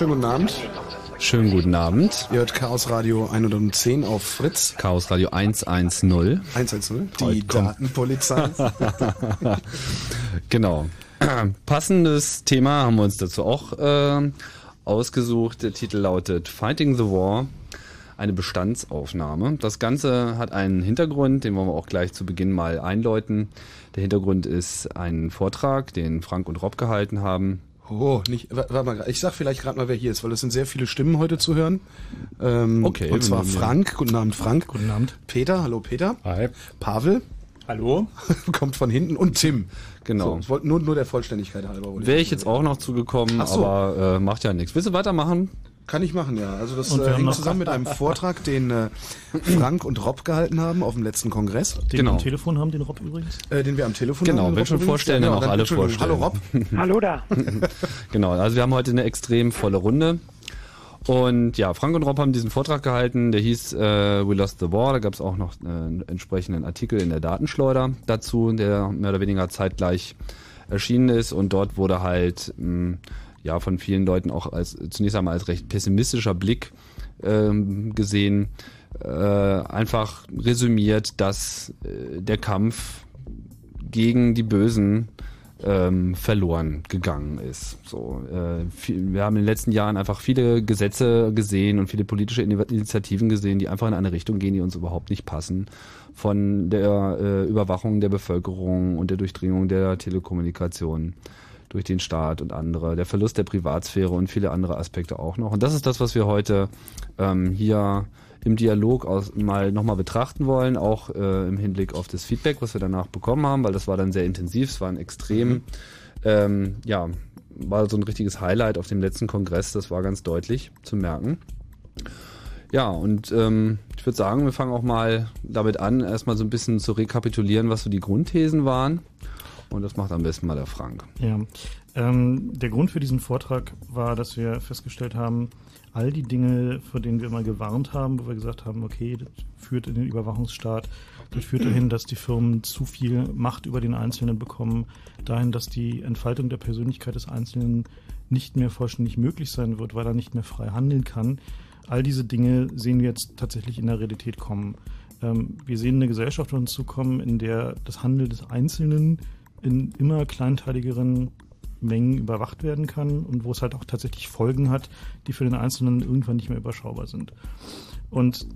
Schönen guten Abend. Schönen guten Abend. Ihr hört Chaos Radio 110 auf Fritz. Chaos Radio 110. 110, die Datenpolizei. genau. Passendes Thema haben wir uns dazu auch äh, ausgesucht. Der Titel lautet Fighting the War, eine Bestandsaufnahme. Das Ganze hat einen Hintergrund, den wollen wir auch gleich zu Beginn mal einläuten. Der Hintergrund ist ein Vortrag, den Frank und Rob gehalten haben Oh, nicht, warte mal, ich sag vielleicht gerade mal, wer hier ist, weil es sind sehr viele Stimmen heute zu hören. Ähm, okay. Und zwar Frank, guten Abend Frank. Guten Abend. Peter, hallo Peter. Hi. Pavel. Hallo. Kommt von hinten und Tim. Genau. So, nur, nur der Vollständigkeit halber. Wäre ich jetzt auch noch zugekommen, so. aber äh, macht ja nichts. Willst du weitermachen? Kann ich machen, ja. Also das äh, hängt zusammen mit einem Vortrag, den äh, Frank und Rob gehalten haben auf dem letzten Kongress. Den genau. wir am Telefon haben, den Rob übrigens. Äh, den wir am Telefon genau, haben. Genau, schon vorstellen, ja, dann auch alle vorstellen. Hallo Rob. Hallo da. genau, also wir haben heute eine extrem volle Runde. Und ja, Frank und Rob haben diesen Vortrag gehalten, der hieß äh, We Lost the War. Da gab es auch noch einen entsprechenden Artikel in der Datenschleuder dazu, der mehr oder weniger zeitgleich erschienen ist. Und dort wurde halt mh, ja von vielen Leuten auch als zunächst einmal als recht pessimistischer Blick ähm, gesehen, äh, einfach resümiert, dass äh, der Kampf gegen die Bösen ähm, verloren gegangen ist. So, äh, viel, wir haben in den letzten Jahren einfach viele Gesetze gesehen und viele politische Initiativen gesehen, die einfach in eine Richtung gehen, die uns überhaupt nicht passen. Von der äh, Überwachung der Bevölkerung und der Durchdringung der Telekommunikation durch den Staat und andere, der Verlust der Privatsphäre und viele andere Aspekte auch noch. Und das ist das, was wir heute ähm, hier im Dialog aus, mal nochmal betrachten wollen, auch äh, im Hinblick auf das Feedback, was wir danach bekommen haben, weil das war dann sehr intensiv, es war ein extrem, mhm. ähm, ja, war so ein richtiges Highlight auf dem letzten Kongress, das war ganz deutlich zu merken. Ja, und ähm, ich würde sagen, wir fangen auch mal damit an, erstmal so ein bisschen zu rekapitulieren, was so die Grundthesen waren. Und das macht am besten mal der Frank. Ja, ähm, der Grund für diesen Vortrag war, dass wir festgestellt haben, all die Dinge, vor denen wir immer gewarnt haben, wo wir gesagt haben, okay, das führt in den Überwachungsstaat, das führt dahin, dass die Firmen zu viel Macht über den Einzelnen bekommen, dahin, dass die Entfaltung der Persönlichkeit des Einzelnen nicht mehr vollständig möglich sein wird, weil er nicht mehr frei handeln kann. All diese Dinge sehen wir jetzt tatsächlich in der Realität kommen. Ähm, wir sehen eine Gesellschaft auf uns zukommen, in der das Handeln des Einzelnen in immer kleinteiligeren Mengen überwacht werden kann und wo es halt auch tatsächlich Folgen hat, die für den Einzelnen irgendwann nicht mehr überschaubar sind. Und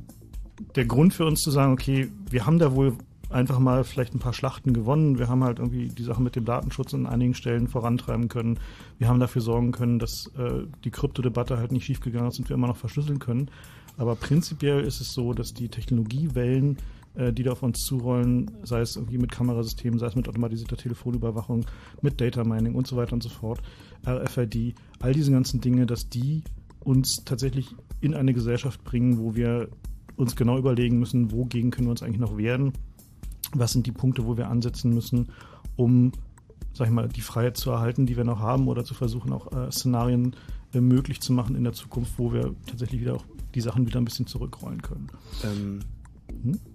der Grund für uns zu sagen, okay, wir haben da wohl einfach mal vielleicht ein paar Schlachten gewonnen. Wir haben halt irgendwie die Sache mit dem Datenschutz an einigen Stellen vorantreiben können. Wir haben dafür sorgen können, dass äh, die Kryptodebatte halt nicht schiefgegangen ist und wir immer noch verschlüsseln können. Aber prinzipiell ist es so, dass die Technologiewellen die da auf uns zurollen, sei es irgendwie mit Kamerasystemen, sei es mit automatisierter Telefonüberwachung, mit Data Mining und so weiter und so fort, RFID, all diese ganzen Dinge, dass die uns tatsächlich in eine Gesellschaft bringen, wo wir uns genau überlegen müssen, wogegen können wir uns eigentlich noch wehren, was sind die Punkte, wo wir ansetzen müssen, um, sag ich mal, die Freiheit zu erhalten, die wir noch haben, oder zu versuchen, auch äh, Szenarien äh, möglich zu machen in der Zukunft, wo wir tatsächlich wieder auch die Sachen wieder ein bisschen zurückrollen können. Ähm, hm?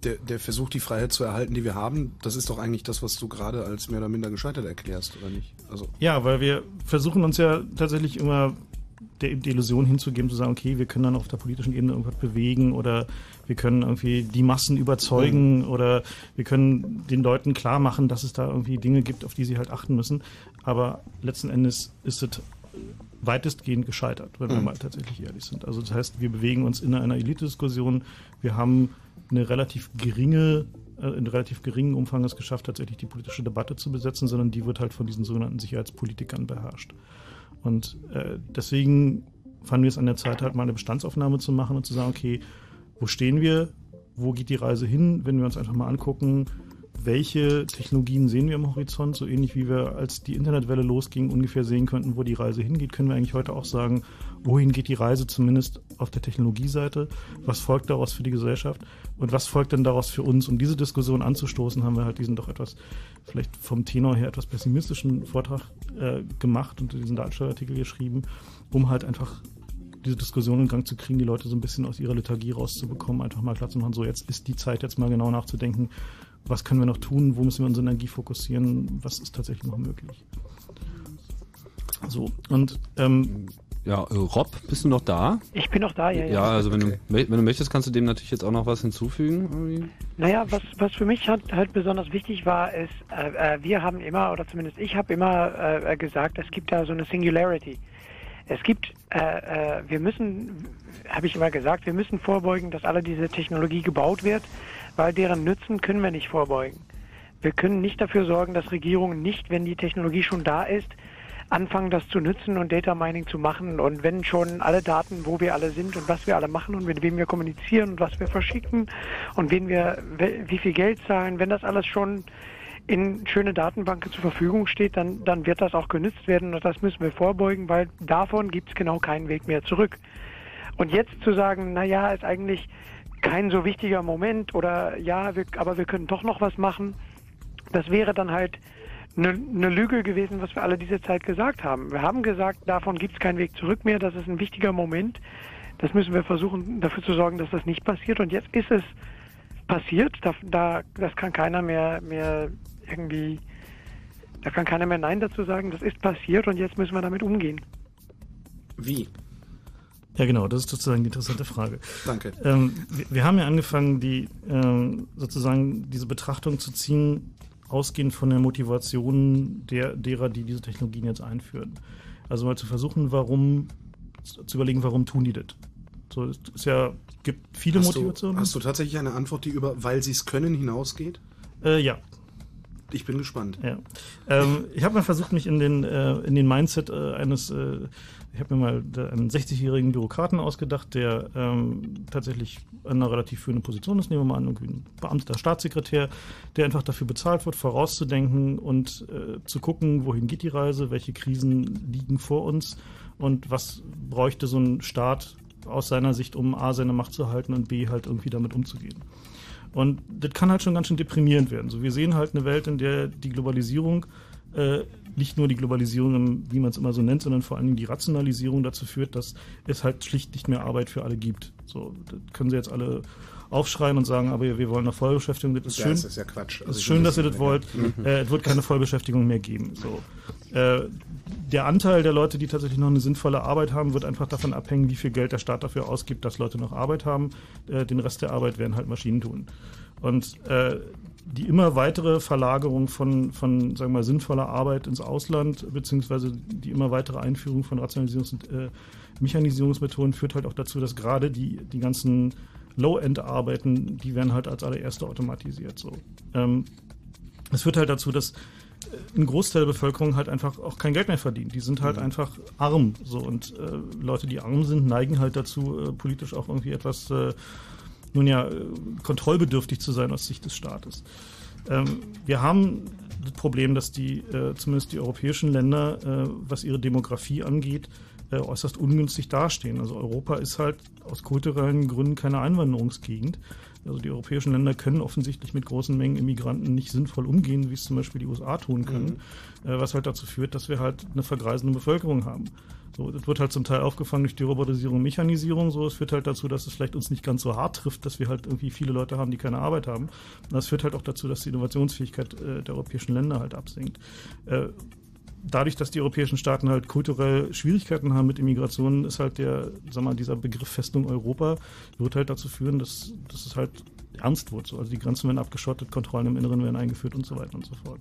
Der, der Versuch, die Freiheit zu erhalten, die wir haben, das ist doch eigentlich das, was du gerade als mehr oder minder gescheitert erklärst, oder nicht? Also ja, weil wir versuchen uns ja tatsächlich immer der, die Illusion hinzugeben, zu sagen, okay, wir können dann auf der politischen Ebene irgendwas bewegen oder wir können irgendwie die Massen überzeugen mhm. oder wir können den Leuten klar machen, dass es da irgendwie Dinge gibt, auf die sie halt achten müssen. Aber letzten Endes ist es weitestgehend gescheitert, wenn mhm. wir mal tatsächlich ehrlich sind. Also das heißt, wir bewegen uns in einer Elite-Diskussion. Wir haben eine relativ geringe, äh, in relativ geringen Umfang es geschafft, tatsächlich die politische Debatte zu besetzen, sondern die wird halt von diesen sogenannten Sicherheitspolitikern beherrscht. Und äh, deswegen fanden wir es an der Zeit, halt mal eine Bestandsaufnahme zu machen und zu sagen, okay, wo stehen wir? Wo geht die Reise hin? Wenn wir uns einfach mal angucken, welche Technologien sehen wir am Horizont, so ähnlich wie wir, als die Internetwelle losging, ungefähr sehen könnten, wo die Reise hingeht, können wir eigentlich heute auch sagen, wohin geht die Reise zumindest auf der Technologieseite, was folgt daraus für die Gesellschaft und was folgt denn daraus für uns. Um diese Diskussion anzustoßen, haben wir halt diesen doch etwas, vielleicht vom Tenor her etwas pessimistischen Vortrag äh, gemacht und diesen Darstellartikel geschrieben, um halt einfach diese Diskussion in Gang zu kriegen, die Leute so ein bisschen aus ihrer Lethargie rauszubekommen, einfach mal klar zu machen, so jetzt ist die Zeit, jetzt mal genau nachzudenken, was können wir noch tun, wo müssen wir unsere Energie fokussieren, was ist tatsächlich noch möglich. So, und ähm, ja, äh, Rob, bist du noch da? Ich bin noch da, ja. Ja, ja also wenn, okay. du, wenn du möchtest, kannst du dem natürlich jetzt auch noch was hinzufügen. Irgendwie. Naja, was, was für mich halt, halt besonders wichtig war, ist, äh, äh wir haben immer, oder zumindest ich habe immer äh, gesagt, es gibt da so eine Singularity. Es gibt, äh, äh, wir müssen, habe ich immer gesagt, wir müssen vorbeugen, dass alle diese Technologie gebaut wird weil deren Nützen können wir nicht vorbeugen. Wir können nicht dafür sorgen, dass Regierungen nicht, wenn die Technologie schon da ist, anfangen, das zu nutzen und Data Mining zu machen. Und wenn schon alle Daten, wo wir alle sind und was wir alle machen und mit wem wir kommunizieren und was wir verschicken und wen wir, wie viel Geld zahlen, wenn das alles schon in schöne Datenbanken zur Verfügung steht, dann, dann wird das auch genützt werden und das müssen wir vorbeugen, weil davon gibt es genau keinen Weg mehr zurück. Und jetzt zu sagen, na ja, ist eigentlich kein so wichtiger Moment oder ja, wir, aber wir können doch noch was machen. Das wäre dann halt eine, eine Lüge gewesen, was wir alle diese Zeit gesagt haben. Wir haben gesagt, davon gibt es keinen Weg zurück mehr. Das ist ein wichtiger Moment. Das müssen wir versuchen, dafür zu sorgen, dass das nicht passiert. Und jetzt ist es passiert. Da, da, das kann keiner mehr, mehr irgendwie, da kann keiner mehr Nein dazu sagen. Das ist passiert und jetzt müssen wir damit umgehen. Wie? Ja, genau, das ist sozusagen die interessante Frage. Danke. Ähm, wir, wir, haben ja angefangen, die ähm, sozusagen diese Betrachtung zu ziehen ausgehend von der Motivation der, derer, die diese Technologien jetzt einführen. Also mal zu versuchen, warum, zu überlegen, warum tun die das? So, es ist ja, gibt viele hast Motivationen. Du, hast du tatsächlich eine Antwort, die über, weil sie es können, hinausgeht? Äh, ja. Ich bin gespannt. Ja. Ähm, ich habe mal versucht, mich in den, äh, in den Mindset äh, eines, äh, ich habe mir mal einen 60-jährigen Bürokraten ausgedacht, der ähm, tatsächlich in einer relativ führenden Position ist, nehmen wir mal an, irgendwie ein beamteter Staatssekretär, der einfach dafür bezahlt wird, vorauszudenken und äh, zu gucken, wohin geht die Reise, welche Krisen liegen vor uns und was bräuchte so ein Staat aus seiner Sicht, um A, seine Macht zu halten und B, halt irgendwie damit umzugehen. Und das kann halt schon ganz schön deprimierend werden. So, wir sehen halt eine Welt, in der die Globalisierung äh, nicht nur die Globalisierung, wie man es immer so nennt, sondern vor Dingen die Rationalisierung dazu führt, dass es halt schlicht nicht mehr Arbeit für alle gibt. So, das können sie jetzt alle aufschreien und sagen, aber wir wollen eine Vollbeschäftigung. Das ist ja, schön. Das ist ja Quatsch. Also ist schön, dass ihr das wollt. Äh, es wird keine Vollbeschäftigung mehr geben. So. Äh, der Anteil der Leute, die tatsächlich noch eine sinnvolle Arbeit haben, wird einfach davon abhängen, wie viel Geld der Staat dafür ausgibt, dass Leute noch Arbeit haben. Äh, den Rest der Arbeit werden halt Maschinen tun. Und äh, die immer weitere Verlagerung von, von sagen wir mal, sinnvoller Arbeit ins Ausland, beziehungsweise die immer weitere Einführung von Rationalisierungs- und äh, Mechanisierungsmethoden führt halt auch dazu, dass gerade die, die ganzen Low-End-Arbeiten, die werden halt als allererste automatisiert. So. Ähm, es führt halt dazu, dass äh, ein Großteil der Bevölkerung halt einfach auch kein Geld mehr verdient. Die sind halt mhm. einfach arm. So und äh, Leute, die arm sind, neigen halt dazu, äh, politisch auch irgendwie etwas äh, nun ja, äh, kontrollbedürftig zu sein aus Sicht des Staates. Ähm, wir haben das Problem, dass die, äh, zumindest die europäischen Länder, äh, was ihre Demografie angeht, äh, äußerst ungünstig dastehen. Also Europa ist halt aus kulturellen Gründen keine Einwanderungsgegend. Also die europäischen Länder können offensichtlich mit großen Mengen Immigranten nicht sinnvoll umgehen, wie es zum Beispiel die USA tun können, mhm. äh, was halt dazu führt, dass wir halt eine vergreisende Bevölkerung haben. So, das wird halt zum Teil aufgefangen durch die Robotisierung und Mechanisierung. So, es führt halt dazu, dass es vielleicht uns nicht ganz so hart trifft, dass wir halt irgendwie viele Leute haben, die keine Arbeit haben. Und das führt halt auch dazu, dass die Innovationsfähigkeit äh, der europäischen Länder halt absinkt. Äh, dadurch, dass die europäischen Staaten halt kulturell Schwierigkeiten haben mit Immigration, ist halt der, sag mal, dieser Begriff Festung Europa wird halt dazu führen, dass, dass es halt ernst wird. So. Also die Grenzen werden abgeschottet, Kontrollen im Inneren werden eingeführt und so weiter und so fort.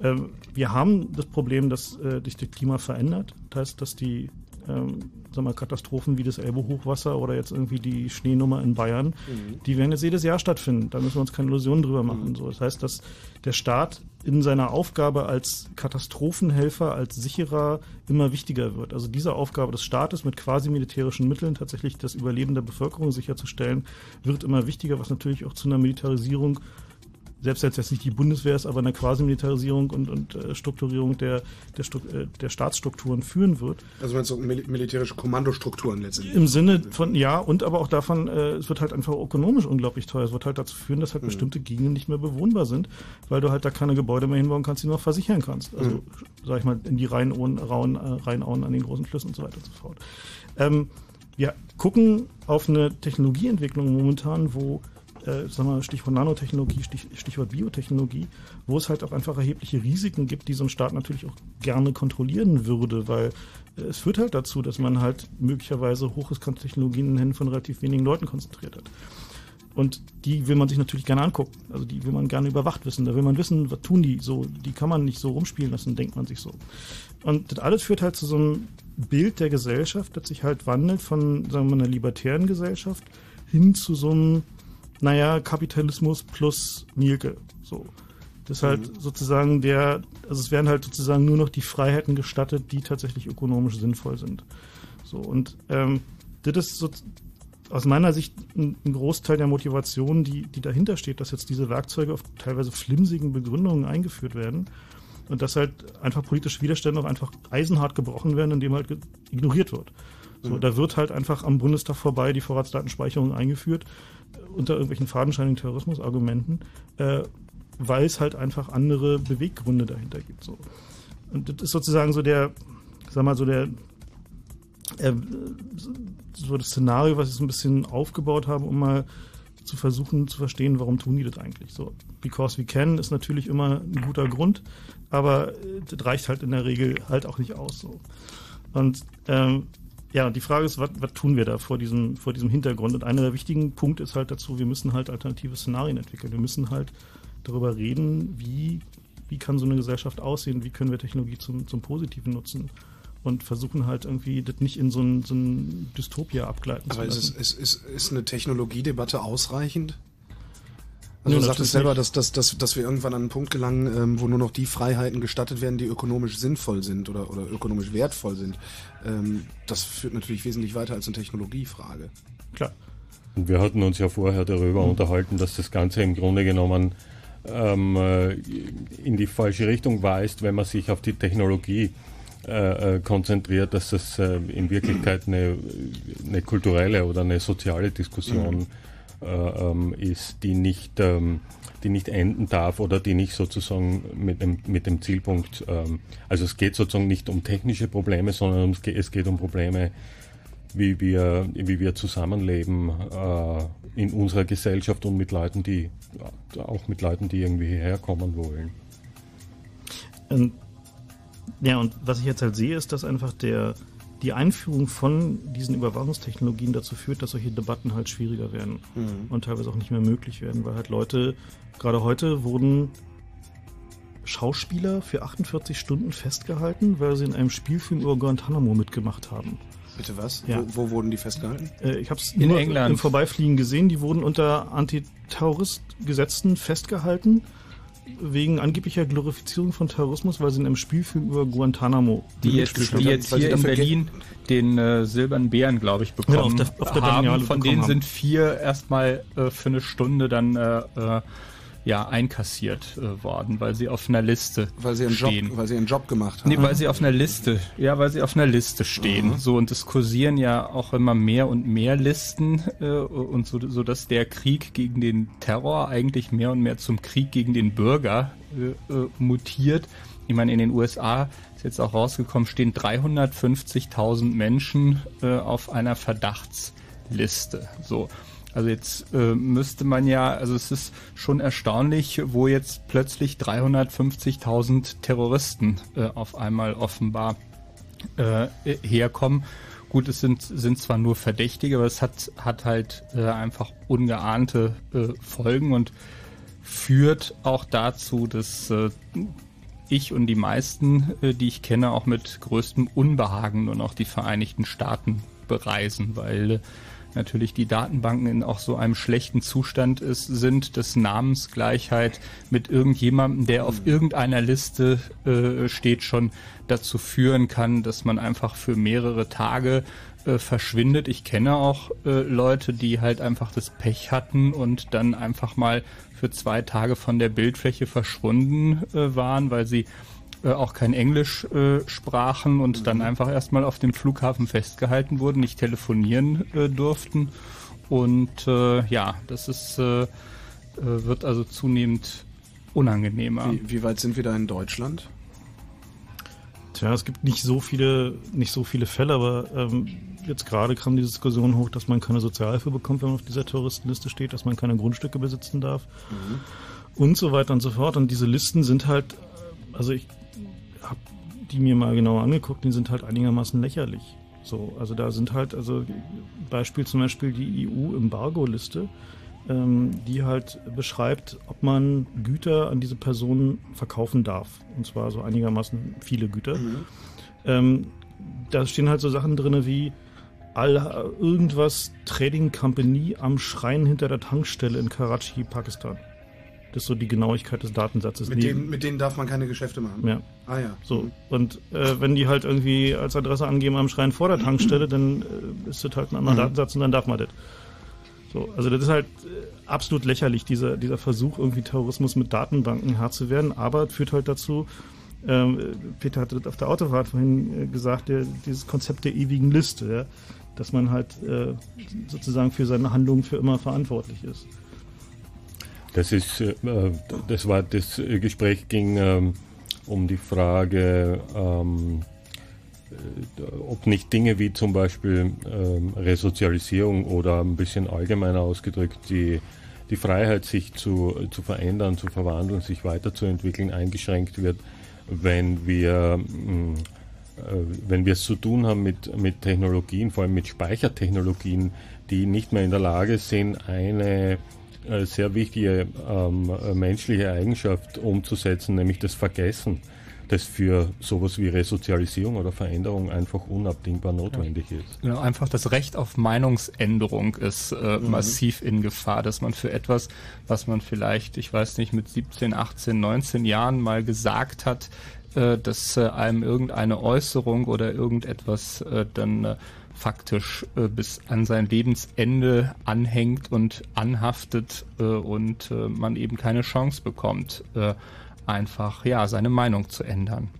Ähm, wir haben das Problem, dass sich äh, das Klima verändert. Das heißt, dass die ähm, sag mal, Katastrophen wie das Elbe-Hochwasser oder jetzt irgendwie die Schneenummer in Bayern, mhm. die werden jetzt jedes Jahr stattfinden. Da müssen wir uns keine Illusionen drüber machen. Mhm. So, das heißt, dass der Staat in seiner Aufgabe als Katastrophenhelfer, als Sicherer immer wichtiger wird. Also diese Aufgabe des Staates mit quasi militärischen Mitteln tatsächlich das Überleben der Bevölkerung sicherzustellen, wird immer wichtiger, was natürlich auch zu einer Militarisierung selbst als jetzt nicht die Bundeswehr ist, aber eine Quasi-Militarisierung und, und äh, Strukturierung der, der, äh, der Staatsstrukturen führen wird. Also meinst du mil militärische Kommandostrukturen letztendlich? Im Sinne von, ja, und aber auch davon, äh, es wird halt einfach ökonomisch unglaublich teuer. Es wird halt dazu führen, dass halt mhm. bestimmte Gegenden nicht mehr bewohnbar sind, weil du halt da keine Gebäude mehr hinbauen kannst, die du noch versichern kannst. Also, mhm. sag ich mal, in die Rheinauen, Rauen, äh, Rheinauen an den großen Flüssen und so weiter und so fort. Ähm, wir gucken auf eine Technologieentwicklung momentan, wo äh, sagen wir, Stichwort Nanotechnologie, Stich, Stichwort Biotechnologie, wo es halt auch einfach erhebliche Risiken gibt, die so ein Staat natürlich auch gerne kontrollieren würde, weil äh, es führt halt dazu, dass man halt möglicherweise hochriskante Technologien in den Händen von relativ wenigen Leuten konzentriert hat. Und die will man sich natürlich gerne angucken. Also die will man gerne überwacht wissen. Da will man wissen, was tun die so. Die kann man nicht so rumspielen lassen, denkt man sich so. Und das alles führt halt zu so einem Bild der Gesellschaft, das sich halt wandelt von, sagen wir mal, einer libertären Gesellschaft hin zu so einem naja, Kapitalismus plus Mielke. So. Das ist halt mhm. sozusagen der, also es werden halt sozusagen nur noch die Freiheiten gestattet, die tatsächlich ökonomisch sinnvoll sind. So, und ähm, das ist so, aus meiner Sicht ein, ein, Großteil der Motivation, die, die dahinter steht, dass jetzt diese Werkzeuge auf teilweise flimsigen Begründungen eingeführt werden und dass halt einfach politische Widerstände auch einfach eisenhart gebrochen werden, indem halt ignoriert wird. So, mhm. da wird halt einfach am Bundestag vorbei die Vorratsdatenspeicherung eingeführt unter irgendwelchen fadenscheinigen Terrorismusargumenten, äh, weil es halt einfach andere Beweggründe dahinter gibt. So. Und das ist sozusagen so der, sag mal, so der äh, so das Szenario, was ich so ein bisschen aufgebaut habe, um mal zu versuchen zu verstehen, warum tun die das eigentlich so. Because we can ist natürlich immer ein guter Grund, aber das reicht halt in der Regel halt auch nicht aus. So. Und ähm, ja, die Frage ist, was, was tun wir da vor diesem, vor diesem Hintergrund? Und einer der wichtigen Punkte ist halt dazu, wir müssen halt alternative Szenarien entwickeln. Wir müssen halt darüber reden, wie, wie kann so eine Gesellschaft aussehen, wie können wir Technologie zum, zum Positiven nutzen und versuchen halt irgendwie das nicht in so ein, so ein Dystopia abgleiten Aber zu lassen. Aber ist, ist, ist, ist eine Technologiedebatte ausreichend? Also du sagtest selber, dass, dass, dass, dass wir irgendwann an einen Punkt gelangen, ähm, wo nur noch die Freiheiten gestattet werden, die ökonomisch sinnvoll sind oder, oder ökonomisch wertvoll sind. Ähm, das führt natürlich wesentlich weiter als eine Technologiefrage. Klar. Und wir hatten uns ja vorher darüber mhm. unterhalten, dass das Ganze im Grunde genommen ähm, äh, in die falsche Richtung weist, wenn man sich auf die Technologie äh, äh konzentriert, dass das äh, in Wirklichkeit eine, eine kulturelle oder eine soziale Diskussion mhm ist, die nicht, ähm, die nicht enden darf oder die nicht sozusagen mit dem, mit dem Zielpunkt, ähm, also es geht sozusagen nicht um technische Probleme, sondern es geht, es geht um Probleme, wie wir, wie wir zusammenleben äh, in unserer Gesellschaft und mit Leuten, die auch mit Leuten, die irgendwie hierher kommen wollen. Ähm, ja, und was ich jetzt halt sehe, ist, dass einfach der, die Einführung von diesen Überwachungstechnologien dazu führt, dass solche Debatten halt schwieriger werden mhm. und teilweise auch nicht mehr möglich werden, weil halt Leute, gerade heute wurden Schauspieler für 48 Stunden festgehalten, weil sie in einem Spielfilm über Guantanamo mitgemacht haben. Bitte was? Ja. Wo, wo, wurden die festgehalten? Äh, ich habe es in England im Vorbeifliegen gesehen. Die wurden unter Antiterroristgesetzen festgehalten wegen angeblicher Glorifizierung von Terrorismus, weil sie in einem Spielfilm über Guantanamo die jetzt, die jetzt hier in Berlin den äh, silbernen Bären, glaube ich, bekommen ja, auf der, auf der haben. Von denen haben. sind vier erstmal äh, für eine Stunde dann äh, äh ja einkassiert äh, worden, weil sie auf einer Liste weil sie einen stehen. Job, weil sie einen Job gemacht haben. Nee, weil sie auf einer Liste, ja, weil sie auf einer Liste stehen. Mhm. So und es kursieren ja auch immer mehr und mehr Listen äh, und so, so dass der Krieg gegen den Terror eigentlich mehr und mehr zum Krieg gegen den Bürger äh, äh mutiert. Ich meine, in den USA ist jetzt auch rausgekommen, stehen 350.000 Menschen äh, auf einer Verdachtsliste. So. Also jetzt äh, müsste man ja, also es ist schon erstaunlich, wo jetzt plötzlich 350.000 Terroristen äh, auf einmal offenbar äh, herkommen. Gut, es sind, sind zwar nur Verdächtige, aber es hat, hat halt äh, einfach ungeahnte äh, Folgen und führt auch dazu, dass äh, ich und die meisten, die ich kenne, auch mit größtem Unbehagen nur noch die Vereinigten Staaten bereisen, weil natürlich die Datenbanken in auch so einem schlechten Zustand ist, sind, dass Namensgleichheit mit irgendjemandem, der auf irgendeiner Liste äh, steht, schon dazu führen kann, dass man einfach für mehrere Tage äh, verschwindet. Ich kenne auch äh, Leute, die halt einfach das Pech hatten und dann einfach mal für zwei Tage von der Bildfläche verschwunden äh, waren, weil sie äh, auch kein Englisch äh, sprachen und mhm. dann einfach erstmal auf dem Flughafen festgehalten wurden, nicht telefonieren äh, durften. Und äh, ja, das ist, äh, wird also zunehmend unangenehmer. Wie, wie weit sind wir da in Deutschland? Tja, es gibt nicht so viele, nicht so viele Fälle, aber ähm, jetzt gerade kam die Diskussion hoch, dass man keine Sozialhilfe bekommt, wenn man auf dieser Touristenliste steht, dass man keine Grundstücke besitzen darf mhm. und so weiter und so fort. Und diese Listen sind halt, also ich die mir mal genauer angeguckt, die sind halt einigermaßen lächerlich. So, also da sind halt, also Beispiel zum Beispiel die EU-Embargo-Liste, ähm, die halt beschreibt, ob man Güter an diese Personen verkaufen darf. Und zwar so einigermaßen viele Güter. Mhm. Ähm, da stehen halt so Sachen drin wie all, irgendwas Trading Company am Schrein hinter der Tankstelle in Karachi, Pakistan. Das ist so die Genauigkeit des Datensatzes. Mit, dem, mit denen darf man keine Geschäfte machen. Ja. Ah ja. So. Und äh, wenn die halt irgendwie als Adresse angeben am Schrein vor der Tankstelle, dann äh, ist das halt ein anderer mhm. Datensatz und dann darf man das. So, also das ist halt äh, absolut lächerlich, dieser, dieser Versuch, irgendwie Terrorismus mit Datenbanken Herr zu werden, aber es führt halt dazu, ähm, Peter hatte das auf der Autofahrt vorhin äh, gesagt, der, dieses Konzept der ewigen Liste, ja, dass man halt äh, sozusagen für seine Handlungen für immer verantwortlich ist. Das ist, äh, das war das Gespräch ging ähm, um die Frage, ähm, äh, ob nicht Dinge wie zum Beispiel ähm, Resozialisierung oder ein bisschen allgemeiner ausgedrückt die, die Freiheit, sich zu, zu verändern, zu verwandeln, sich weiterzuentwickeln, eingeschränkt wird, wenn wir äh, wenn wir es zu tun haben mit, mit Technologien, vor allem mit Speichertechnologien, die nicht mehr in der Lage sind, eine äh, sehr wichtige ähm, menschliche Eigenschaft umzusetzen, nämlich das Vergessen das für sowas wie Resozialisierung oder Veränderung einfach unabdingbar notwendig ja. ist. Genau, einfach das Recht auf Meinungsänderung ist äh, mhm. massiv in Gefahr, dass man für etwas, was man vielleicht, ich weiß nicht, mit 17, 18, 19 Jahren mal gesagt hat, äh, dass äh, einem irgendeine Äußerung oder irgendetwas äh, dann äh, faktisch äh, bis an sein Lebensende anhängt und anhaftet äh, und äh, man eben keine Chance bekommt, äh, einfach ja seine Meinung zu ändern.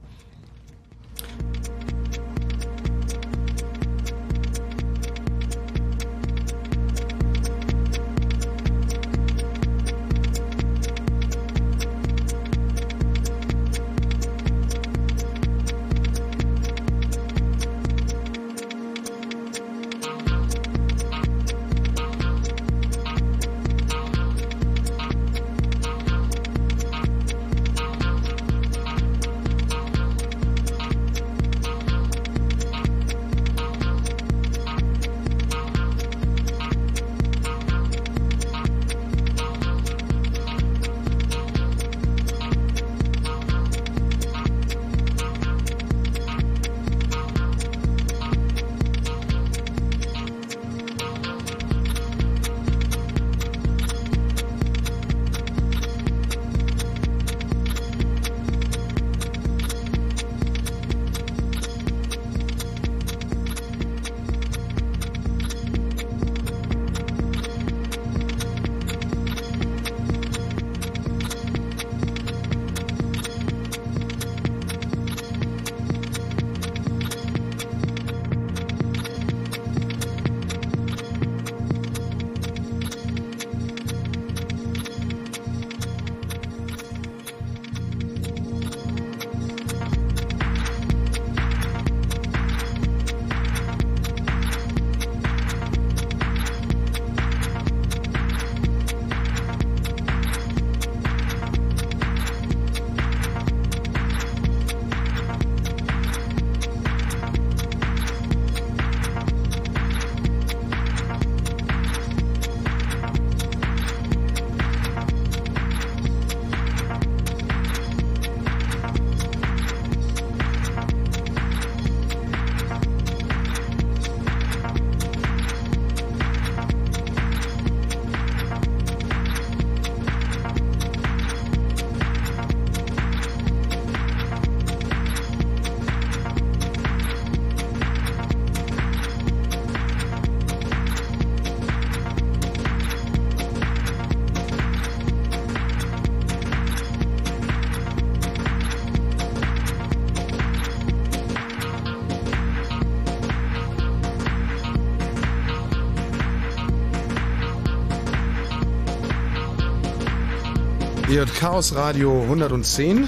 Ihr Chaos Radio 110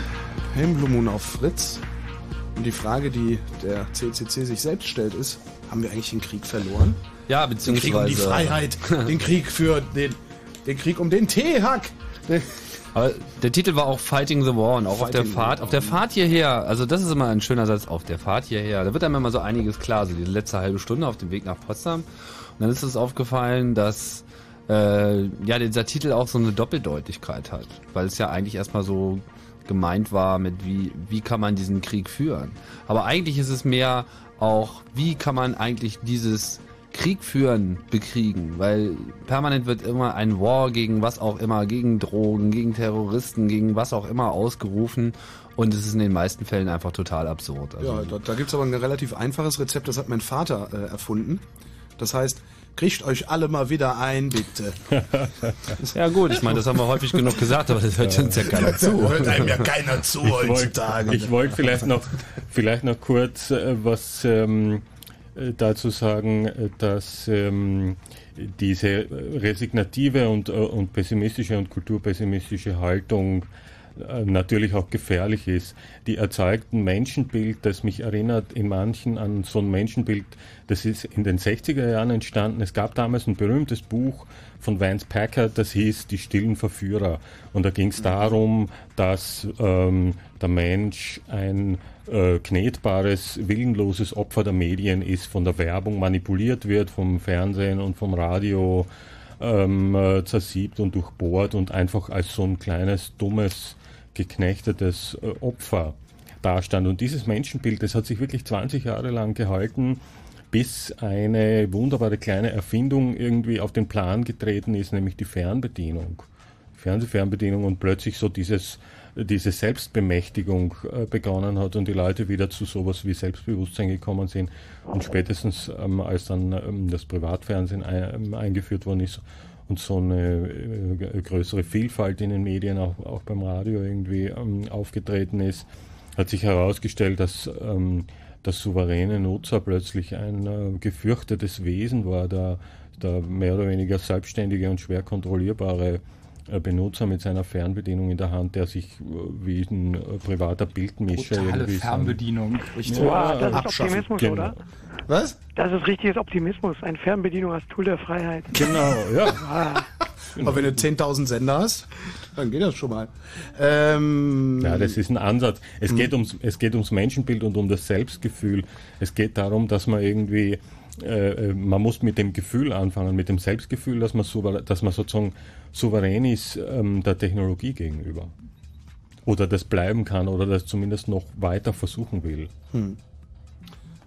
im Blue Moon auf Fritz. Und die Frage, die der CCC sich selbst stellt, ist, haben wir eigentlich den Krieg verloren? Ja, beziehungsweise... Den Krieg um die Freiheit, den Krieg für den, den Krieg um den Teehack. Aber der Titel war auch Fighting the War und auch Fighting auf der Fahrt, auf der Fahrt hierher, also das ist immer ein schöner Satz, auf der Fahrt hierher, da wird einem immer so einiges klar, so die letzte halbe Stunde auf dem Weg nach Potsdam. Und dann ist es aufgefallen, dass äh, ja, dieser Titel auch so eine Doppeldeutigkeit hat, weil es ja eigentlich erstmal so gemeint war mit wie, wie kann man diesen Krieg führen. Aber eigentlich ist es mehr auch, wie kann man eigentlich dieses Krieg führen bekriegen, weil permanent wird immer ein War gegen was auch immer, gegen Drogen, gegen Terroristen, gegen was auch immer ausgerufen und es ist in den meisten Fällen einfach total absurd. Also ja, da, da gibt es aber ein relativ einfaches Rezept, das hat mein Vater äh, erfunden. Das heißt, kriegt euch alle mal wieder ein, bitte. ja gut, ich meine, das haben wir häufig genug gesagt, aber das hört uns ja keiner zu. hört einem ja keiner zu ich heutzutage. Wollt, ich wollte vielleicht noch, vielleicht noch kurz äh, was ähm, äh, dazu sagen, äh, dass ähm, diese resignative und, äh, und pessimistische und kulturpessimistische Haltung äh, natürlich auch gefährlich ist. Die erzeugten Menschenbild, das mich erinnert in manchen an so ein Menschenbild, das ist in den 60er Jahren entstanden. Es gab damals ein berühmtes Buch von Vance Packard, das hieß Die stillen Verführer. Und da ging es darum, dass ähm, der Mensch ein äh, knetbares, willenloses Opfer der Medien ist, von der Werbung manipuliert wird, vom Fernsehen und vom Radio ähm, äh, zersiebt und durchbohrt und einfach als so ein kleines, dummes, geknechtetes äh, Opfer dastand. Und dieses Menschenbild, das hat sich wirklich 20 Jahre lang gehalten, bis eine wunderbare kleine Erfindung irgendwie auf den Plan getreten ist, nämlich die Fernbedienung. Fernsehfernbedienung und plötzlich so dieses, diese Selbstbemächtigung äh, begonnen hat und die Leute wieder zu sowas wie Selbstbewusstsein gekommen sind. Und spätestens ähm, als dann ähm, das Privatfernsehen ähm, eingeführt worden ist und so eine äh, größere Vielfalt in den Medien, auch, auch beim Radio irgendwie ähm, aufgetreten ist, hat sich herausgestellt, dass ähm, das souveräne Nutzer plötzlich ein äh, gefürchtetes Wesen war, der, der mehr oder weniger selbstständige und schwer kontrollierbare Benutzer mit seiner Fernbedienung in der Hand, der sich äh, wie ein äh, privater Bildmischer Totale irgendwie Fernbedienung. Richtig. Wow, das ist. Optimismus, Genau. oder? Was? Das ist richtiges Optimismus. Eine Fernbedienung als Tool der Freiheit. Genau, ja. Ah, Aber wenn du 10.000 Sender hast, dann geht das schon mal. Ähm, Ja, das ist ein Ansatz. Es, geht ums, es geht ums Menschenbild und um das Selbstgefühl. Es geht darum, dass man irgendwie, äh, äh, man muss mit dem Gefühl anfangen, mit dem Selbstgefühl, dass man, souver- dass man sozusagen souverän ist ähm, der Technologie gegenüber. Oder das bleiben kann oder das zumindest noch weiter versuchen will.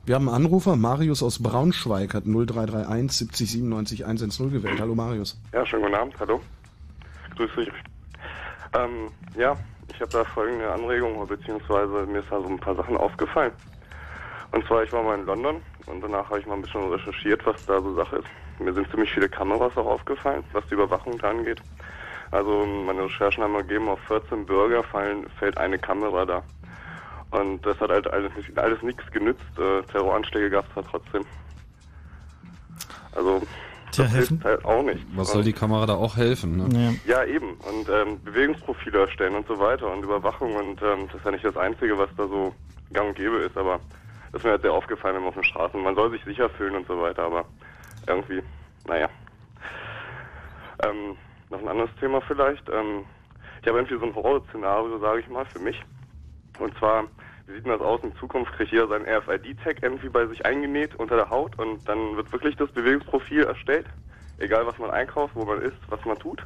wir haben einen Anrufer, Marius aus Braunschweig hat 0331 70 97 110 gewählt. Hallo Marius. Ja, schönen guten Abend, hallo. Grüß dich. Ähm, ja, ich habe da folgende Anregung, beziehungsweise mir ist da so ein paar Sachen aufgefallen. Und zwar, ich war mal in London und danach habe ich mal ein bisschen recherchiert, was da so Sache ist. Mir sind ziemlich viele Kameras auch aufgefallen, was die Überwachung da angeht. Also meine Recherchen haben ergeben, auf 14 Bürger fallen, fällt eine Kamera da. Und das hat halt alles, nicht, alles nichts genützt. Äh, Terroranschläge gab es da trotzdem. Also, Tja, das helfen? hilft halt auch nicht. Was soll die Kamera da auch helfen? Ne? Ja. Ja, eben. Und ähm, Bewegungsprofile erstellen und so weiter und Überwachung und ähm, das ist ja nicht das Einzige, was da so gang und gäbe ist, aber ist mir halt sehr aufgefallen immer auf den Straßen. Man soll sich sicher fühlen und so weiter, aber irgendwie, naja. Ähm, noch ein anderes Thema vielleicht. Ähm, ich habe irgendwie so ein Horrorszenario, sage ich mal, für mich. Und zwar, wie sieht denn das aus? In Zukunft kriegt jeder seinen RFID-Tag irgendwie bei sich eingenäht unter der Haut und dann wird wirklich das Bewegungsprofil erstellt. Egal, was man einkauft, wo man ist, was man tut.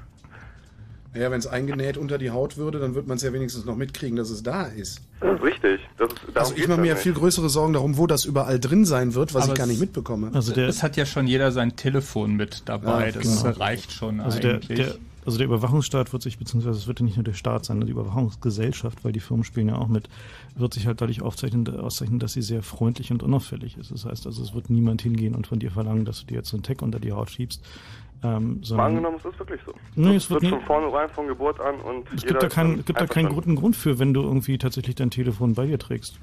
Ja, wenn es eingenäht unter die Haut würde, dann wird man es ja wenigstens noch mitkriegen, dass es da ist. Das ist richtig. Das ist, Also ich mache mir ja viel größere Sorgen darum, wo das überall drin sein wird, was Aber ich gar nicht mitbekomme. Also der, es hat ja schon jeder sein Telefon mit dabei. Ja, das genau. reicht schon Also der, eigentlich. der, also der Überwachungsstaat wird sich, beziehungsweise es wird ja nicht nur der Staat sein, die Überwachungsgesellschaft, weil die Firmen spielen ja auch mit, wird sich halt dadurch aufzeichnen, auszeichnen, dass sie sehr freundlich und unauffällig ist. Das heißt also, es wird niemand hingehen und von dir verlangen, dass du dir jetzt so einen Tag unter die Haut schiebst. Ähm, sondern angenommen, es ist wirklich so. Nee, es wird wird von vornherein von Geburt an und es gibt da dann gibt da keinen guten Grund für, wenn du irgendwie tatsächlich dein Telefon bei dir trägst.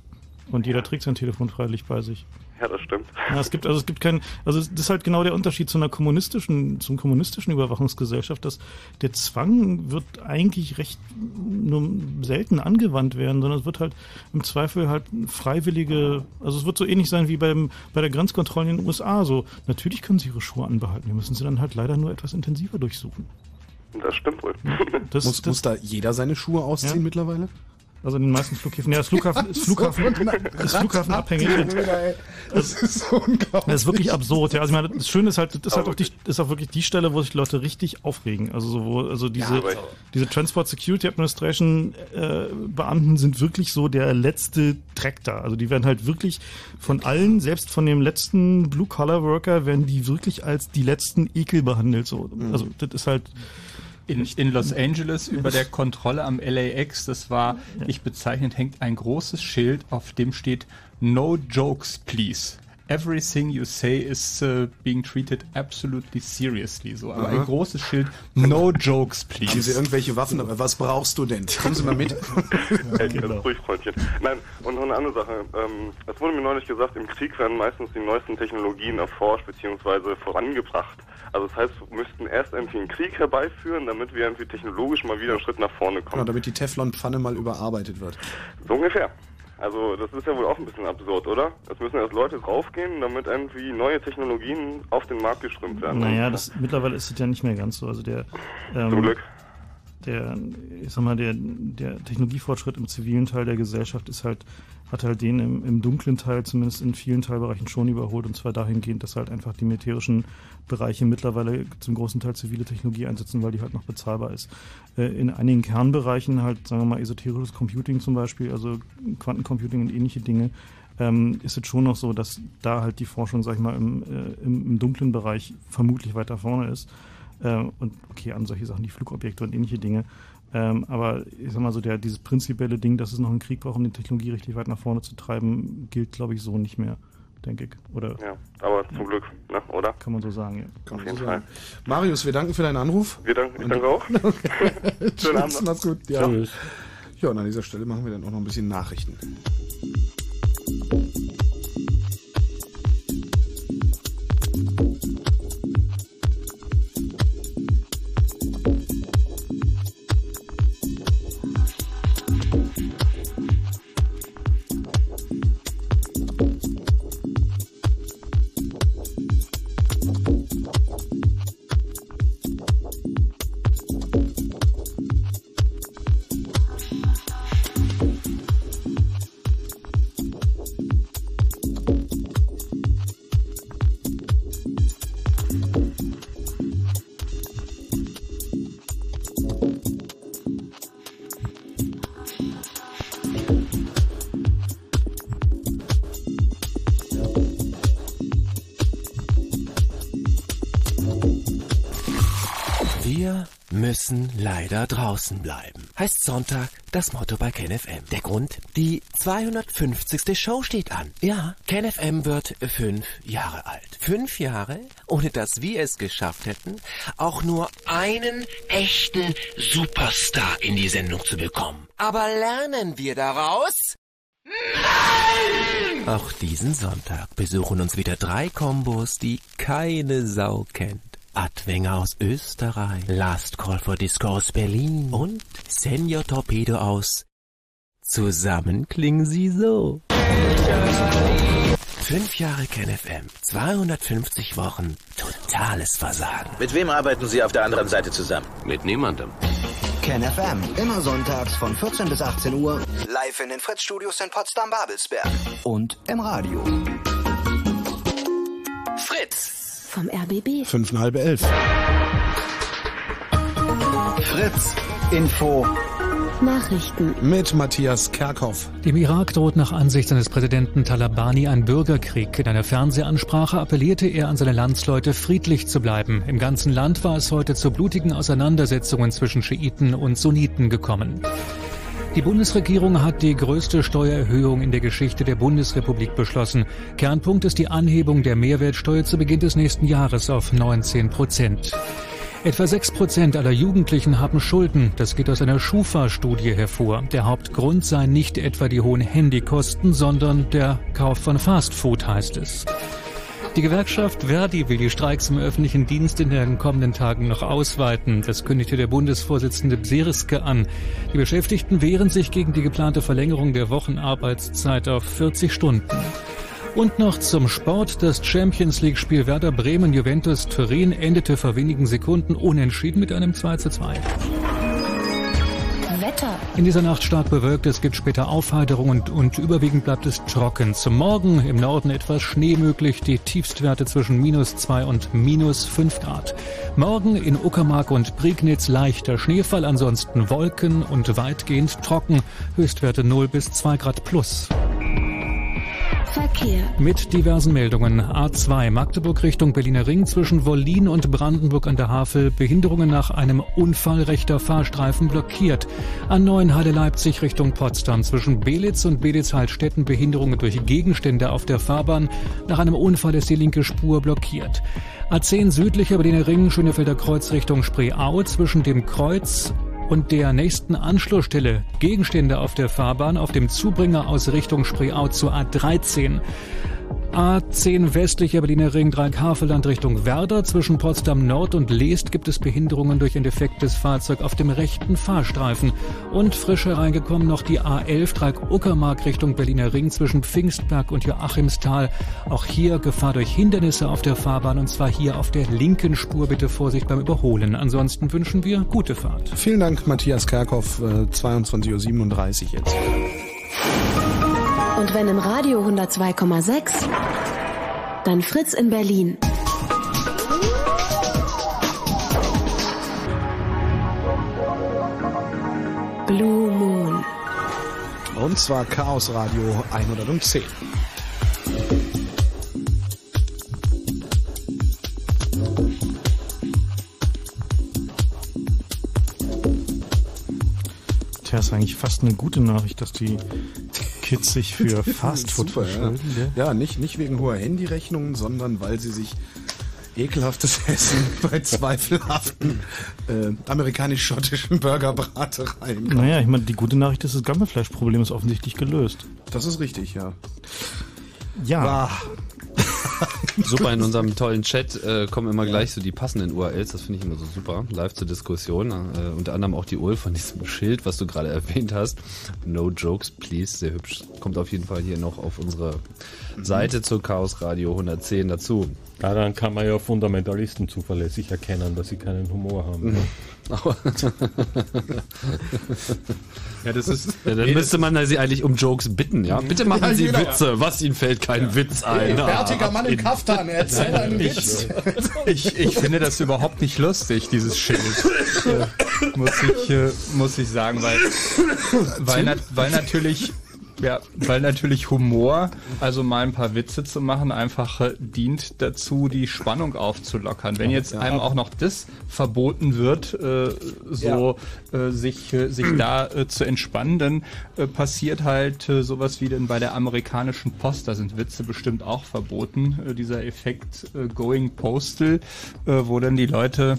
Und jeder trägt sein Telefon freilich bei sich. Ja, das stimmt. Ja, es gibt, also es gibt kein, also das ist halt genau der Unterschied zu einer kommunistischen, zum kommunistischen Überwachungsgesellschaft, dass der Zwang wird eigentlich recht nur selten angewandt werden, sondern es wird halt im Zweifel halt freiwillige, also es wird so ähnlich sein wie beim, bei der Grenzkontrolle in den USA, so, natürlich können sie ihre Schuhe anbehalten, wir müssen sie dann halt leider nur etwas intensiver durchsuchen. Das stimmt wohl. Das, Muss, das, muss da jeder seine Schuhe ausziehen Ja. mittlerweile? Also in den meisten Flughäfen, ja, das Flughafen, ist Flughafen, ist Flughafen abhängig. Das ist so unglaublich. Das ist wirklich absurd, ja. Also ich meine, das Schöne ist halt, das ist halt auch die, das ist auch wirklich die Stelle, wo sich Leute richtig aufregen. Also so, wo, also diese, ich- diese Transport Security Administration äh, Beamten sind wirklich so der letzte Dreck da. Also die werden halt wirklich von allen, selbst von dem letzten Blue Collar Worker, werden die wirklich als die letzten Ekel behandelt. So, also das ist halt in, in Los Angeles über der Kontrolle am LAX, das war, ich bezeichnet, hängt ein großes Schild, auf dem steht No jokes, please. Everything you say is uh, being treated absolutely seriously. So, aber ein großes Schild, No jokes, Haben Sie please. irgendwelche Waffen, aber was brauchst du denn? Kommen Sie mal mit. Ruhig, Freundchen. Nein, und noch eine andere Sache. Ähm, es wurde mir neulich gesagt, im Krieg werden meistens die neuesten Technologien erforscht bzw. vorangebracht. Also das heißt, wir müssten erst irgendwie einen Krieg herbeiführen, damit wir irgendwie technologisch mal wieder einen Schritt nach vorne Genau, kommen. damit die Teflonpfanne mal überarbeitet wird. So ungefähr. Also das ist ja wohl auch ein bisschen absurd, oder? Es müssen erst Leute draufgehen, damit irgendwie neue Technologien auf den Markt geströmt werden. Naja, das, mittlerweile ist es ja nicht mehr ganz so. Also der, Zum ähm, Glück. der, ich sag mal, der, der Technologiefortschritt im zivilen Teil der Gesellschaft ist halt, hat halt den im, im dunklen Teil zumindest in vielen Teilbereichen schon überholt und zwar dahingehend, dass halt einfach die militärischen Bereiche mittlerweile zum großen Teil zivile Technologie einsetzen, weil die halt noch bezahlbar ist. Äh, in einigen Kernbereichen halt, sagen wir mal, esoterisches Computing zum Beispiel, also Quantencomputing und ähnliche Dinge, ähm, ist es schon noch so, dass da halt die Forschung, sag ich mal, im, äh, im, im dunklen Bereich vermutlich weiter vorne ist. Äh, und okay, an solche Sachen, die Flugobjekte und ähnliche Dinge. Ähm, aber ich sag mal so, der, dieses prinzipielle Ding, dass es noch einen Krieg braucht, um die Technologie richtig weit nach vorne zu treiben, gilt, glaube ich, so nicht mehr, denke ich. Oder, Ja, aber zum Glück, ne, oder? Kann man so sagen, ja. Kann Auf man so jeden sagen. Marius, wir danken für deinen Anruf. Wir danken, ich danke auch. Schönen Abend noch. Mach's gut. Ja. Tschüss. ja, und an dieser Stelle machen wir dann auch noch ein bisschen Nachrichten. Müssen leider draußen bleiben. Heißt Sonntag das Motto bei KenFM. Der Grund? Die 250. Show steht an. Ja, KenFM wird fünf Jahre alt. Fünf Jahre, ohne dass wir es geschafft hätten, auch nur einen echten Superstar in die Sendung zu bekommen. Aber lernen wir daraus? Nein! Auch diesen Sonntag besuchen uns wieder drei Kombos, die keine Sau kennt. Adwenger aus Österreich, Last Call for Disco aus Berlin und Senior Torpedo aus. Zusammen klingen sie so. Fünf Jahre KenFM, 250 Wochen, totales Versagen. Mit wem arbeiten Sie auf der anderen Seite zusammen? Mit niemandem. KenFM, immer sonntags von 14 bis 18 Uhr, live in den Fritz-Studios in Potsdam-Babelsberg und im Radio. Fritz! Vom RBB. Fünf und halbe elf. Fritz, Info. Nachrichten. Mit Matthias Kerkhoff. Dem Irak droht nach Ansicht seines Präsidenten Talabani ein Bürgerkrieg. In einer Fernsehansprache appellierte er an seine Landsleute, friedlich zu bleiben. Im ganzen Land war es heute zu blutigen Auseinandersetzungen zwischen Schiiten und Sunniten gekommen. Die Bundesregierung hat die größte Steuererhöhung in der Geschichte der Bundesrepublik beschlossen. Kernpunkt ist die Anhebung der Mehrwertsteuer zu Beginn des nächsten Jahres auf 19 Prozent. Etwa 6 Prozent aller Jugendlichen haben Schulden. Das geht aus einer Schufa-Studie hervor. Der Hauptgrund sei nicht etwa die hohen Handykosten, sondern der Kauf von Fastfood, heißt es. Die Gewerkschaft Verdi will die Streiks im öffentlichen Dienst in den kommenden Tagen noch ausweiten. Das kündigte der Bundesvorsitzende Bseriske an. Die Beschäftigten wehren sich gegen die geplante Verlängerung der Wochenarbeitszeit auf 40 Stunden. Und noch zum Sport. Das Champions League-Spiel Werder Bremen-Juventus Turin endete vor wenigen Sekunden unentschieden mit einem 2 zu 2. Wetter. In dieser Nacht stark bewölkt, es gibt später Aufheiterungen und, und überwiegend bleibt es trocken. Zum Morgen im Norden etwas Schnee möglich, die Tiefstwerte zwischen minus 2 und minus 5 Grad. Morgen in Uckermark und Prignitz leichter Schneefall, ansonsten Wolken und weitgehend trocken, Höchstwerte 0 bis 2 Grad plus. Verkehr. Mit diversen Meldungen. A2 Magdeburg Richtung Berliner Ring zwischen Wollin und Brandenburg an der Havel. Behinderungen nach einem Unfall rechter Fahrstreifen blockiert. A9 Halle Leipzig Richtung Potsdam zwischen Belitz und Belitz-Heilstätten Behinderungen durch Gegenstände auf der Fahrbahn. Nach einem Unfall ist die linke Spur blockiert. A10 südlicher Berliner Ring Schönefelder Kreuz Richtung Spreeau zwischen dem Kreuz und der nächsten Anschlussstelle Gegenstände auf der Fahrbahn auf dem Zubringer aus Richtung Spreeau zur A13. A10 westlicher Berliner Ring, Dreieck-Havelland Richtung Werder. Zwischen Potsdam Nord und Leest gibt es Behinderungen durch ein defektes Fahrzeug auf dem rechten Fahrstreifen. Und frisch hereingekommen noch die A11 Dreieck Uckermark Richtung Berliner Ring zwischen Pfingstberg und Joachimsthal. Auch hier Gefahr durch Hindernisse auf der Fahrbahn und zwar hier auf der linken Spur. Bitte Vorsicht beim Überholen. Ansonsten wünschen wir gute Fahrt. Vielen Dank, Matthias Kerkhoff. Äh, 22.37 Uhr jetzt. Und wenn im Radio 102,6, dann Fritz in Berlin. Blue Moon. Und zwar Chaos Radio 110. Tja, ist eigentlich fast eine gute Nachricht, dass die Kids sich für Fastfood ja. verschulden. gell? ja, nicht, nicht wegen hoher Handyrechnungen, sondern weil sie sich ekelhaftes Essen bei zweifelhaften äh, amerikanisch-schottischen Burgerbratereien. Naja, ich meine, die gute Nachricht ist, das Gammelfleischproblem ist offensichtlich gelöst. Das ist richtig, ja. Ja. Ah, Super, in unserem tollen Chat äh, kommen immer gleich so die passenden URLs, das finde ich immer so super. Live zur Diskussion. Äh, unter anderem auch die URL von diesem Schild, was du gerade erwähnt hast. No jokes, please. Sehr hübsch. Kommt auf jeden Fall hier noch auf unsere Seite zu Chaos Radio 110 dazu. Daran kann man ja Fundamentalisten zuverlässig erkennen, dass sie keinen Humor haben. ja, das ist. Ja, dann müsste man sie eigentlich um Jokes bitten, ja? Bitte machen Ja, Sie jeder- Witze. Was Ihnen fällt kein Witz ein. Ah, bärtiger Mann im Kaftan, erzähl einen Ich, Witz. ich, ich finde das überhaupt nicht lustig, dieses Schild. Äh, muss, ich, äh, muss ich sagen, weil, weil, weil natürlich. Ja, weil natürlich Humor, also mal ein paar Witze zu machen, einfach äh, dient dazu, die Spannung aufzulockern. Wenn jetzt einem auch noch das verboten wird, äh, so äh, sich, sich da zu entspannen, dann passiert halt sowas wie denn bei der amerikanischen Post, da sind Witze bestimmt auch verboten, dieser Effekt Going Postal, wo dann die Leute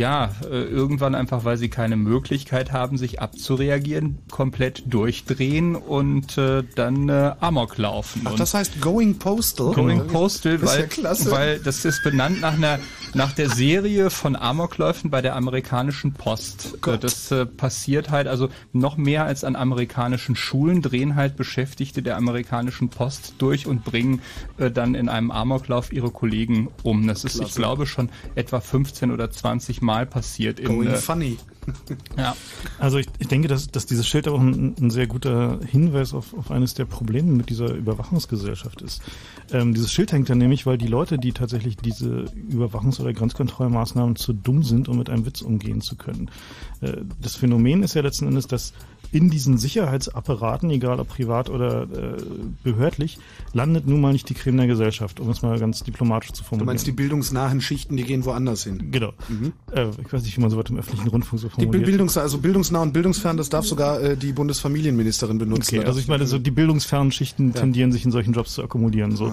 ja, äh, irgendwann einfach, weil sie keine Möglichkeit haben, sich abzureagieren, komplett durchdrehen und äh, dann äh, Amok laufen. Ach, das heißt Going Postal? Going Postal, weil, ja klasse. weil das ist benannt nach einer nach der Serie von Amokläufen bei der amerikanischen Post. Äh, Das äh, passiert halt also noch mehr als an amerikanischen Schulen drehen halt Beschäftigte der amerikanischen Post durch und bringen äh, dann in einem Amoklauf ihre Kollegen um. Das ist, ich Klasse. glaube, schon etwa 15 oder 20 Mal passiert. In, Going äh, funny. ja. Also ich, ich denke, dass, dass dieses Schild auch ein, ein sehr guter Hinweis auf, auf eines der Probleme mit dieser Überwachungsgesellschaft ist. Ähm, dieses Schild hängt da nämlich, weil die Leute, die tatsächlich diese Überwachungs- oder Grenzkontrollmaßnahmen zu dumm sind, um mit einem Witz umgehen zu können. Äh, das Phänomen ist ja letzten Endes, dass in diesen Sicherheitsapparaten, egal ob privat oder äh, behördlich, landet nun mal nicht die Creme der Gesellschaft, um es mal ganz diplomatisch zu Du formulieren. meinst, die bildungsnahen Schichten, die gehen woanders hin. Genau. Äh, ich weiß nicht, wie man sowas im öffentlichen Rundfunk so Die formuliert. Bildungs also bildungsnah und bildungsfern, das darf sogar äh, die Bundesfamilienministerin benutzen. Okay, also ich meine, so die bildungsfernen Schichten tendieren sich in solchen Jobs zu akkumulieren. So.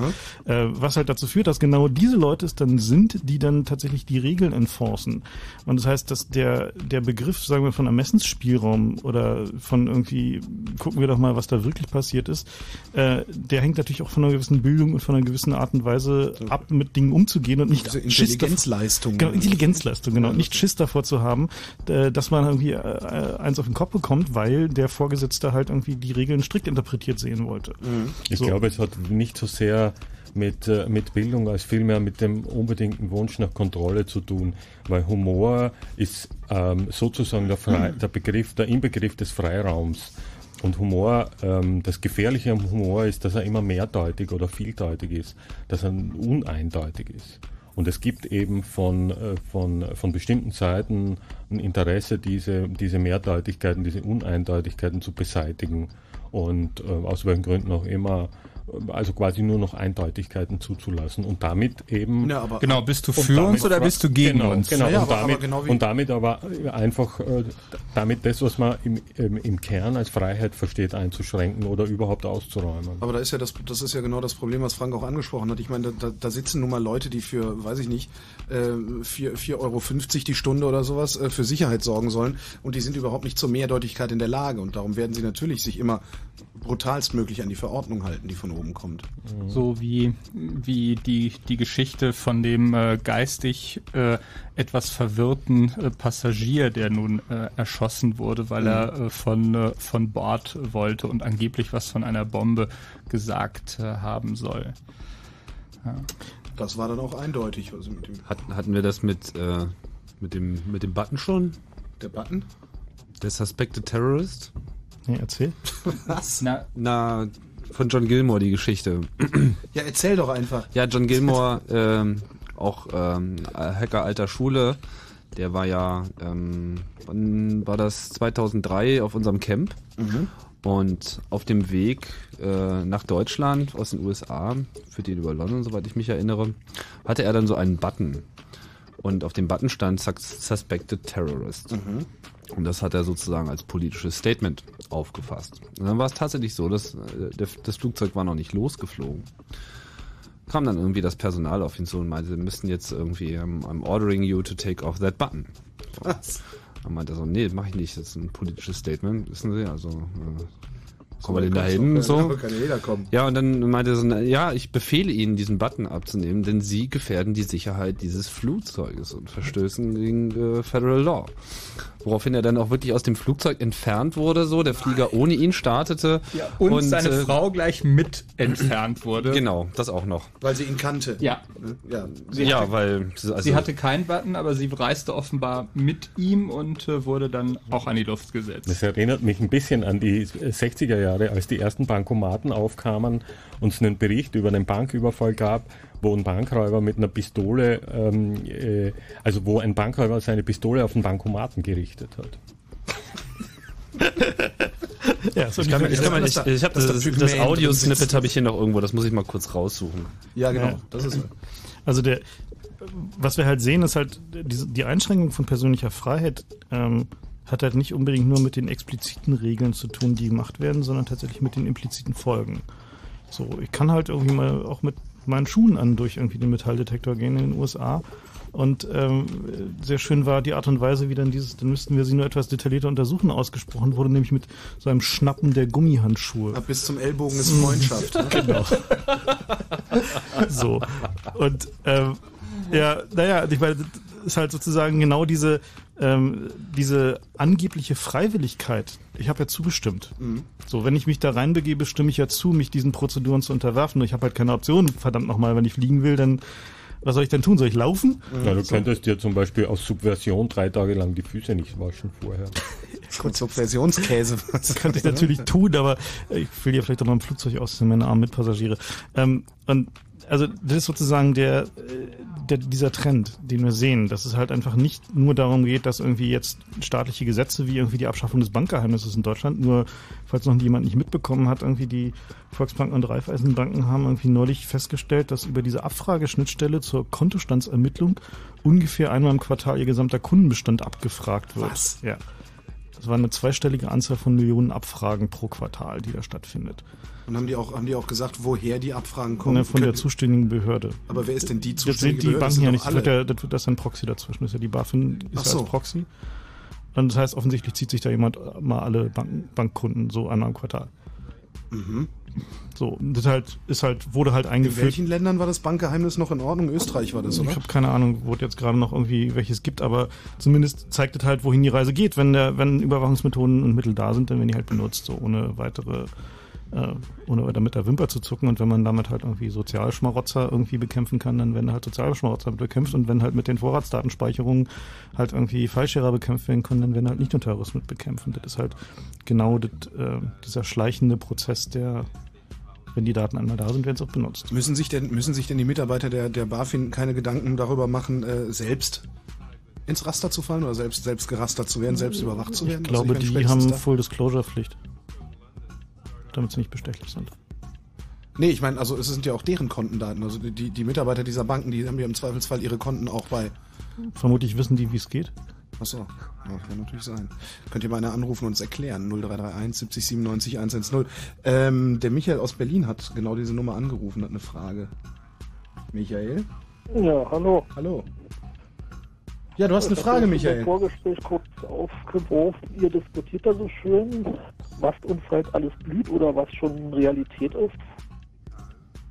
Äh, was halt dazu führt, dass genau diese Leute es dann sind, die dann tatsächlich die Regeln enforcen. Und das heißt, dass der, der Begriff, sagen wir, von Ermessensspielraum oder von irgendwie, gucken wir doch mal, was da wirklich passiert ist, äh, der hängt natürlich auch von einer gewissen Bildung und von einer gewissen Art und Weise ab, mit Dingen umzugehen und nicht Diese Schiss davor- Intelligenzleistung. Genau, Intelligenzleistung, genau. Nicht Schiss davor zu haben, äh, dass man irgendwie äh, eins auf den Kopf bekommt, weil der Vorgesetzte halt irgendwie die Regeln strikt interpretiert sehen wollte. Ich So. glaube, es hat nicht so sehr mit, äh, mit Bildung als vielmehr mit dem unbedingten Wunsch nach Kontrolle zu tun, weil Humor ist ähm, sozusagen der, Frei, der Begriff, der Inbegriff des Freiraums. Und Humor, ähm, das Gefährliche am Humor ist, dass er immer mehrdeutig oder vieldeutig ist, dass er uneindeutig ist. Und es gibt eben von, äh, von, von bestimmten Seiten ein Interesse, diese, diese Mehrdeutigkeiten, diese Uneindeutigkeiten zu beseitigen und äh, aus welchen Gründen auch immer, also quasi nur noch Eindeutigkeiten zuzulassen und damit eben Ja, aber- Genau, bist du für uns oder bist du gegen genau, uns? Genau, Ja, und, aber- aber damit, genau wie- und damit aber einfach äh, damit das, was man im, im, im Kern als Freiheit versteht, einzuschränken oder überhaupt auszuräumen. Aber da ist ja das, das ist ja genau das Problem, was Frank auch angesprochen hat. Ich meine, da, da sitzen nun mal Leute, die für, weiß ich nicht, äh, 4 4,50 Euro die Stunde oder sowas äh, für Sicherheit sorgen sollen und die sind überhaupt nicht zur Mehrdeutigkeit in der Lage und darum werden sie natürlich sich immer brutalstmöglich an die Verordnung halten, die von oben kommt. So wie, wie die, die Geschichte von dem äh, geistig äh, etwas verwirrten äh, Passagier, der nun äh, erschossen wurde, weil Mhm. er äh, von, äh, von Bord wollte und angeblich was von einer Bombe gesagt äh, haben soll. Ja. Das war dann auch eindeutig. Also mit dem, Hatten, hatten wir das mit, äh, mit, dem, mit dem Button schon? der Button? Der Suspected Terrorist? Nee, erzähl. Was? Na, Na, von John Gilmore die Geschichte. Ja, erzähl doch einfach. Ja, John Gilmore, ähm, auch ähm, Hacker alter Schule, der war ja, ähm, wann war das 2003 auf unserem Camp und auf dem Weg äh, nach Deutschland aus den USA, für den über London, soweit ich mich erinnere, hatte er dann so einen Button und auf dem Button stand Sus- Suspected Terrorist. Und das hat er sozusagen als politisches Statement aufgefasst. Und dann war es tatsächlich so, dass äh, der, das Flugzeug war noch nicht losgeflogen kam dann irgendwie das Personal auf ihn zu und meinte, wir müssen jetzt irgendwie, I'm, I'm ordering you to take off that button. Was? Dann meinte er so, nee, das mache ich nicht, das ist ein politisches Statement, wissen Sie, also äh, kommen wir denn da hin? So. Ja, und dann meinte er so, na, ja, ich befehle Ihnen, diesen Button abzunehmen, denn Sie gefährden die Sicherheit dieses Flugzeuges und verstößen gegen äh, Federal Law. Woraufhin er dann auch wirklich aus dem Flugzeug entfernt wurde, so, der Flieger ohne ihn startete. ja, und, seine äh, Frau gleich mit entfernt wurde. Genau, das auch noch. Weil sie ihn kannte. Ja. Ja. ja, weil also, Sie hatte keinen Button, aber sie reiste offenbar mit ihm und äh, wurde dann auch an die Luft gesetzt. Das erinnert mich ein bisschen an die 60er Jahre, als die ersten Bankomaten aufkamen und es einen Bericht über einen Banküberfall gab, wo ein Bankräuber mit einer Pistole, ähm, äh, also wo ein Bankräuber seine Pistole auf den Bankomaten gerichtet hat. Ja, so Ich, kann, ich, kann dass ich, ich habe das, Pygmäen das drin Audio-Snippet habe ich hier noch irgendwo, das muss ich mal kurz raussuchen. ja, genau. Ja. Das ist Also der, was wir halt sehen, ist halt, diese, die Einschränkung von persönlicher Freiheit ähm, hat halt nicht unbedingt nur mit den expliziten Regeln zu tun, die gemacht werden, sondern tatsächlich mit den impliziten Folgen. So, ich kann halt irgendwie mal auch mit meinen Schuhen an durch irgendwie den Metalldetektor gehen in den USA. Und ähm, sehr schön war die Art und Weise, wie dann dieses, dann müssten wir sie nur etwas detaillierter untersuchen, ausgesprochen wurde, nämlich mit so einem Schnappen der Gummihandschuhe. ab bis zum Ellbogen ist Freundschaft. ne? Genau. so. Und ähm, ja, naja, ich meine, ist halt sozusagen genau diese, ähm, diese angebliche Freiwilligkeit. Ich habe ja zugestimmt. So, wenn ich mich da reinbegebe, stimme ich ja zu, mich diesen Prozeduren zu unterwerfen. Nur ich habe halt keine Option. Verdammt nochmal, wenn ich fliegen will, dann was soll ich denn tun? Soll ich laufen? Ja, du könntest dir zum Beispiel aus Subversion drei Tage lang die Füße nicht waschen vorher. Kurz Subversionskäse. Das könnte ich natürlich tun, aber ich will ja vielleicht auch mal im Flugzeug aus, sind meine armen Mitpassagiere. Ähm, und also das ist sozusagen der, äh, der, dieser Trend, den wir sehen, dass es halt einfach nicht nur darum geht, dass irgendwie jetzt staatliche Gesetze wie irgendwie die Abschaffung des Bankgeheimnisses in Deutschland, nur falls noch jemand nicht mitbekommen hat, irgendwie die Volksbanken und Raiffeisenbanken haben irgendwie neulich festgestellt, dass über diese Abfrageschnittstelle zur Kontostandsermittlung ungefähr einmal im Quartal ihr gesamter Kundenbestand abgefragt wird. Was? Ja. Das war eine zweistellige Anzahl von Millionen Abfragen pro Quartal, die da stattfindet. Und haben die auch, haben die auch gesagt, woher die Abfragen kommen? Ne, von der zuständigen Behörde. aber wer ist denn die Das zuständige sind die Behörde? Das Banken sind ja doch nicht. Das, ja, das, ist ein Proxy dazwischen. Das ist ja die BaFin ist ja so. als Proxy. Und das heißt, offensichtlich zieht sich da jemand mal alle Bank, Bankkunden so einmal im Quartal. So, und das halt, ist halt, wurde halt Mhm. In eingeführt. welchen Ländern war das Bankgeheimnis noch in Ordnung? Österreich war das, oder? Ich habe keine Ahnung, wo es jetzt gerade noch irgendwie welches gibt, aber zumindest zeigt es halt, wohin die Reise geht. Wenn der, wenn Überwachungsmethoden und Mittel da sind, dann werden die halt benutzt, so ohne weitere, äh, ohne weiter mit der Wimper zu zucken. Und wenn man damit halt irgendwie Sozialschmarotzer irgendwie bekämpfen kann, dann werden halt Sozialschmarotzer bekämpft. Und wenn halt mit den Vorratsdatenspeicherungen halt irgendwie Fallscherer bekämpft werden können, dann werden halt nicht nur Terrorismus bekämpft. Und das ist halt genau das, äh, dieser schleichende Prozess, der, wenn die Daten einmal da sind, werden sie auch benutzt. Müssen sich denn, müssen sich denn die Mitarbeiter der, der BaFin keine Gedanken darüber machen, äh, selbst ins Raster zu fallen oder selbst, selbst gerastert zu werden, selbst überwacht zu werden? Ich glaube, Also ich die haben spätestens Damit sie nicht bestechlich sind. Nee, ich meine, also es sind ja auch deren Kontendaten. Also die, die, Mitarbeiter dieser Banken, die haben ja im Zweifelsfall ihre Konten auch bei. Vermutlich wissen die, wie es geht. Achso, ja, kann natürlich sein. Könnt ihr mal einer anrufen und uns erklären. 0331 70 97 110. Ähm, der Michael aus Berlin hat genau diese Nummer angerufen, hat eine Frage. Michael? Ja, hallo. Hallo. Ja, du hast eine Ich Frage, das Michael. Im Vorgespräch kurz aufgeworfen. Ihr diskutiert da so schön, was uns halt alles blüht oder was schon Realität ist.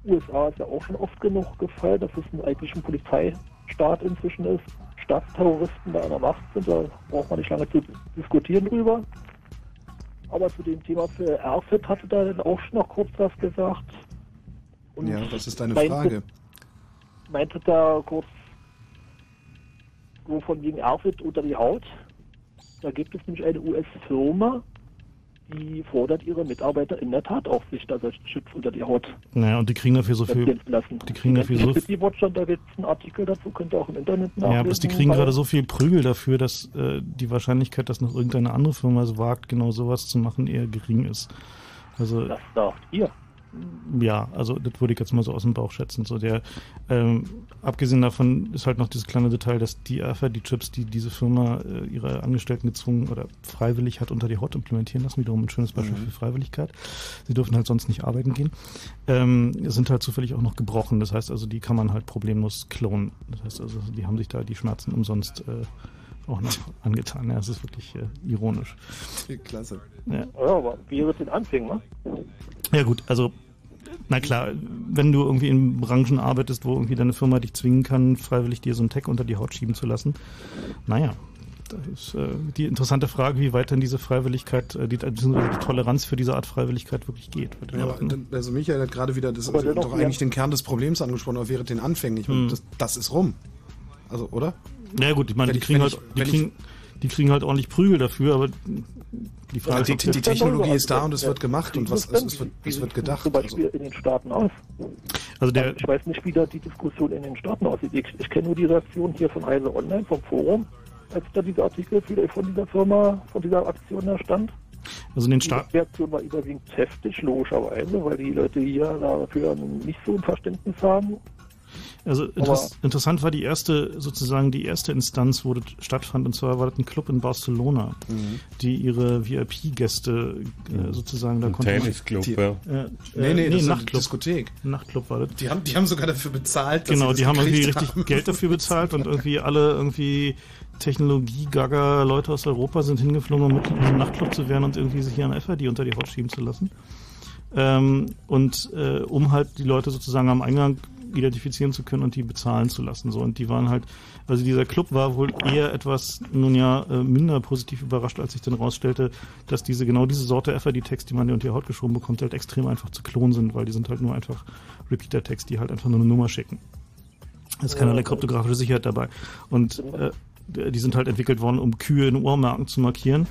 USA ist ja auch schon oft genug gefallen, dass es ein eigentlich ein Polizeistaat inzwischen ist. Staatsterroristen da an der Macht sind, da braucht man nicht lange zu diskutieren drüber. Aber zu dem Thema für RFID hatte da dann auch schon noch kurz was gesagt. Und Ja, was ist deine meinte- Frage? Meinte da kurz so von wegen RFID unter die Haut. Da gibt es nämlich eine US-Firma, die fordert ihre Mitarbeiter in der Tat auf, sich da solchen Chips unter die Haut Naja, und die kriegen dafür so viel. lassen. Die kriegen dafür so Die Watcher, da gibt es einen Artikel dazu, könnt ihr auch im Internet nachlesen. Ja, bloß die kriegen gerade so viel Prügel dafür, dass äh, die Wahrscheinlichkeit, dass noch irgendeine andere Firma es wagt, genau sowas zu machen, eher gering ist. Also Das sagt ihr. Ja, also das würde ich jetzt mal so aus dem Bauch schätzen. So der, ähm, abgesehen davon ist halt noch dieses kleine Detail, dass die einfach die Chips, die diese Firma äh, ihre Angestellten gezwungen oder freiwillig hat unter die Haut implementieren lassen, wiederum ein schönes Beispiel Mhm. für Freiwilligkeit. Sie dürfen halt sonst nicht arbeiten gehen. Ähm, sind halt zufällig auch noch gebrochen. Das heißt also, die kann man halt problemlos klonen. Das heißt also, die haben sich da die Schmerzen umsonst äh, auch noch angetan. Ja, es ist wirklich äh, ironisch. Klasse. Ja. Ja, aber wäre es den Anfängen, ne? Ja gut, also na klar, wenn du irgendwie in Branchen arbeitest, wo irgendwie deine Firma dich zwingen kann, freiwillig dir so ein Tag unter die Haut schieben zu lassen, naja, da ist äh, die interessante Frage, wie weit denn diese Freiwilligkeit, äh, die, beziehungsweise die Toleranz für diese Art Freiwilligkeit wirklich geht. Ja, aber, also Michael hat gerade wieder das, Aber dennoch, doch ja. eigentlich den Kern des Problems angesprochen, aber wäre den Anfängen. Ich meine, Hm. das, das ist rum. Also, oder? Ja gut, ich meine, Wenn die kriegen halt, ich- die wenn ich- kriegen, die kriegen halt ordentlich Prügel dafür, aber die Frage die, ist, die, die wir- Technologie ist da und es Ja, wird gemacht und was es wird, wie es sieht wird gedacht. Zum Beispiel in den Staaten aus. also der, Ich weiß nicht, wie da die Diskussion in den Staaten aussieht. Ich, ich kenne nur die Reaktion hier von Heise Online, vom Forum, als da dieser Artikel von dieser Firma, von dieser Aktion da stand. also in den Die Staaten, Reaktion war überwiegend heftig, logischerweise, weil die Leute hier dafür nicht so ein Verständnis haben. Also interess interessant war die erste, sozusagen die erste Instanz, wo das stattfand, und zwar war das ein Club in Barcelona, Mhm. die ihre VIP-Gäste äh, sozusagen da Ein konnte man- Tennisclub, Die- ja. Äh, Nee, nee, äh, das ist eine Nachtclub. Diskothek. Nachtclub war das. Die haben, die haben sogar dafür bezahlt. dass Genau, sie das die haben irgendwie richtig haben. Geld dafür bezahlt und irgendwie alle irgendwie Technologie-Gaga-Leute aus Europa sind hingeflogen, um mit in diesem Nachtclub zu werden und irgendwie sich hier an FRD unter die Haut schieben zu lassen. Ähm, und äh, um halt die Leute sozusagen am Eingang identifizieren zu können und die bezahlen zu lassen. So. Und die waren halt, also dieser Club war wohl eher etwas, nun ja, äh, minder positiv überrascht, als sich dann rausstellte, dass diese, genau diese Sorte FRD-Text, die man dir unter die Haut geschoben bekommt, halt extrem einfach zu klonen sind, weil die sind halt nur einfach Repeater-Text, die halt einfach nur eine Nummer schicken. Es ist keinerlei kryptografische Sicherheit dabei. Und äh, die sind halt entwickelt worden, um Kühe in Ohrmarken zu markieren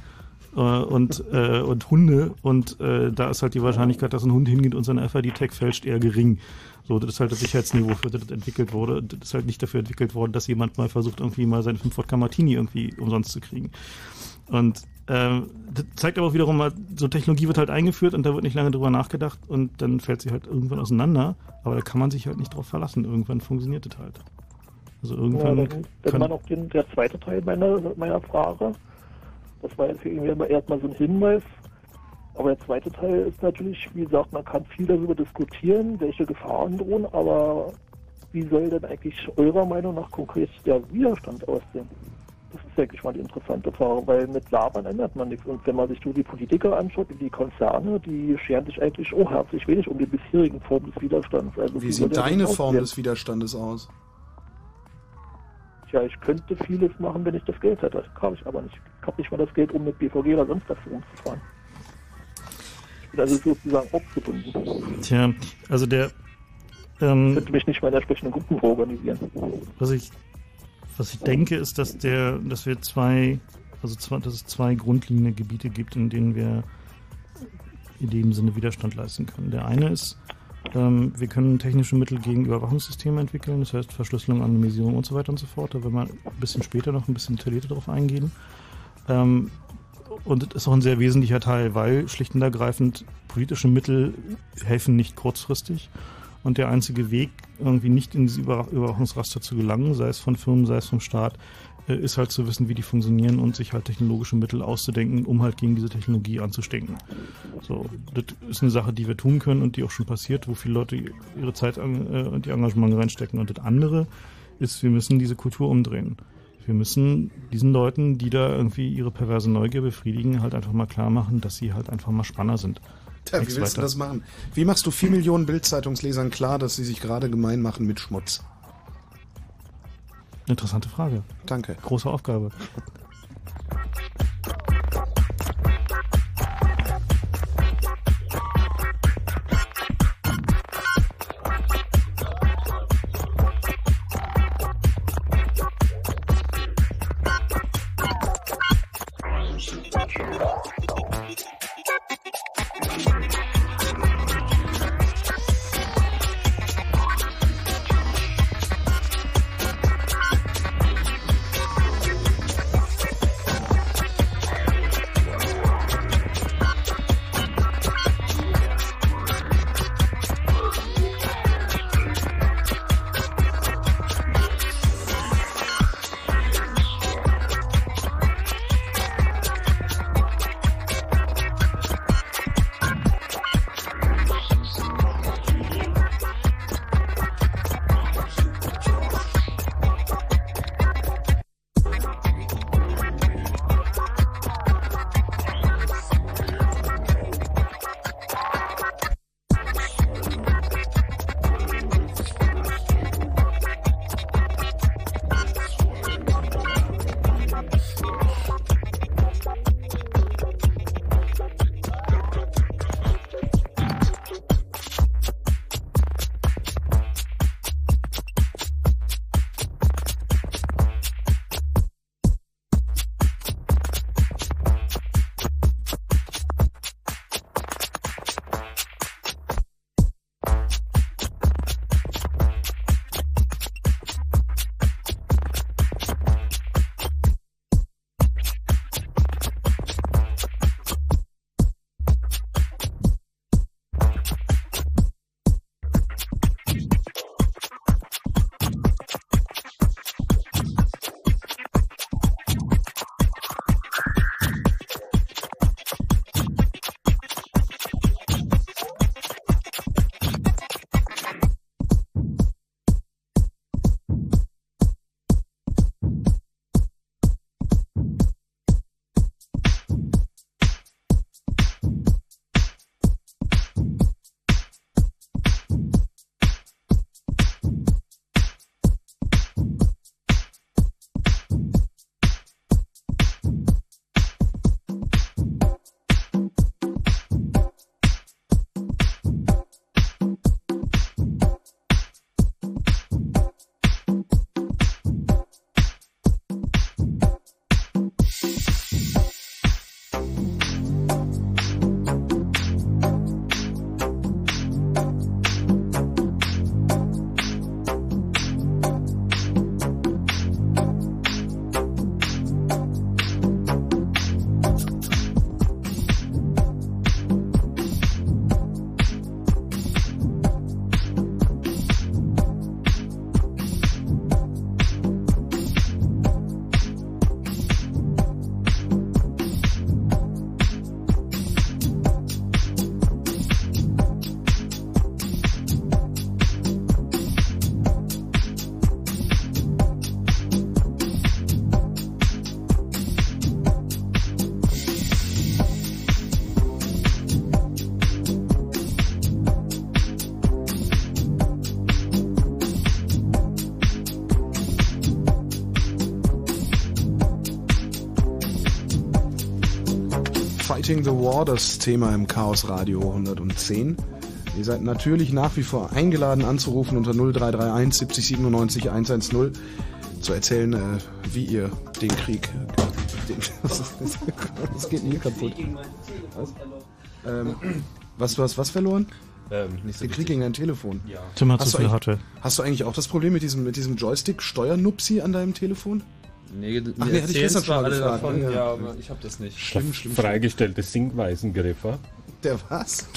äh, und, äh, und Hunde. Und äh, da ist halt die Wahrscheinlichkeit, dass ein Hund hingeht und seinen FID-Tag fälscht, eher gering. So, das ist halt das Sicherheitsniveau, für das das entwickelt wurde. Das ist halt nicht dafür entwickelt worden, dass jemand mal versucht, irgendwie mal seinen 5 Wodka Martini irgendwie umsonst zu kriegen. Und ähm, das zeigt aber auch wiederum, mal, so Technologie wird halt eingeführt und da wird nicht lange drüber nachgedacht und dann fällt sie halt irgendwann auseinander. Aber da kann man sich halt nicht drauf verlassen. Irgendwann funktioniert das halt. Also Ja, irgendwann dann, dann kann, war noch den, der zweite Teil meiner, meiner Frage. Das war jetzt irgendwie erstmal so ein Hinweis. Aber der zweite Teil ist natürlich, wie gesagt, man kann viel darüber diskutieren, welche Gefahren drohen, aber wie soll denn eigentlich eurer Meinung nach konkret der Widerstand aussehen? Das ist wirklich mal die interessante Frage, weil mit Labern ändert man nichts. Und wenn man sich nur die Politiker anschaut, die Konzerne, die scheren sich eigentlich auch herzlich wenig um die bisherigen Formen des Widerstands. Also Wie sieht deine Form des Widerstandes aus? Tja, ich könnte vieles machen, wenn ich das Geld hätte. Habe ich aber nicht. Ich habe nicht mal das Geld, um mit BVG oder sonst was rumzufahren. Ich bin also sozusagen ortsgebunden. Tja, also der ähm, könnte mich nicht mal in entsprechenden Gruppen organisieren. was ich was ich denke, ist, dass der, dass wir zwei, also zwei, dass es zwei grundlegende Gebiete gibt, in denen wir in dem Sinne Widerstand leisten können. Der eine ist, ähm, wir können technische Mittel gegen Überwachungssysteme entwickeln, das heißt Verschlüsselung, Anonymisierung und so weiter und so fort. Da werden wir ein bisschen später noch ein bisschen detaillierter darauf eingehen. Ähm, und das ist auch ein sehr wesentlicher Teil, weil schlicht und ergreifend politische Mittel helfen nicht kurzfristig. Und der einzige Weg, irgendwie nicht in diese Über Überwachungsraster zu gelangen, sei es von Firmen, sei es vom Staat, ist halt zu wissen, wie die funktionieren und sich halt technologische Mittel auszudenken, um halt gegen diese Technologie anzustecken. So, das ist eine Sache, die wir tun können und die auch schon passiert, wo viele Leute ihre Zeit äh, und ihr Engagement reinstecken. Und das andere ist, wir müssen diese Kultur umdrehen. Wir müssen diesen Leuten, die da irgendwie ihre perverse Neugier befriedigen, halt einfach mal klar machen, dass sie halt einfach mal Spanner sind. Tja, wie willst du weiter. das machen? Wie machst du vier Millionen Bildzeitungslesern klar, dass sie sich gerade gemein machen mit Schmutz? Interessante Frage. Danke. Große Aufgabe. Fighting the War, das Thema im Chaos Radio 110. Ihr seid natürlich nach wie vor eingeladen anzurufen unter 0331 70 97 110 zu erzählen, äh, wie ihr den Krieg. Den, was, ist, was geht denn hier kaputt? Was? Ähm, was, du hast was verloren? Ähm, nicht so den Krieg gegen dein Telefon. Ja. Tim hat hast zu du viel eigentlich- Hardware. Hast du eigentlich auch das Problem mit diesem, mit diesem Joystick-Steuernupsi an deinem Telefon? Nee, Ach, mir nee, hatte ich gestern zwar schon alle gefragt, davon, ne? ja, aber ich habe das nicht. Schlimm, schlimm. Freigestellte Sinkweisengriffer. Der was?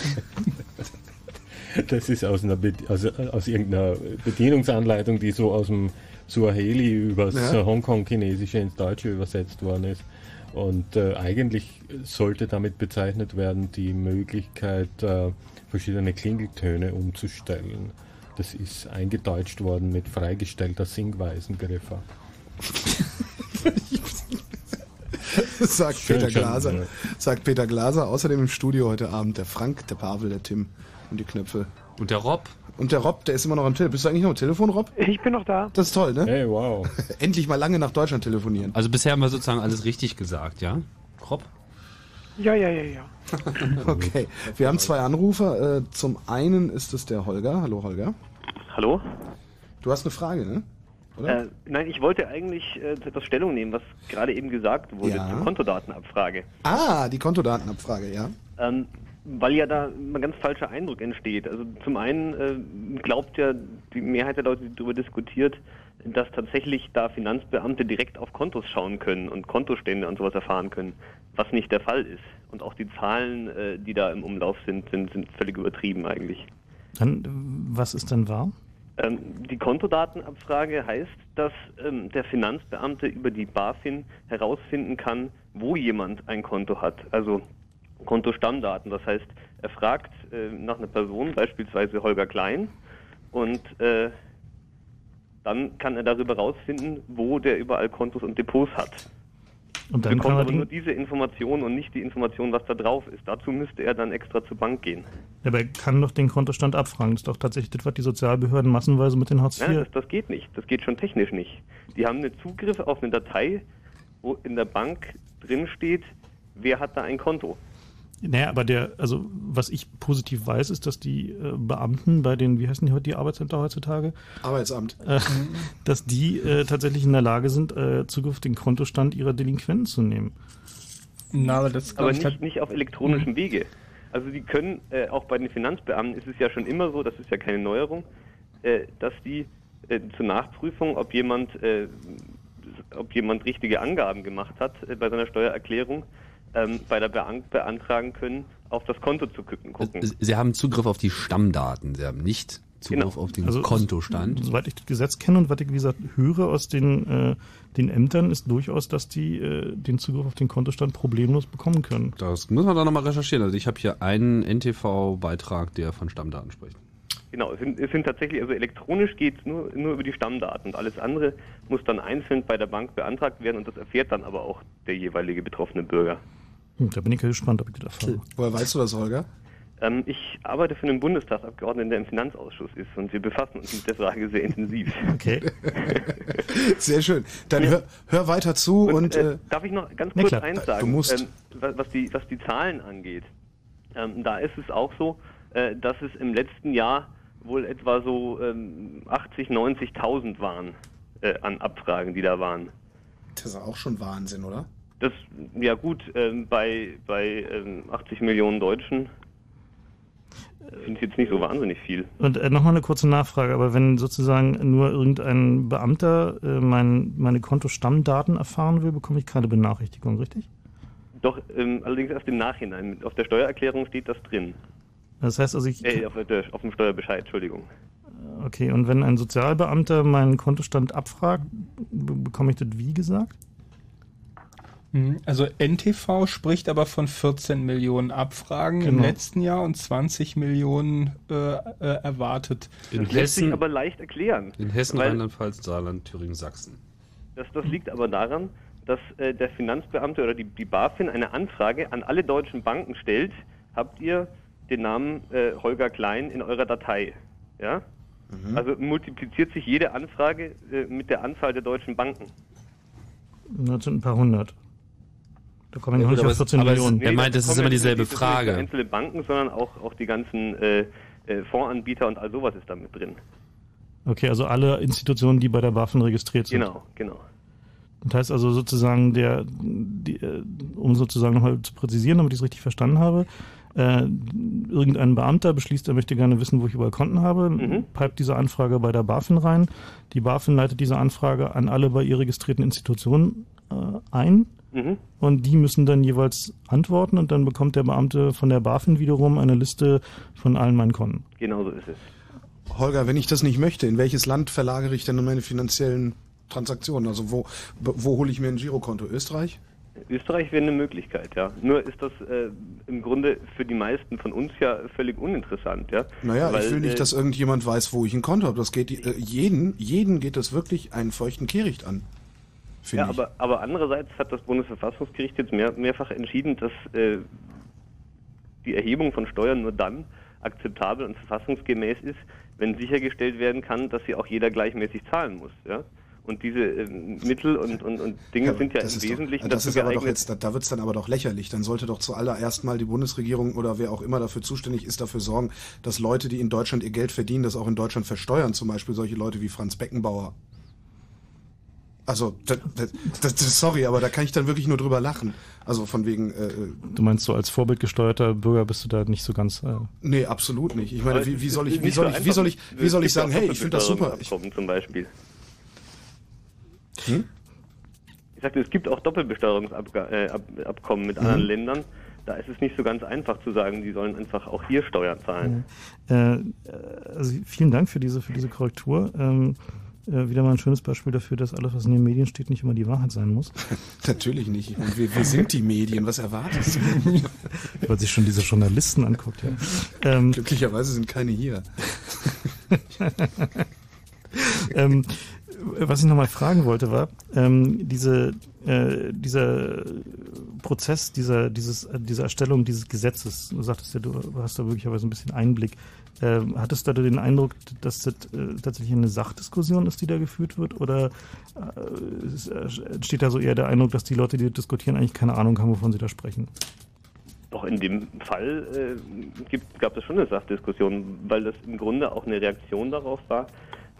Das ist aus, einer Be aus, aus irgendeiner Bedienungsanleitung, die so aus dem Suaheli übers Ja. Hongkong-Chinesische ins Deutsche übersetzt worden ist. Und äh, eigentlich sollte damit bezeichnet werden, die Möglichkeit, äh, verschiedene Klingeltöne umzustellen. Das ist eingedeutscht worden mit freigestellter Sinkweisengriffer. sagt Schön, Peter schön, Glaser. ja. Sagt Peter Glaser. Außerdem im Studio heute Abend der Frank, der Pavel, der Tim und die Knöpfe. Und der Rob. Und der Rob, der ist immer noch am Telefon. Bist du eigentlich noch am Telefon, Rob? Ich bin noch da. Das ist toll, ne? Hey, wow. Endlich mal lange nach Deutschland telefonieren. Also bisher haben wir sozusagen alles richtig gesagt, ja? Rob? Ja, ja, ja, ja. Okay, wir haben zwei Anrufer. Äh, Zum einen ist es der Holger. Hallo Holger. Hallo? Du hast eine Frage, ne? Oder? Äh, nein, ich wollte eigentlich äh, zu etwas Stellung nehmen, was gerade eben gesagt wurde Ja. zur Kontodatenabfrage. Ah, die Kontodatenabfrage, ja. Ähm, weil ja da ein ganz falscher Eindruck entsteht. Also zum einen äh, glaubt ja die Mehrheit der Leute, die darüber diskutiert, dass tatsächlich da Finanzbeamte direkt auf Kontos schauen können und Kontostände und sowas erfahren können, was nicht der Fall ist. Und auch die Zahlen, äh, die da im Umlauf sind, sind, sind völlig übertrieben eigentlich. Dann, was ist denn wahr? Ähm, die Kontodatenabfrage heißt, dass ähm, der Finanzbeamte über die BaFin herausfinden kann, wo jemand ein Konto hat. Also Kontostammdaten. Das heißt, er fragt äh, nach einer Person, beispielsweise Holger Klein, und äh, dann kann er darüber herausfinden, wo der überall Kontos und Depots hat. Und dann bekommt er aber nur diese Information und nicht die Information, was da drauf ist. Dazu müsste er dann extra zur Bank gehen. aber er kann doch den Kontostand abfragen. Das ist doch tatsächlich das, was die Sozialbehörden massenweise mit den Hartz IV. Nein, das, das geht nicht. Das geht schon technisch nicht. Die haben einen Zugriff auf eine Datei, wo in der Bank drin steht, wer hat da ein Konto. Naja, aber der, also was ich positiv weiß, ist, dass die äh, Beamten bei den, wie heißen die heute, die Arbeitsämter heutzutage? Arbeitsamt. Äh, dass die äh, tatsächlich in der Lage sind, äh, Zugriff auf den Kontostand ihrer Delinquenten zu nehmen. Na, aber das Aber glaub ich, nicht, nicht auf elektronischem Wege. Also die können, äh, auch bei den Finanzbeamten ist es ja schon immer so, das ist ja keine Neuerung, äh, dass die äh, zur Nachprüfung, ob jemand, äh, ob jemand richtige Angaben gemacht hat äh, bei seiner Steuererklärung, ähm, bei der Bank beantragen können, auf das Konto zu gucken. gucken. Sie haben Zugriff auf die Stammdaten. Sie haben nicht Zugriff Genau. auf den Also, Kontostand. Soweit ich das Gesetz kenne und was ich, wie gesagt, höre aus den, äh, den Ämtern, ist durchaus, dass die äh, den Zugriff auf den Kontostand problemlos bekommen können. Das muss man da nochmal recherchieren. Also ich habe hier einen NTV-Beitrag, der von Stammdaten spricht. Genau, es sind, es sind tatsächlich, also elektronisch geht es nur, nur über die Stammdaten und alles andere muss dann einzeln bei der Bank beantragt werden und das erfährt dann aber auch der jeweilige betroffene Bürger. Hm, da bin ich ja gespannt, ob ich das erfahre. Woher weißt du das, Holger? Ähm, ich arbeite für einen Bundestagsabgeordneten, der im Finanzausschuss ist und wir befassen uns mit der Frage sehr intensiv. Okay. Sehr schön. Dann hör, hör weiter zu und, Und, äh, äh, darf ich noch ganz kurz klar, eins du sagen, musst. Ähm, was, die, was die Zahlen angeht? Ähm, da ist es auch so, äh, dass es im letzten Jahr wohl etwa so ähm, 80, 90.000 waren äh, an Abfragen, die da waren. das ist auch schon Wahnsinn, oder? Das, ja gut, ähm, bei, bei ähm, 80 Millionen Deutschen finde ich jetzt nicht so wahnsinnig viel. Und äh, nochmal eine kurze Nachfrage, aber wenn sozusagen nur irgendein Beamter äh, mein, meine Kontostammdaten erfahren will, bekomme ich keine Benachrichtigung, richtig? Doch, ähm, allerdings erst im Nachhinein. Auf der Steuererklärung steht das drin. Das heißt also, ich, Äh, auf, der, auf dem Steuerbescheid, Entschuldigung. okay, und wenn ein Sozialbeamter meinen Kontostand abfragt, be bekomme ich das wie gesagt? Mhm. Also NTV spricht aber von 14 Millionen Abfragen im Genau. letzten Jahr und 20 Millionen äh, äh, erwartet. In Das lässt sich Hessen, aber leicht erklären. in Hessen Rheinland-Pfalz, Saarland, Thüringen, Sachsen. das, das liegt aber daran, dass äh, der Finanzbeamte oder die, die BaFin eine Anfrage an alle deutschen Banken stellt. Habt ihr den Namen äh, Holger Klein in eurer Datei? Ja? Also multipliziert sich jede Anfrage äh, mit der Anzahl der deutschen Banken. Das sind ein paar hundert. Da komme ich Ja, nicht auf es- 14 aber es- Millionen. Er meint, das ist kommen immer dieselbe nicht- Frage. Nicht nur einzelne Banken, sondern auch, auch die ganzen äh, äh, Fondsanbieter und all sowas ist da mit drin. Okay, also alle Institutionen, die bei der BaFin registriert sind. Genau, genau. Das heißt also sozusagen der, die, äh, um sozusagen nochmal zu präzisieren, damit ich es richtig verstanden habe, äh, irgendein Beamter beschließt, er möchte gerne wissen, wo ich überall Konten habe, Mhm. pipet diese Anfrage bei der BaFin rein. Die BaFin leitet diese Anfrage an alle bei ihr registrierten Institutionen äh, ein Mhm. und die müssen dann jeweils antworten und dann bekommt der Beamte von der BaFin wiederum eine Liste von allen meinen Konten. Genau so ist es. Holger, wenn ich das nicht möchte, in welches Land verlagere ich denn meine finanziellen Transaktionen? Also wo, wo hole ich mir ein Girokonto? Österreich? Österreich wäre eine Möglichkeit, ja. Nur ist das äh, im Grunde für die meisten von uns ja völlig uninteressant, ja. Naja, Weil, ich will nicht, äh, dass irgendjemand weiß, wo ich ein Konto habe. Das geht äh, jeden, jeden geht das wirklich einen feuchten Kehricht an. Finde Ja, ich. aber, aber andererseits hat das Bundesverfassungsgericht jetzt mehr, mehrfach entschieden, dass äh, die Erhebung von Steuern nur dann akzeptabel und verfassungsgemäß ist, wenn sichergestellt werden kann, dass sie auch jeder gleichmäßig zahlen muss. Ja? Und diese äh, Mittel und, und, und Dinge sind ja im Wesentlichen doch, das ist aber doch jetzt, da, da wird's dann aber doch lächerlich. Dann sollte doch zuallererst mal die Bundesregierung oder wer auch immer dafür zuständig ist, dafür sorgen, dass Leute, die in Deutschland ihr Geld verdienen, das auch in Deutschland versteuern. Zum Beispiel solche Leute wie Franz Beckenbauer. Also, das, das, das, sorry, aber da kann ich dann wirklich nur drüber lachen. Also von wegen, äh, Du meinst so als vorbildgesteuerter Bürger bist du da nicht so ganz. Äh, nee, absolut nicht. Ich meine, wie, wie soll ich, wie soll so ich, wie soll ich, wie soll ich ja sagen, hey, ich finde das super. Ich, zum Beispiel. Hm? Ich sagte, es gibt auch Doppelbesteuerungsabkommen mit anderen Ländern. Da ist es nicht so ganz einfach zu sagen, die sollen einfach auch hier Steuern zahlen. äh, also vielen Dank für diese, für diese Korrektur. Ähm, äh, wieder mal ein schönes Beispiel dafür, dass alles, was in den Medien steht, nicht immer die Wahrheit sein muss. Natürlich nicht. Ich meine, wir, wir sind die Medien. Was erwartest du? Weil sich schon diese Journalisten anguckt, ja. Ähm, Glücklicherweise sind keine hier. ähm, was ich nochmal fragen wollte, war, ähm, diese, äh, dieser Prozess, dieser, dieses, äh, diese Erstellung dieses Gesetzes, du sagtest ja, du hast da möglicherweise ein bisschen Einblick. Ähm, hattest du da den Eindruck, dass das äh, tatsächlich eine Sachdiskussion ist, die da geführt wird? Oder äh, äh, entsteht da so eher der Eindruck, dass die Leute, die diskutieren, eigentlich keine Ahnung haben, wovon sie da sprechen? Doch in dem Fall äh, gibt, gab es schon eine Sachdiskussion, weil das im Grunde auch eine Reaktion darauf war,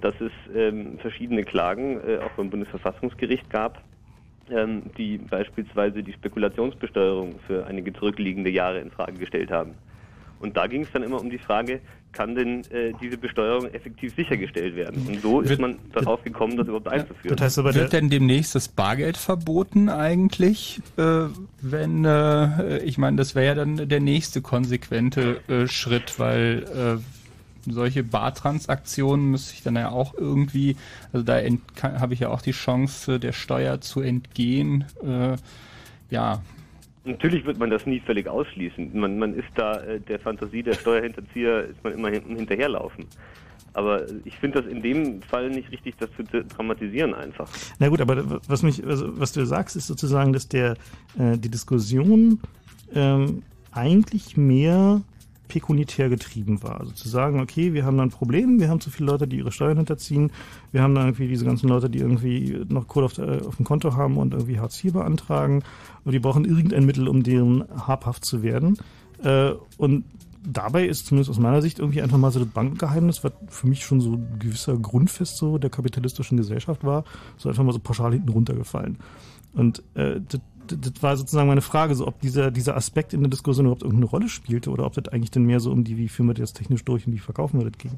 dass es ähm, verschiedene Klagen äh, auch beim Bundesverfassungsgericht gab, ähm, die beispielsweise die Spekulationsbesteuerung für einige zurückliegende Jahre in Frage gestellt haben. Und da ging es dann immer um die Frage, kann denn äh, diese Besteuerung effektiv sichergestellt werden? Und so ist Wird- man darauf gekommen, das überhaupt einzuführen. Wird denn demnächst das Bargeld verboten eigentlich? Äh, wenn, äh, ich meine, das wäre ja dann der nächste konsequente äh, Schritt, weil äh, solche Bartransaktionen müsste ich dann ja auch irgendwie, also da ent- kann- habe ich ja auch die Chance, der Steuer zu entgehen. Äh, ja, Natürlich wird man das nie völlig ausschließen. Man, man ist da äh, der Fantasie der Steuerhinterzieher ist man immer hin, hinterherlaufen. Aber ich finde das in dem Fall nicht richtig, das zu dramatisieren einfach. Na gut, aber was mich, also was du sagst, ist sozusagen, dass der äh, die Diskussion ähm, eigentlich mehr pekunitär getrieben war. Also zu sagen, okay, wir haben da ein Problem, wir haben zu viele Leute, die ihre Steuern hinterziehen, wir haben da irgendwie diese ganzen Leute, die irgendwie noch Kohle auf, der, auf dem Konto haben und irgendwie Hartz IV beantragen und die brauchen irgendein Mittel, um deren habhaft zu werden. Äh, und dabei ist zumindest aus meiner Sicht irgendwie einfach mal so das Bankgeheimnis, was für mich schon so ein gewisser Grundfest so der kapitalistischen Gesellschaft war, so einfach mal so pauschal hinten runtergefallen. Und äh, das, das war sozusagen meine Frage, so ob dieser, dieser Aspekt in der Diskussion überhaupt irgendeine Rolle spielte oder ob das eigentlich dann mehr so um die, wie führen wir das technisch durch und wie verkaufen wir das ging.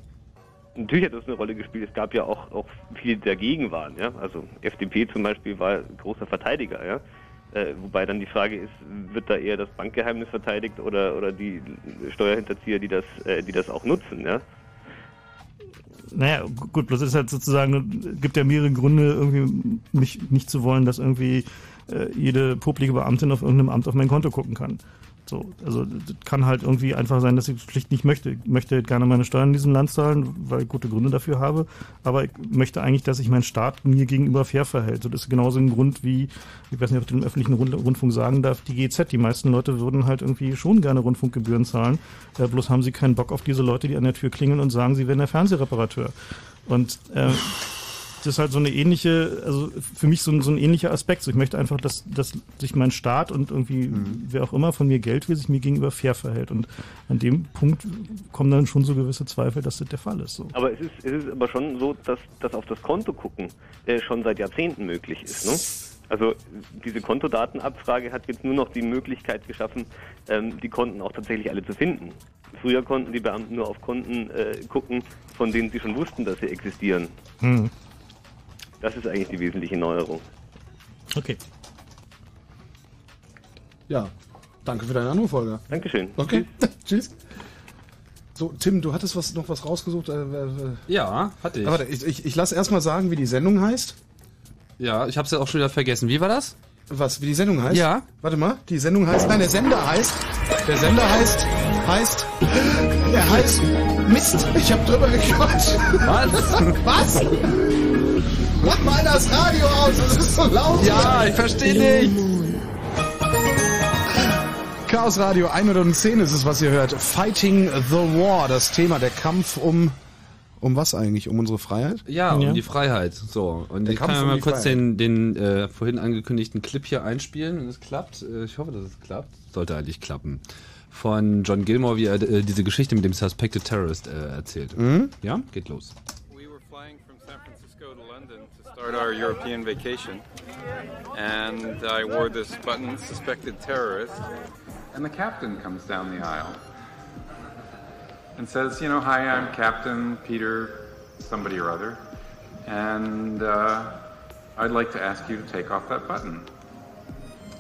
Natürlich hat das eine Rolle gespielt. Es gab ja auch, auch viele, die dagegen waren. Ja? Also FDP zum Beispiel war großer Verteidiger. Ja? Äh, wobei dann die Frage ist, wird da eher das Bankgeheimnis verteidigt oder, oder die Steuerhinterzieher, die das, äh, die das auch nutzen? Ja? Naja, gu- gut, bloß ist halt sozusagen, gibt ja mehrere Gründe, irgendwie nicht, nicht zu wollen, dass irgendwie äh, jede publike Beamtin auf irgendeinem Amt auf mein Konto gucken kann. So, also das kann halt irgendwie einfach sein, dass ich schlicht nicht möchte. Ich möchte gerne meine Steuern in diesem Land zahlen, weil ich gute Gründe dafür habe, aber ich möchte eigentlich, dass sich mein Staat mir gegenüber fair verhält. So, das ist genauso ein Grund wie, ich weiß nicht, ob ich den öffentlichen Rund Rundfunk sagen darf, die GZ. Die meisten Leute würden halt irgendwie schon gerne Rundfunkgebühren zahlen, äh, bloß haben sie keinen Bock auf diese Leute, die an der Tür klingeln und sagen, sie wären der Fernsehreparateur. Und äh, das ist halt so eine ähnliche, also für mich so ein, so ein ähnlicher Aspekt. So, ich möchte einfach, dass, dass sich mein Staat und irgendwie wer auch immer von mir Geld will, sich mir gegenüber fair verhält. Und an dem Punkt kommen dann schon so gewisse Zweifel, dass das der Fall ist. So. Aber es ist, es ist aber schon so, dass das auf das Konto gucken äh, schon seit Jahrzehnten möglich ist. Ne? Also diese Kontodatenabfrage hat jetzt nur noch die Möglichkeit geschaffen, ähm, die Konten auch tatsächlich alle zu finden. Früher konnten die Beamten nur auf Konten äh, gucken, von denen sie schon wussten, dass sie existieren. Hm. Das ist eigentlich die wesentliche Neuerung. Okay. Ja, danke für deinen Anruf, Holger. Dankeschön. Okay, tschüss. So, Tim, du hattest was, noch was rausgesucht? Äh, äh, Ja, hatte ich. Aber ich, ich, ich lasse erstmal sagen, wie die Sendung heißt. Ja, ich hab's ja auch schon wieder vergessen. Wie war das? Was, wie die Sendung heißt? Ja. Warte mal, die Sendung heißt, nein, der Sender heißt, der Sender heißt, heißt, der heißt, Mist, ich hab drüber gequatscht. Was? Was? Mach mal das Radio aus, das ist so laut. Ja, ich verstehe nicht. Chaos Radio 110 ist es, was ihr hört. Fighting the War, das Thema, der Kampf um um was eigentlich? Um unsere Freiheit? Ja, um die Freiheit. So, und Der ich Kampf kann ja um mal kurz Freiheit. den, den äh, vorhin angekündigten Clip hier einspielen, wenn es klappt. Äh, ich hoffe, dass es klappt. Sollte eigentlich klappen. Von John Gilmore, wie er äh, diese Geschichte mit dem Suspected Terrorist äh, erzählt. Mhm. Ja, geht los. Start our European vacation. And I wore this button, suspected terrorist. And the captain comes down the aisle and says, You know, hi, I'm Captain Peter, somebody or other. And uh, I'd like to ask you to take off that button.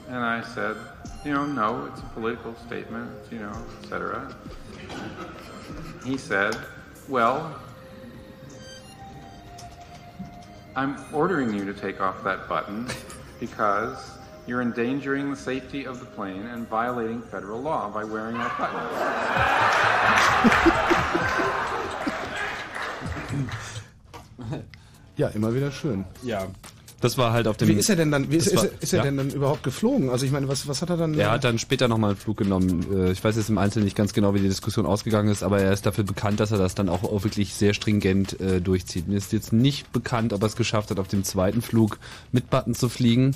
And I said, You know, no, it's a political statement, you know, etc. He said, Well, I'm ordering you to take off that button because you're endangering the safety of the plane and violating federal law by wearing that button. Ja, immer wieder schön. Ja. Das war halt auf dem. Wie ist er denn dann, wie ist, Das ist, war- er- ist er ja. denn dann überhaupt geflogen? Also ich meine, was, was hat er dann? Er hat dann später nochmal einen Flug genommen. Äh, Ich weiß jetzt im Einzelnen nicht ganz genau, wie die Diskussion ausgegangen ist, aber er ist dafür bekannt, dass er das dann auch, auch wirklich sehr stringent äh, durchzieht. Mir ist jetzt nicht bekannt, ob er es geschafft hat, auf dem zweiten Flug mit Button zu fliegen.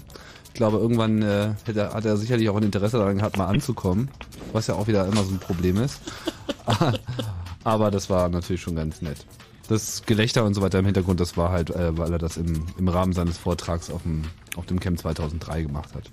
Ich glaube, irgendwann äh, hätte, er- hat er sicherlich auch ein Interesse daran gehabt, mal anzukommen, was ja auch wieder immer so ein Problem ist. aber das war natürlich schon ganz nett. Das Gelächter und so weiter im Hintergrund, das war halt, äh, weil er das im, im Rahmen seines Vortrags auf dem, auf dem Camp 2003 gemacht hat.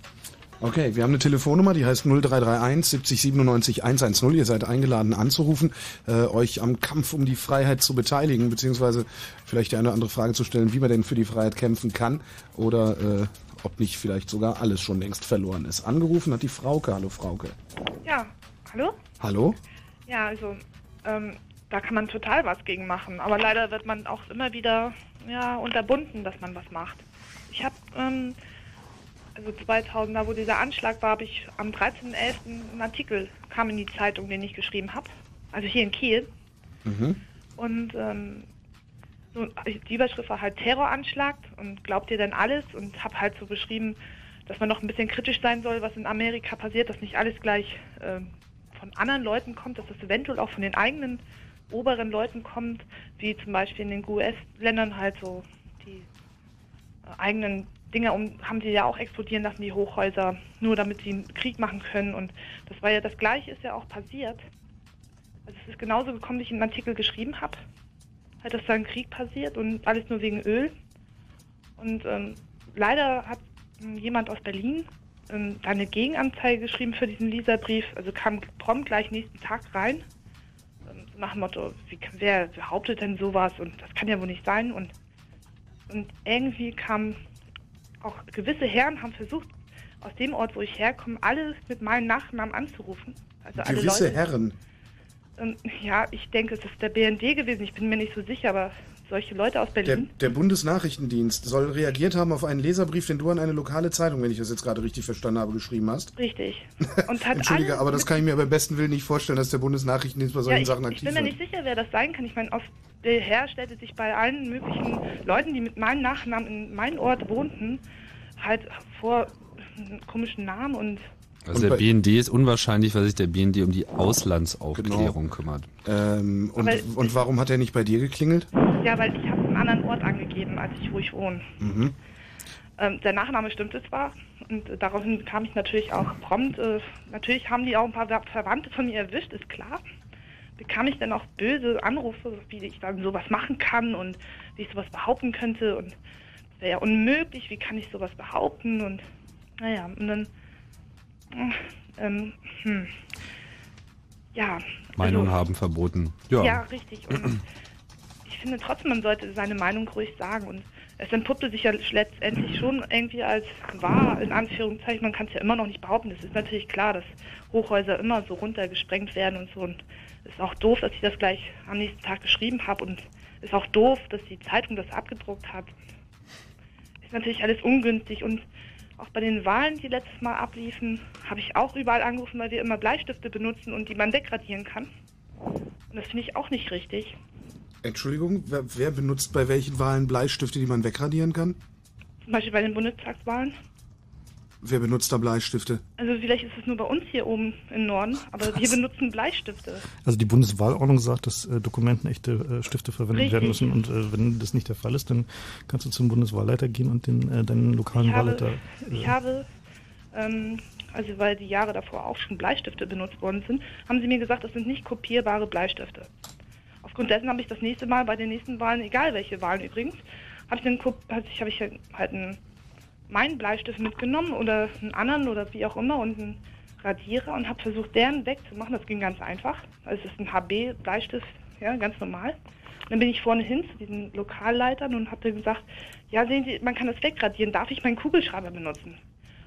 Okay, wir haben eine Telefonnummer, die heißt 0331 70 97 110. Ihr seid eingeladen anzurufen, äh, euch am Kampf um die Freiheit zu beteiligen, beziehungsweise vielleicht die eine oder andere Frage zu stellen, wie man denn für die Freiheit kämpfen kann oder äh, ob nicht vielleicht sogar alles schon längst verloren ist. Angerufen hat die Frauke. Hallo Frauke. Ja, hallo? Hallo? Ja, also ähm, da kann man total was gegen machen. Aber leider wird man auch immer wieder ja, unterbunden, dass man was macht. Ich habe, ähm, also 2000, da wo dieser Anschlag war, habe ich am 13.11. einen Artikel, kam in die Zeitung, den ich geschrieben habe. Also hier in Kiel. Mhm. Und ähm, so, die Überschrift war halt Terroranschlag und glaubt ihr denn alles? Und habe halt so beschrieben, dass man noch ein bisschen kritisch sein soll, was in Amerika passiert, dass nicht alles gleich ähm, von anderen Leuten kommt, dass das eventuell auch von den eigenen oberen Leuten kommt, wie zum Beispiel in den US-Ländern halt so die äh, eigenen Dinge um, haben sie ja auch explodieren lassen, die Hochhäuser, nur damit sie einen Krieg machen können. Und das war ja das Gleiche ist ja auch passiert. Also es ist genauso gekommen, wie ich einen Artikel geschrieben habe. Halt, dass da ein Krieg passiert und alles nur wegen Öl. Und ähm, leider hat ähm, jemand aus Berlin ähm, eine Gegenanzeige geschrieben für diesen Leserbrief. Also kam prompt gleich nächsten Tag rein. Nach dem Motto, wie, wer behauptet denn sowas? Und das kann ja wohl nicht sein. Und, und irgendwie kamen auch gewisse Herren, haben versucht, aus dem Ort, wo ich herkomme, alle mit meinem Nachnamen anzurufen. Also Gewisse Leute, Herren. Ähm, ja, ich denke, es ist der BND gewesen. Ich bin mir nicht so sicher, aber solche Leute aus Der, Berlin. der Bundesnachrichtendienst soll reagiert haben auf einen Leserbrief, den du an eine lokale Zeitung, wenn ich das jetzt gerade richtig verstanden habe, geschrieben hast. Richtig. Und hat Entschuldige, aber das kann ich mir beim besten Willen nicht vorstellen, dass der Bundesnachrichtendienst bei ja, solchen ich, Sachen ich aktiv bin mir ist. nicht sicher, wer das sein kann. Ich meine, aus der Herr stellte sich bei allen möglichen Leuten, die mit meinem Nachnamen in meinem Ort wohnten, halt vor komischen Namen und Also der BND ist unwahrscheinlich, weil sich der BND um die Auslandsaufklärung kümmert. Ähm, und, und warum hat er nicht bei dir geklingelt? ja, weil ich habe einen anderen Ort angegeben, als ich wo ich wohne. Mhm. Ähm, der Nachname stimmte zwar und äh, daraufhin kam ich natürlich auch prompt. Äh, natürlich haben die auch ein paar Ver- Verwandte von mir erwischt, ist klar. Bekam ich dann auch böse Anrufe, wie ich dann sowas machen kann und wie ich sowas behaupten könnte und das wäre ja unmöglich, wie kann ich sowas behaupten und naja, und dann ähm, hm, ja. Meinung also- haben verboten. ja, Ja. richtig. Und ich finde trotzdem, man sollte seine Meinung ruhig sagen. Und es entpuppte sich ja letztendlich schon irgendwie als wahr, in Anführungszeichen. Man kann es ja immer noch nicht behaupten. Es ist natürlich klar, dass Hochhäuser immer so runtergesprengt werden und so. Und es ist auch doof, dass ich das gleich am nächsten Tag geschrieben habe. Und es ist auch doof, dass die Zeitung das abgedruckt hat. Ist natürlich alles ungünstig. Und auch bei den Wahlen, die letztes Mal abliefen, habe ich auch überall angerufen, weil wir immer Bleistifte benutzen und die man degradieren kann. Und das finde ich auch nicht richtig. Entschuldigung, wer, wer benutzt bei welchen Wahlen Bleistifte, die man wegradieren kann? Zum Beispiel bei den Bundestagswahlen. Wer benutzt da Bleistifte? Also vielleicht ist es nur bei uns hier oben im Norden, aber wir benutzen Bleistifte. Also die Bundeswahlordnung sagt, dass äh, Dokumenten echte äh, Stifte verwendet Richtig. werden müssen und äh, wenn das nicht der Fall ist, dann kannst du zum Bundeswahlleiter gehen und den äh, deinen lokalen Ich habe, Wahlleiter. ich habe ähm, also weil die Jahre davor auch schon Bleistifte benutzt worden sind, haben sie mir gesagt, das sind nicht kopierbare Bleistifte. Aufgrund dessen habe ich das nächste Mal bei den nächsten Wahlen, egal welche Wahlen übrigens, habe ich dann Kop- also ich, habe ich halt einen, meinen Bleistift mitgenommen oder einen anderen oder wie auch immer und einen Radierer und habe versucht, deren wegzumachen. Das ging ganz einfach. Also es ist ein HB-Bleistift, ja, ganz normal. Dann bin ich vorne hin zu diesen Lokalleitern und habe gesagt, ja, sehen Sie, man kann das wegradieren, darf ich meinen Kugelschreiber benutzen?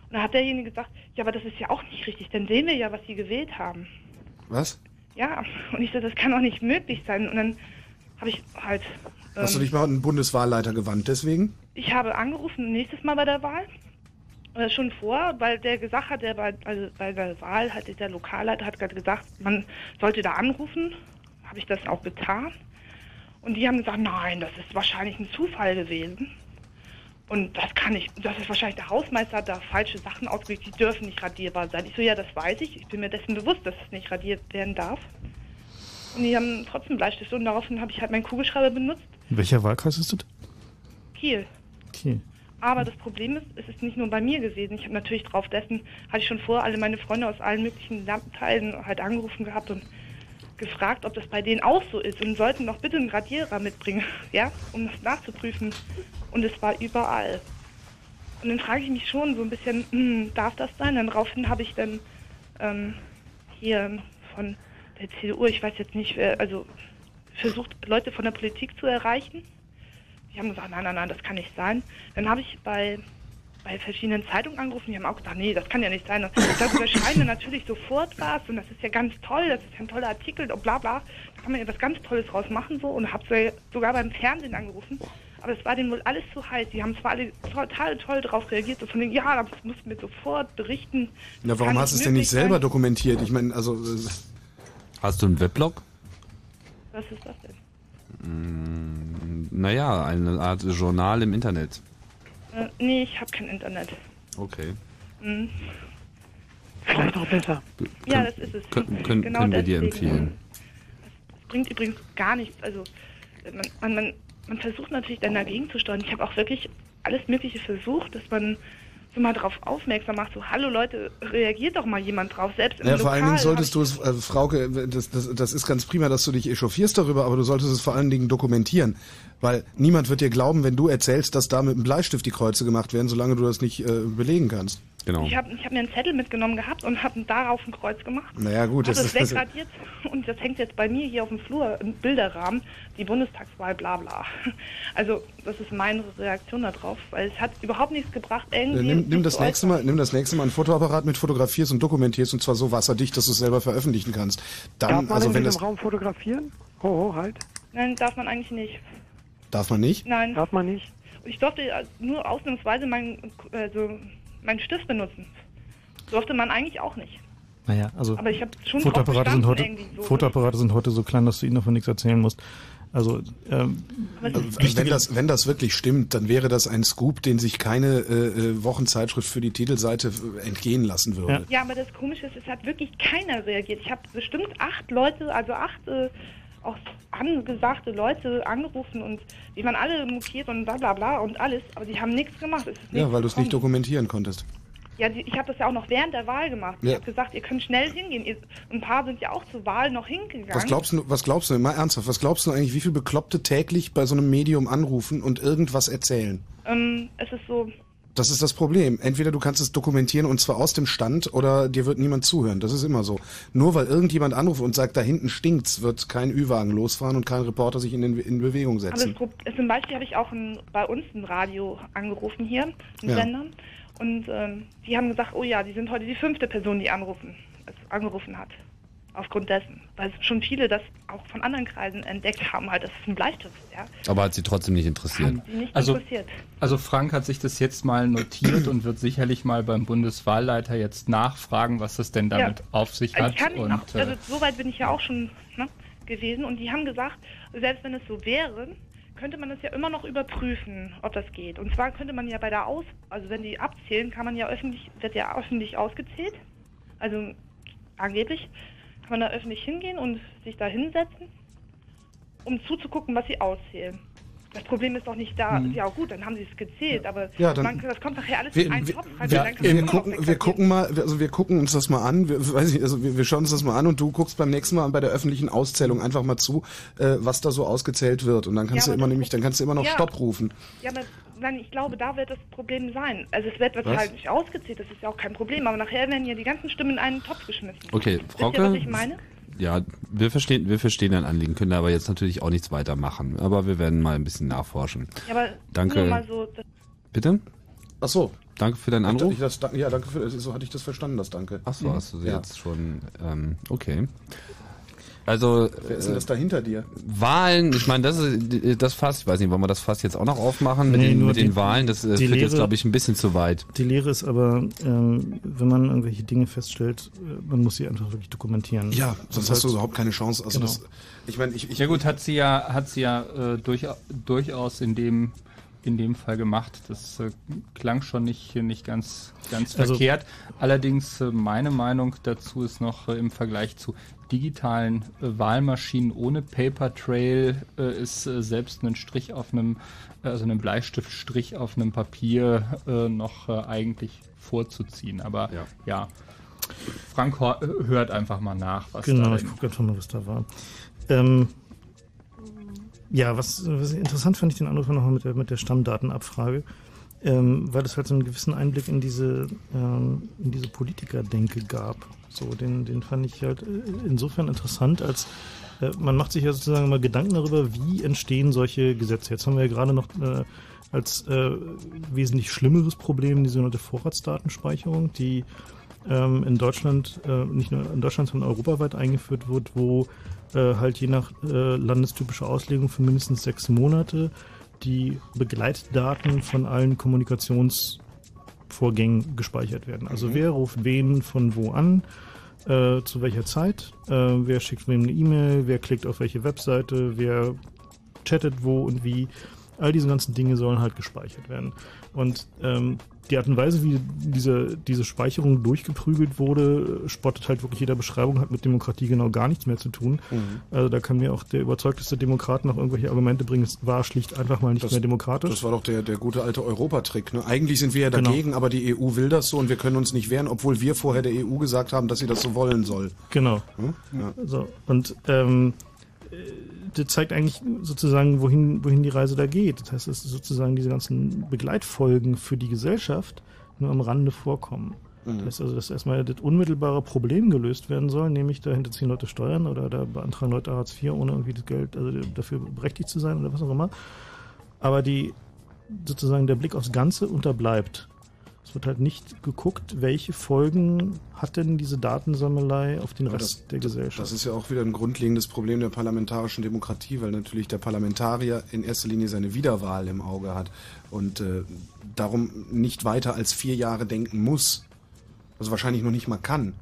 Und dann hat derjenige gesagt, ja, aber das ist ja auch nicht richtig, dann sehen wir ja, was Sie gewählt haben. Was? Ja, und ich so, das kann doch nicht möglich sein. Und dann habe ich halt, Hast du ähm, dich mal an den Bundeswahlleiter gewandt deswegen? Ich habe angerufen nächstes Mal bei der Wahl. Äh, schon vor, weil der gesagt hat, der bei, also bei der Wahl hat der Lokalleiter hat gerade gesagt, man sollte da anrufen. Habe ich das auch getan. Und die haben gesagt, nein, das ist wahrscheinlich ein Zufall gewesen. Und das kann ich, das ist wahrscheinlich der Hausmeister hat da falsche Sachen ausgelegt, die dürfen nicht radierbar sein. Ich so, ja, das weiß ich. Ich bin mir dessen bewusst, dass es nicht radiert werden darf. Und die haben trotzdem Bleistifte und daraufhin habe ich halt meinen Kugelschreiber benutzt. Welcher Wahlkreis ist das? Kiel. Okay. Aber das Problem ist, es ist nicht nur bei mir gewesen. Ich habe natürlich drauf dessen, hatte ich schon vor, alle meine Freunde aus allen möglichen Landteilen halt angerufen gehabt und gefragt, ob das bei denen auch so ist und sollten doch bitte einen Radierer mitbringen, ja, um das nachzuprüfen. Und es war überall. Und dann frage ich mich schon so ein bisschen, hm, darf das sein? Dann daraufhin habe ich dann ähm, hier von der CDU, ich weiß jetzt nicht, also versucht, Leute von der Politik zu erreichen. Die haben gesagt, nein, nein, nein, das kann nicht sein. Dann habe ich bei, bei verschiedenen Zeitungen angerufen, die haben auch gesagt, nee, das kann ja nicht sein. Das überschreiben natürlich sofort was und das ist ja ganz toll, das ist ja ein toller Artikel und bla bla. Da kann man ja was ganz Tolles draus machen so und habe sogar beim Fernsehen angerufen. Aber es war denen wohl alles zu heiß. Die haben zwar alle total toll darauf reagiert, so von denen, ja, das mussten wir sofort berichten. Na, warum hast du es nicht denn nicht selber sein. dokumentiert? Ich meine, also. Hast du einen Weblog? Was ist das denn? Mm, naja, eine Art Journal im Internet. Äh, nee, ich habe kein Internet. Okay. Hm. Vielleicht noch besser. Ja, das ist es. Können, können, Genau können wir dir empfehlen. Es bringt übrigens gar nichts. Also man, man, man, man versucht natürlich dann dagegen zu steuern. Ich habe auch wirklich alles Mögliche versucht, dass man so mal darauf aufmerksam macht, so hallo Leute, reagiert doch mal jemand drauf, selbst im Ja, vor Lokal. allen Dingen solltest du es, äh, Frauke, das, das, das ist ganz prima, dass du dich echauffierst darüber, aber du solltest es vor allen Dingen dokumentieren. Weil niemand wird dir glauben, wenn du erzählst, dass da mit einem Bleistift die Kreuze gemacht werden, solange du das nicht äh, belegen kannst. Genau. Ich habe ich hab mir einen Zettel mitgenommen gehabt und habe darauf ein Kreuz gemacht. Naja, gut, das das ist- wegradiert und das hängt jetzt bei mir hier auf dem Flur im Bilderrahmen, die Bundestagswahl, bla bla. Also das ist meine Reaktion darauf, weil es hat überhaupt nichts gebracht, Äh, irgendwie. Nimm, nimm, das nächste Mal, nimm das nächste Mal einen Fotoapparat mit, fotografierst und dokumentierst und zwar so wasserdicht, dass du es selber veröffentlichen kannst. Darf Dann, man also in wenn diesem das Raum fotografieren? Ho, ho, halt. Nein, darf man eigentlich nicht. darf man nicht. Nein. Darf man nicht. Ich durfte nur ausnahmsweise meinen also meinen Stift benutzen. Durfte man eigentlich auch nicht. Naja, also Aber ich habe schon Fotoapparate sind heute so. Fotoapparate sind heute so klein, dass du ihnen davon nichts erzählen musst. Also ähm, Also, wenn, das, wenn das wirklich stimmt, dann wäre das ein Scoop, den sich keine äh, äh, Wochenzeitschrift für die Titelseite äh, entgehen lassen würde. Ja, aber das Komische ist, es hat wirklich keiner reagiert. Ich habe bestimmt acht Leute, also acht äh, auch angesagte Leute angerufen und die waren alle mokiert und bla bla bla und alles, aber die haben nichts gemacht. Ja, weil du es nicht dokumentieren konntest. Ja, die, ich habe das ja auch noch während der Wahl gemacht. Ja. Ich habe gesagt, ihr könnt schnell hingehen. Ihr, ein paar sind ja auch zur Wahl noch hingegangen. Was glaubst du, was glaubst du, mal ernsthaft, was glaubst du eigentlich, wie viele Bekloppte täglich bei so einem Medium anrufen und irgendwas erzählen? Ähm, es ist so, Das ist das Problem. Entweder du kannst es dokumentieren und zwar aus dem Stand oder dir wird niemand zuhören. Das ist immer so. Nur weil irgendjemand anruft und sagt, da hinten stinkt's, wird kein Ü-Wagen losfahren und kein Reporter sich in, den, in Bewegung aber setzen. das, Pro- zum Beispiel habe ich auch ein, bei uns ein Radio angerufen hier, einen Ja. Sender. Und ähm, die haben gesagt, oh ja, die sind heute die fünfte Person, die anrufen, also angerufen hat. Aufgrund dessen. Weil schon viele das auch von anderen Kreisen entdeckt haben, halt, das ist ein Bleistift, ja. Aber hat sie trotzdem nicht interessiert. Nicht Also, interessiert. also Frank hat sich das jetzt mal notiert und wird sicherlich mal beim Bundeswahlleiter jetzt nachfragen, was das denn damit Ja. auf sich Also hat. ich kann und, auch, also äh, so weit bin ich ja auch schon, ne? gewesen und die haben gesagt, selbst wenn es so wäre, könnte man es ja immer noch überprüfen, ob das geht. Und zwar könnte man ja bei der Aus, also wenn die abzählen, kann man ja öffentlich, wird ja öffentlich ausgezählt. Also angeblich kann man da öffentlich hingehen und sich da hinsetzen, um zuzugucken, was sie auszählen. Das Problem ist doch nicht da. Hm. Ja gut, dann haben sie es gezählt, aber Ja, dann- man, das kommt nachher alles Wir, in einen wir, Topf. rein, wir, dann kann wir, man gucken, wir gucken mal, also wir gucken uns das mal an. Wir, weiß ich, also wir, wir schauen uns das mal an und du guckst beim nächsten Mal bei der öffentlichen Auszählung einfach mal zu, äh, was da so ausgezählt wird. Und dann kannst Ja, du immer nämlich, dann kannst du immer noch Ja. Stopp rufen. Ja, aber nein, ich glaube, da wird das Problem sein. Also es wird, Was? halt nicht ausgezählt, das ist ja auch kein Problem, aber nachher werden ja die ganzen Stimmen in einen Topf geschmissen. Okay, Wisst ihr, Frauke. was ich meine? Ja, wir verstehen, wir verstehen dein Anliegen, können aber jetzt natürlich auch nichts weitermachen. Aber wir werden mal ein bisschen nachforschen. Ja, aber Danke. nur mal so, Bitte? Ach so. Danke für deinen Anruf. ich das, ja, danke für, so hatte ich das verstanden, das Danke. Ach so, hast du Ja. jetzt schon, ähm, okay. Also, Wer ist denn das da hinter dir? Wahlen, ich meine, das ist das Fass, ich weiß nicht, wollen wir das Fass jetzt auch noch aufmachen mit Nee, den, nur mit den die- Wahlen? Das äh, führt jetzt, Lehre- glaube ich, ein bisschen zu weit. Die Lehre ist aber, ähm, wenn man irgendwelche Dinge feststellt, äh, man muss sie einfach wirklich dokumentieren. Ja, sonst Und hast du überhaupt keine Chance. Also Genau. das, ich meine, ich, ich Ja gut, hat sie ja, hat sie ja äh, durch, durchaus in dem, in dem Fall gemacht. Das äh, klang schon nicht, nicht ganz, ganz Also- verkehrt. Allerdings äh, meine Meinung dazu ist noch äh, im Vergleich zu digitalen äh, Wahlmaschinen ohne Paper Trail äh, ist äh, selbst ein Strich auf einem, also ein Bleistiftstrich auf einem Papier noch eigentlich vorzuziehen. Aber ja, Frank ho- hört einfach mal nach, was Genau, da ich gucke einfach mal, was da war. Ähm, ja, was, was interessant fand ich den Anruf nochmal mit der, mit der Stammdatenabfrage, ähm, weil es halt so einen gewissen Einblick in diese, ähm, in diese Politikerdenke gab. So, den, den fand ich halt äh, insofern interessant, als äh, man macht sich ja sozusagen mal Gedanken darüber, wie entstehen solche Gesetze. Jetzt haben wir ja gerade noch äh, als äh, wesentlich schlimmeres Problem die sogenannte Vorratsdatenspeicherung, die ähm, in Deutschland, äh, nicht nur in Deutschland, sondern europaweit eingeführt wird, wo äh, halt je nach äh, landestypischer Auslegung für mindestens sechs Monate die Begleitdaten von allen Kommunikationsvorgängen gespeichert werden. Also Mhm. wer ruft wen von wo an, äh, zu welcher Zeit, äh, wer schickt wem eine E-Mail, wer klickt auf welche Webseite, wer chattet wo und wie. All diese ganzen Dinge sollen halt gespeichert werden. Und ähm, die Art und Weise, wie diese, diese Speicherung durchgeprügelt wurde, spottet halt wirklich jeder Beschreibung, hat mit Demokratie genau gar nichts mehr zu tun. Mhm. Also da kann mir auch der überzeugteste Demokrat noch irgendwelche Argumente bringen, es war schlicht einfach mal nicht Das- mehr demokratisch. Das war doch der, der gute alte Europatrick. Ne? Eigentlich sind wir ja Genau. dagegen, aber die EU will das so und wir können uns nicht wehren, obwohl wir vorher der EU gesagt haben, dass sie das so wollen soll. Genau. Hm? Ja. So, und ähm, das zeigt eigentlich sozusagen, wohin, wohin die Reise da geht. Das heißt, ist sozusagen diese ganzen Begleitfolgen für die Gesellschaft nur am Rande vorkommen. Mhm. Das heißt also, dass erstmal das unmittelbare Problem gelöst werden soll, nämlich dahinter ziehen Leute Steuern oder da beantragen Leute Hartz IV, ohne irgendwie das Geld, also dafür berechtigt zu sein oder was auch immer. Aber die sozusagen der Blick aufs Ganze unterbleibt. Es wird halt nicht geguckt, welche Folgen hat denn diese Datensammelei auf den Rest der Gesellschaft. Das ist ja auch wieder ein grundlegendes Problem der parlamentarischen Demokratie, weil natürlich der Parlamentarier in erster Linie seine Wiederwahl im Auge hat und äh, darum nicht weiter als vier Jahre denken muss. Also wahrscheinlich noch nicht mal kann.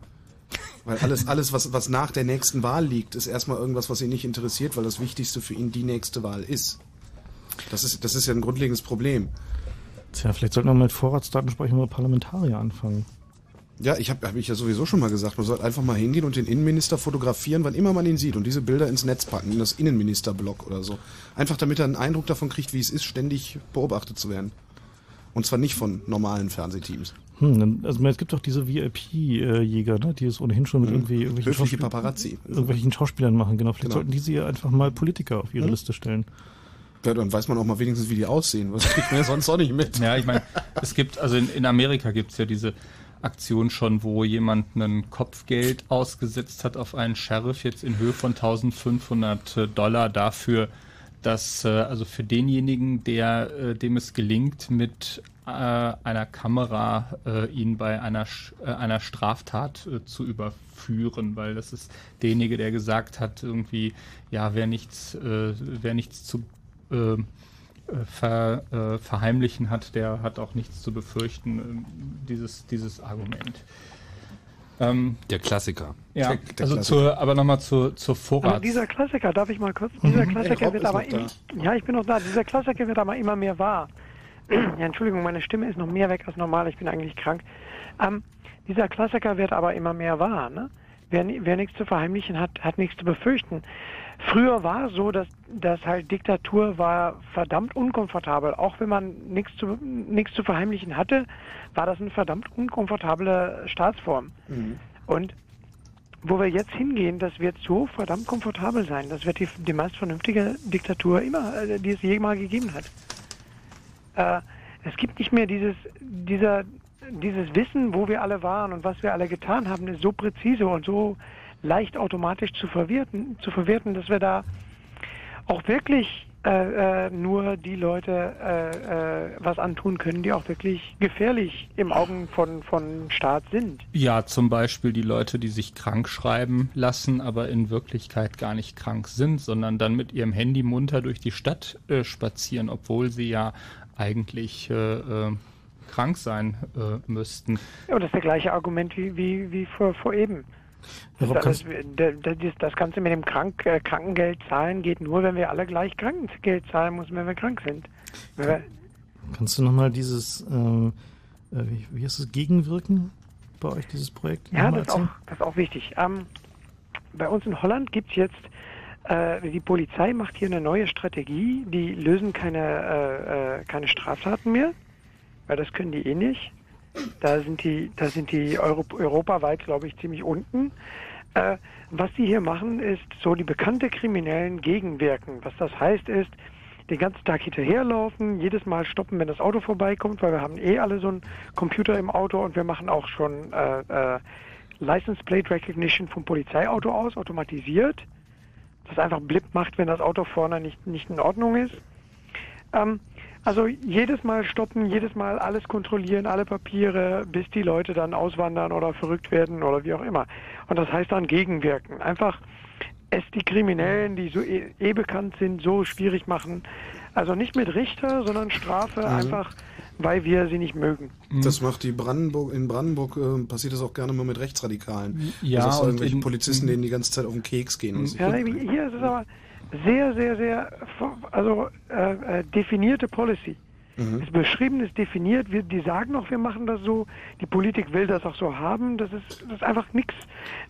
Weil alles, alles was, was nach der nächsten Wahl liegt, ist erstmal irgendwas, was ihn nicht interessiert, weil das Wichtigste für ihn die nächste Wahl ist. Das ist, das ist ja ein grundlegendes Problem. Tja, vielleicht sollten wir mal mit Vorratsdatenspeicherung über Parlamentarier anfangen. Ja, ich habe hab ich ja sowieso schon mal gesagt, man sollte einfach mal hingehen und den Innenminister fotografieren, wann immer man ihn sieht und diese Bilder ins Netz packen, in das Innenministerblog oder so. Einfach damit er einen Eindruck davon kriegt, wie es ist, ständig beobachtet zu werden. Und zwar nicht von normalen Fernsehteams. Hm, also es gibt doch diese VIP-Jäger, ne, die es ohnehin schon mit Mhm. irgendwie irgendwelchen, Schauspiel- Paparazzi. irgendwelchen Schauspielern machen. Genau, vielleicht Genau. sollten diese ja einfach mal Politiker auf ihre Mhm. Liste stellen. Ja, dann weiß man auch mal wenigstens, wie die aussehen. Was kriegt man ja sonst auch nicht mit. Ja, ich meine, es gibt, also in, in Amerika gibt es ja diese Aktion schon, wo jemand ein Kopfgeld ausgesetzt hat auf einen Sheriff jetzt in Höhe von 1500 Dollar dafür, dass, äh, also für denjenigen, der, äh, dem es gelingt, mit äh, einer Kamera äh, ihn bei einer, äh, einer Straftat äh, zu überführen, weil das ist derjenige, der gesagt hat, irgendwie, ja, wer nichts, äh, wer nichts zu äh, äh, ver, äh, verheimlichen hat, der hat auch nichts zu befürchten, ähm, dieses, dieses Argument. Ähm, der Klassiker. Ja, Der- der also Klassiker. zur, aber nochmal zur, zur Aber Vorrats. dieser Klassiker, darf ich mal kurz? Dieser Mhm. Klassiker Hey, Rob wird aber noch da. im, ja, ich bin noch da. Dieser Klassiker wird aber immer mehr wahr. ja, Entschuldigung, meine Stimme ist noch mehr weg als normal. Ich bin eigentlich krank. Ähm, dieser Klassiker wird aber immer mehr wahr. Ne? Wer, wer nichts zu verheimlichen hat, hat nichts zu befürchten. Früher war es so, dass, dass halt Diktatur war verdammt unkomfortabel. Auch wenn man nichts zu, nichts zu verheimlichen hatte, war das eine verdammt unkomfortable Staatsform. Und wo wir jetzt hingehen, das wird so verdammt komfortabel sein. Das wird die, die meist vernünftige Diktatur immer, äh, die es je mal gegeben hat. Äh, es gibt nicht mehr dieses, dieser, dieses Wissen, wo wir alle waren und was wir alle getan haben, ist so präzise und so leicht automatisch zu verwerten, zu verwerten, dass wir da auch wirklich äh, äh, nur die Leute äh, äh, was antun können, die auch wirklich gefährlich im Augen von, von Staat sind. Ja, zum Beispiel die Leute, die sich krank schreiben lassen, aber in Wirklichkeit gar nicht krank sind, sondern dann mit ihrem Handy munter durch die Stadt äh, spazieren, obwohl sie ja eigentlich äh, krank sein müssten. Ja, und das ist der gleiche Argument wie, wie, wie vor, vor eben. Rob, Das, kannst, das, das, das Ganze mit dem Krank, äh, Krankengeld zahlen geht nur, wenn wir alle gleich Krankengeld zahlen müssen, wenn wir krank sind. Wir, kannst du nochmal dieses, ähm, äh, wie, wie heißt es, Gegenwirken bei euch, dieses Projekt? ja, das ist, auch, das ist auch wichtig. Ähm, bei uns in Holland gibt es jetzt, äh, die Polizei macht hier eine neue Strategie, die lösen keine, äh, äh, keine Straftaten mehr, weil das können die eh nicht. Da sind die, da sind die Euro, europaweit, glaube ich, ziemlich unten. Äh, was sie hier machen, ist so die bekannte Kriminellen gegenwirken. Was das heißt, ist, den ganzen Tag hinterherlaufen, jedes Mal stoppen, wenn das Auto vorbeikommt, weil wir haben eh alle so einen Computer im Auto und wir machen auch schon äh, äh, License Plate Recognition vom Polizeiauto aus, automatisiert. Das einfach Blip macht, wenn das Auto vorne nicht, nicht in Ordnung ist. Ähm, also jedes Mal stoppen, jedes Mal alles kontrollieren, alle Papiere, bis die Leute dann auswandern oder verrückt werden oder wie auch immer. Und das heißt dann gegenwirken. Einfach es die Kriminellen, die so eh, eh bekannt sind, so schwierig machen. Also nicht mit Richter, sondern Strafe Mhm. einfach, weil wir sie nicht mögen. Das macht die Brandenburg, in Brandenburg äh, passiert das auch gerne mal mit Rechtsradikalen. Ja, also, irgendwelche in- Polizisten, denen die ganze Zeit auf den Keks gehen. Und so. Ja, hier ist es aber sehr, sehr, sehr also äh, äh, definierte Policy. Mhm. Ist beschrieben, ist definiert, wir, die sagen auch, wir machen das so, die Politik will das auch so haben, das ist, das ist einfach nichts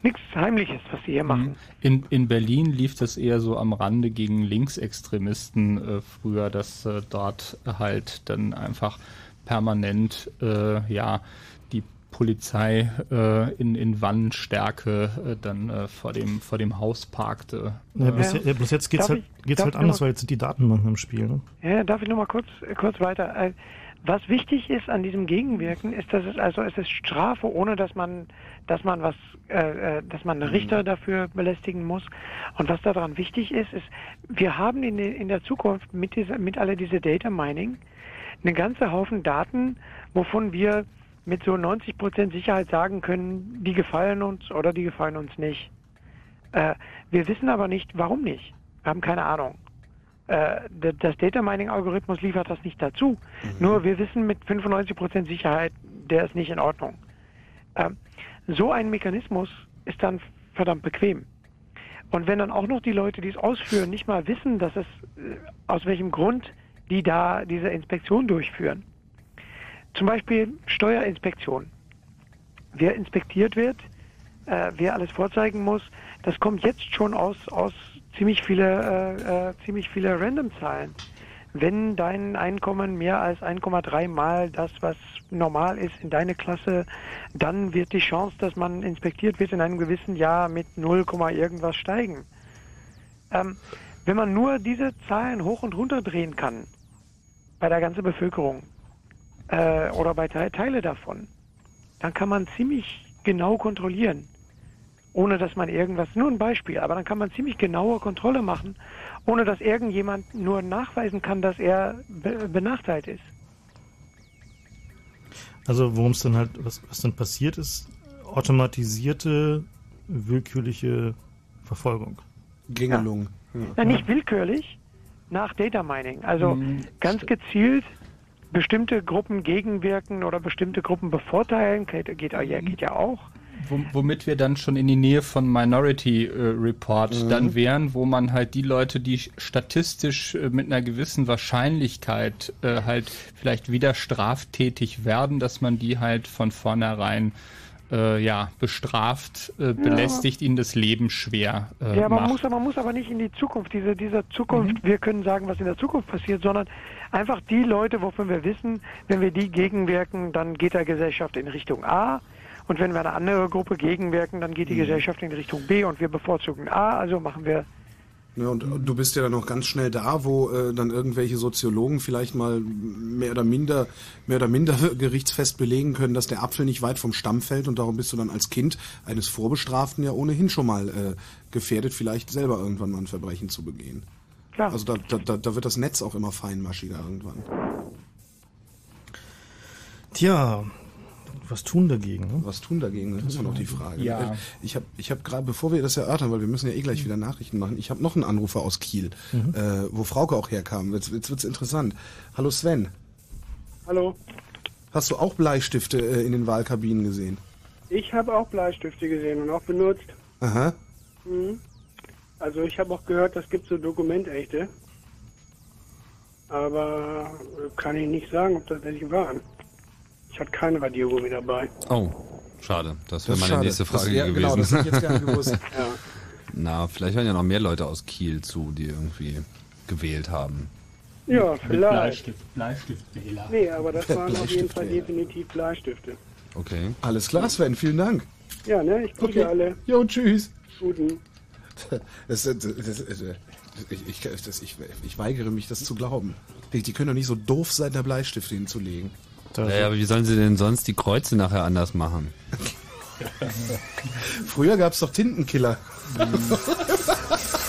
nichts Heimliches, was sie hier machen. In, in Berlin lief das eher so am Rande gegen Linksextremisten äh, früher, dass äh, dort halt dann einfach permanent äh, ja Polizei äh, in, in Wannenstärke äh, dann äh, vor dem vor dem Haus parkte. Ja, bloß, Ja. ja, bloß jetzt geht's Darf halt, ich- geht's halt anders, weil jetzt sind die Datenbanken im Spiel. Ne? Ja, darf ich noch mal kurz, äh, kurz weiter? Äh, Was wichtig ist an diesem Gegenwirken, ist, dass es also es ist Strafe, ohne dass man, dass man was, äh, äh, dass man einen Richter dafür belästigen muss. Und was daran wichtig ist, ist, wir haben in, der- in der Zukunft mit dieser, mit alle diese Data Mining einen ganzen Haufen Daten, wovon wir mit so 90 Prozent Sicherheit sagen können, die gefallen uns oder die gefallen uns nicht. Äh, wir wissen aber nicht, warum nicht. Wir haben keine Ahnung. Äh, das Data Mining Algorithmus liefert das nicht dazu. Nur wir wissen mit 95% Sicherheit, der ist nicht in Ordnung. Ähm, so ein Mechanismus ist dann verdammt bequem. Und wenn dann auch noch die Leute, die es ausführen, nicht mal wissen, dass es äh, aus welchem Grund die da diese Inspektion durchführen. Zum Beispiel Steuerinspektion. Wer inspektiert wird, äh, wer alles vorzeigen muss, das kommt jetzt schon aus, aus ziemlich viele, äh, äh, ziemlich viele Random-Zahlen. Wenn dein Einkommen mehr als 1,3 Mal das, was normal ist in deine Klasse, dann wird die Chance, dass man inspektiert wird in einem gewissen Jahr mit 0, irgendwas steigen. Ähm, wenn man nur diese Zahlen hoch und runter drehen kann, bei der ganzen Bevölkerung äh, oder bei Te Teile davon, dann kann man ziemlich genau kontrollieren, ohne dass man irgendwas, nur ein Beispiel, aber dann kann man ziemlich genaue Kontrolle machen, ohne dass irgendjemand nur nachweisen kann, dass er be benachteiligt ist. Also worum es dann halt, was, was dann passiert ist, automatisierte, willkürliche Verfolgung. Gängelung. Na, nicht willkürlich, nach Data Mining. Also ganz gezielt bestimmte Gruppen gegenwirken oder bestimmte Gruppen bevorteilen, geht, geht, ja, geht ja auch. womit wir dann schon in die Nähe von Minority äh, Report Mhm. dann wären, wo man halt die Leute, die statistisch äh, mit einer gewissen Wahrscheinlichkeit äh, halt vielleicht wieder straftätig werden, dass man die halt von vornherein äh, ja, bestraft, äh, belästigt, ihnen das Leben schwer äh, ja, man macht. muss, man muss aber nicht in die Zukunft, diese, dieser Zukunft, wir können sagen, was in der Zukunft passiert, sondern einfach die Leute, wovon wir wissen, wenn wir die gegenwirken, dann geht der Gesellschaft in Richtung A. Und wenn wir eine andere Gruppe gegenwirken, dann geht die Gesellschaft in Richtung B und wir bevorzugen A, also machen wir Ja, und du bist ja dann noch ganz schnell da, wo äh, dann irgendwelche Soziologen vielleicht mal mehr oder minder, mehr oder minder gerichtsfest belegen können, dass der Apfel nicht weit vom Stamm fällt und darum bist du dann als Kind eines Vorbestraften ja ohnehin schon mal äh, gefährdet, vielleicht selber irgendwann mal ein Verbrechen zu begehen. Klar. Also da, da, da wird das Netz auch immer feinmaschiger irgendwann. Tja, was tun dagegen? Ne? Was tun dagegen? Das ist ja noch die Frage. Ja. Äh, Ich habe ich hab gerade, bevor wir das erörtern, weil wir müssen ja eh gleich wieder Nachrichten machen, ich habe noch einen Anrufer aus Kiel, Mhm. äh, wo Frauke auch herkam. Jetzt, jetzt wird's interessant. Hallo Sven, Hallo, hast du auch Bleistifte äh, in den Wahlkabinen gesehen? ich habe auch Bleistifte gesehen und auch benutzt. Aha. Mhm. Also ich habe auch gehört, das gibt so Dokumentechte. Aber äh, kann ich nicht sagen, ob das welche waren. Ich hatte kein Radiergummi dabei. Oh, schade. Das wäre meine schade. nächste Das- Frage ja, gewesen. genau, das hätte ich jetzt gerne gewusst. Ja. Na, vielleicht waren ja noch mehr Leute aus Kiel zu, die irgendwie gewählt haben. Ja, Mit vielleicht. Bleistift, Bleistiftwähler. Nee, aber das waren auf jeden Fall definitiv Bleistifte. Okay. Alles klar, Sven, vielen Dank. Ja, ne? Ich grüße Okay. alle. Jo, tschüss. Guten. Das, das, das, das, ich, ich, das, ich, ich weigere mich, das zu glauben. Die, die können doch nicht so doof sein, da Bleistifte hinzulegen. Naja, aber wie sollen sie denn sonst die Kreuze nachher anders machen? Früher gab's doch Tintenkiller.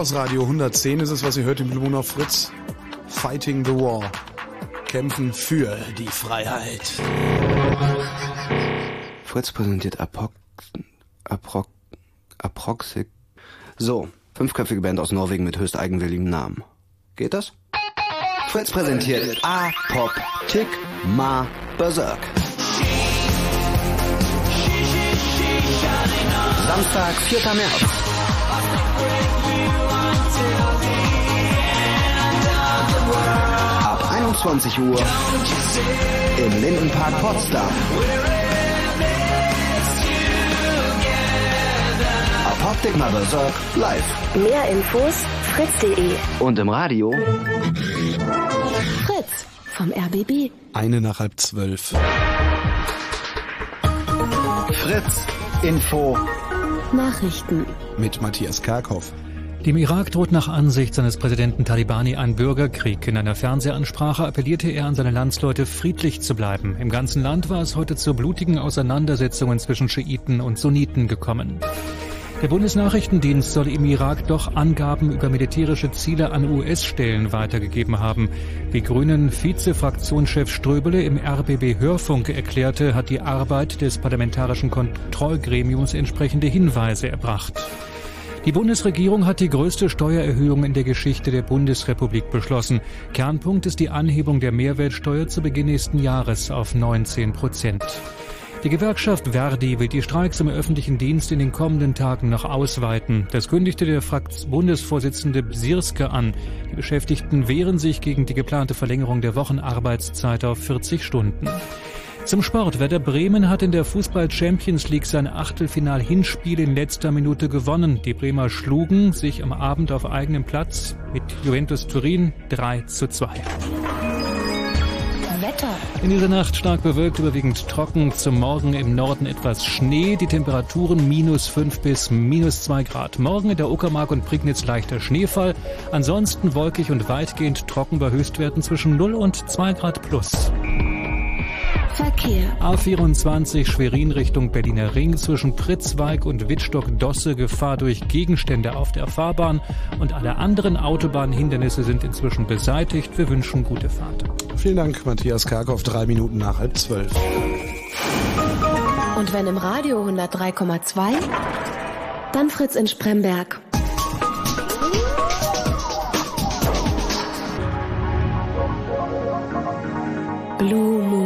Chaos Radio 110 ist es, was ihr hört im auf Fritz. Fighting the War. Kämpfen für die Freiheit. Fritz präsentiert Apox... Aprox... Aproxic... So, fünfköpfige Band aus Norwegen mit höchst eigenwilligem Namen. Geht das? Fritz präsentiert A-Pop Tick Ma Berserk. Samstag, 4. März. Ab 21 Uhr im Lindenpark Potsdam. Apoptic Ma Berserk live. Mehr Infos fritz.de. Und im Radio Fritz vom RBB. Eine nach halb zwölf. Fritz Info. Nachrichten. Mit Matthias Karkow. Dem Irak droht nach Ansicht seines Präsidenten Talibani ein Bürgerkrieg. In einer Fernsehansprache appellierte er an seine Landsleute, friedlich zu bleiben. Im ganzen Land war es heute zu blutigen Auseinandersetzungen zwischen Schiiten und Sunniten gekommen. Der Bundesnachrichtendienst soll im Irak doch Angaben über militärische Ziele an US-Stellen weitergegeben haben. Wie Grünen Vize-Fraktionschef Ströbele im RBB Hörfunk erklärte, hat die Arbeit des parlamentarischen Kontrollgremiums entsprechende Hinweise erbracht. Die Bundesregierung hat die größte Steuererhöhung in der Geschichte der Bundesrepublik beschlossen. Kernpunkt ist die Anhebung der Mehrwertsteuer zu Beginn nächsten Jahres auf 19 Prozent. Die Gewerkschaft Verdi will die Streiks im öffentlichen Dienst in den kommenden Tagen noch ausweiten. Das kündigte der Frakt Bundesvorsitzende Sierske an. Die Beschäftigten wehren sich gegen die geplante Verlängerung der Wochenarbeitszeit auf 40 Stunden. Zum Sport. Werder Bremen hat in der Fußball Champions League sein Achtelfinal-Hinspiel in letzter Minute gewonnen. Die Bremer schlugen sich am Abend auf eigenem Platz mit Juventus Turin 3 zu 2. Wetter. In dieser Nacht stark bewölkt, überwiegend trocken. Zum Morgen im Norden etwas Schnee. Die Temperaturen minus 5 bis minus 2 Grad. Morgen in der Uckermark und Prignitz leichter Schneefall. Ansonsten wolkig und weitgehend trocken bei Höchstwerten zwischen 0 und 2 Grad plus. Verkehr. A24 Schwerin Richtung Berliner Ring zwischen Pritzweig und Wittstock-Dosse Gefahr durch Gegenstände auf der Fahrbahn und alle anderen Autobahnhindernisse sind inzwischen beseitigt. Wir wünschen gute Fahrt. Vielen Dank, Matthias Kerkhoff, drei Minuten nach halb zwölf. Und wenn im Radio 103,2, dann Fritz in Spremberg. Blue Moon.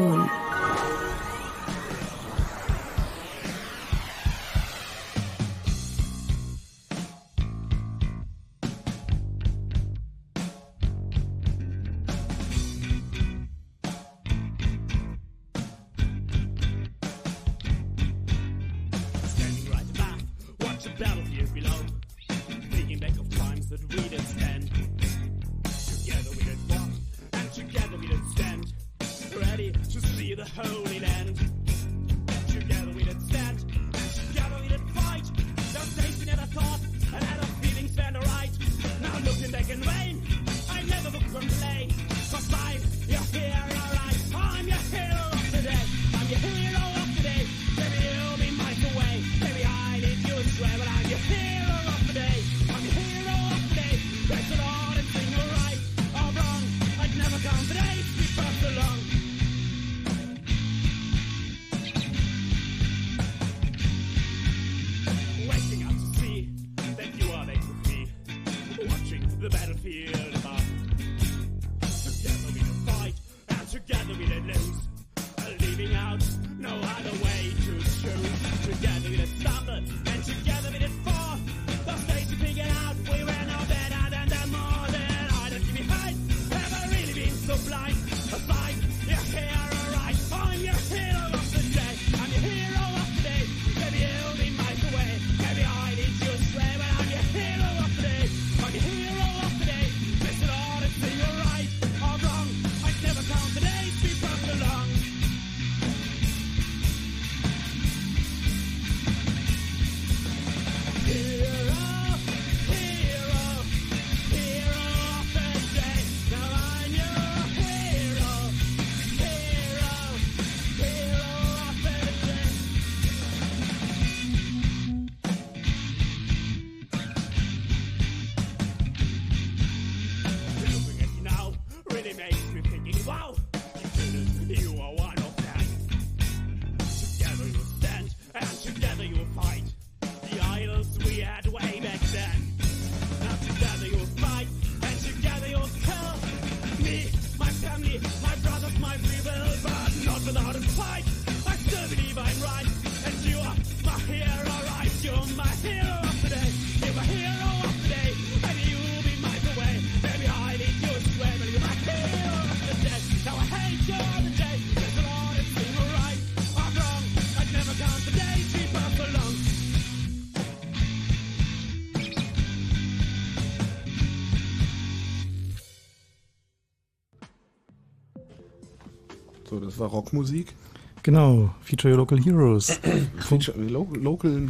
Das war Rockmusik. Genau, Feature Your Local Heroes. Feature, lo, local,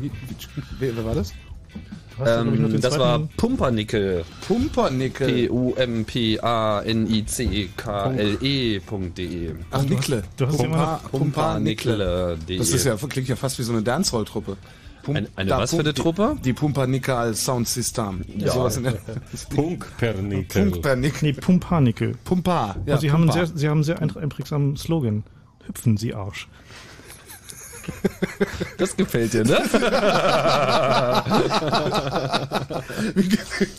wer, wer war das? Ähm, das war Pumpernickel. Pumpernickel. P-U-M-P-A-N-I-C-K-L-E.de. Ach, Nickle. du hast noch- Pumpernickel.de. Das ist ja, klingt ja fast wie so eine Dancehall-Truppe. Pum- Eine- eine da was für Pum- eine Truppe? Die, die Pumpernickel Sound System. Ja. Sowas in der Punkpernickel. Pumpernickel. Nee, Pumpernickel. Pumpa. Ja, Sie, haben einen Pumpa. sehr, Sie haben einen sehr ein- einprägsamen Slogan. Hüpfen Sie Arsch. Das gefällt dir, ne?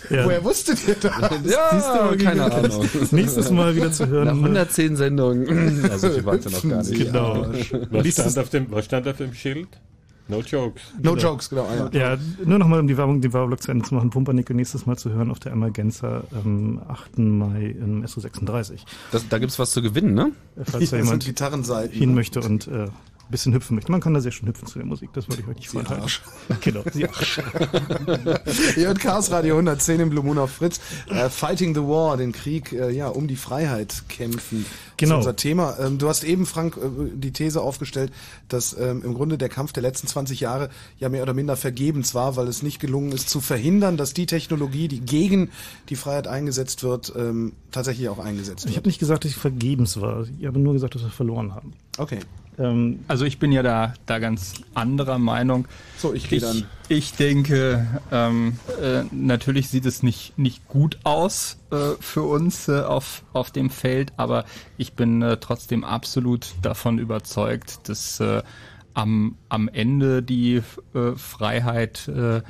Woher wusstet ihr das? Ja, Siehst du keine Ahnung. Nächstes Mal wieder zu hören. Nach 110 Sendungen. Also es ja noch gar nicht. Genau. Was stand, auf dem, was stand auf dem Schild? No jokes. No jokes, genau. Ja. Ja, nur nochmal, um die Werbung, den Werbeblock zu Ende zu machen. Pumpernickel nächstes Mal zu hören auf der Emergenza am 8. Mai im SO36. Das, da gibt's was zu gewinnen, ne? Falls da Das sind jemand Gitarrenseiten. hin möchte und äh, ein bisschen hüpfen möchte. Man kann da sehr schön hüpfen zu der Musik, das wollte ich euch nicht vorenthalten. Genau, Sie Arsch. Ihr hört Chaos Radio 110 im Blue Moon auf Fritz. Äh, Fighting the War, den Krieg äh, ja um die Freiheit kämpfen. Genau. Das ist unser Thema. Ähm, du hast eben, Frank, äh, die These aufgestellt, dass ähm, im Grunde der Kampf der letzten 20 Jahre ja mehr oder minder vergebens war, weil es nicht gelungen ist zu verhindern, dass die Technologie, die gegen die Freiheit eingesetzt wird, ähm, tatsächlich auch eingesetzt Ich wird. habe nicht gesagt, dass ich vergebens war. Ich habe nur gesagt, dass wir verloren haben. Okay. Ähm, Also ich bin ja da, da ganz anderer Meinung. So, ich gehe dann. Ich denke, ähm, äh, natürlich sieht es nicht, nicht gut aus äh, für uns äh, auf, auf dem Feld, aber ich bin äh, trotzdem absolut davon überzeugt, dass äh, am, am Ende die äh, Freiheit äh,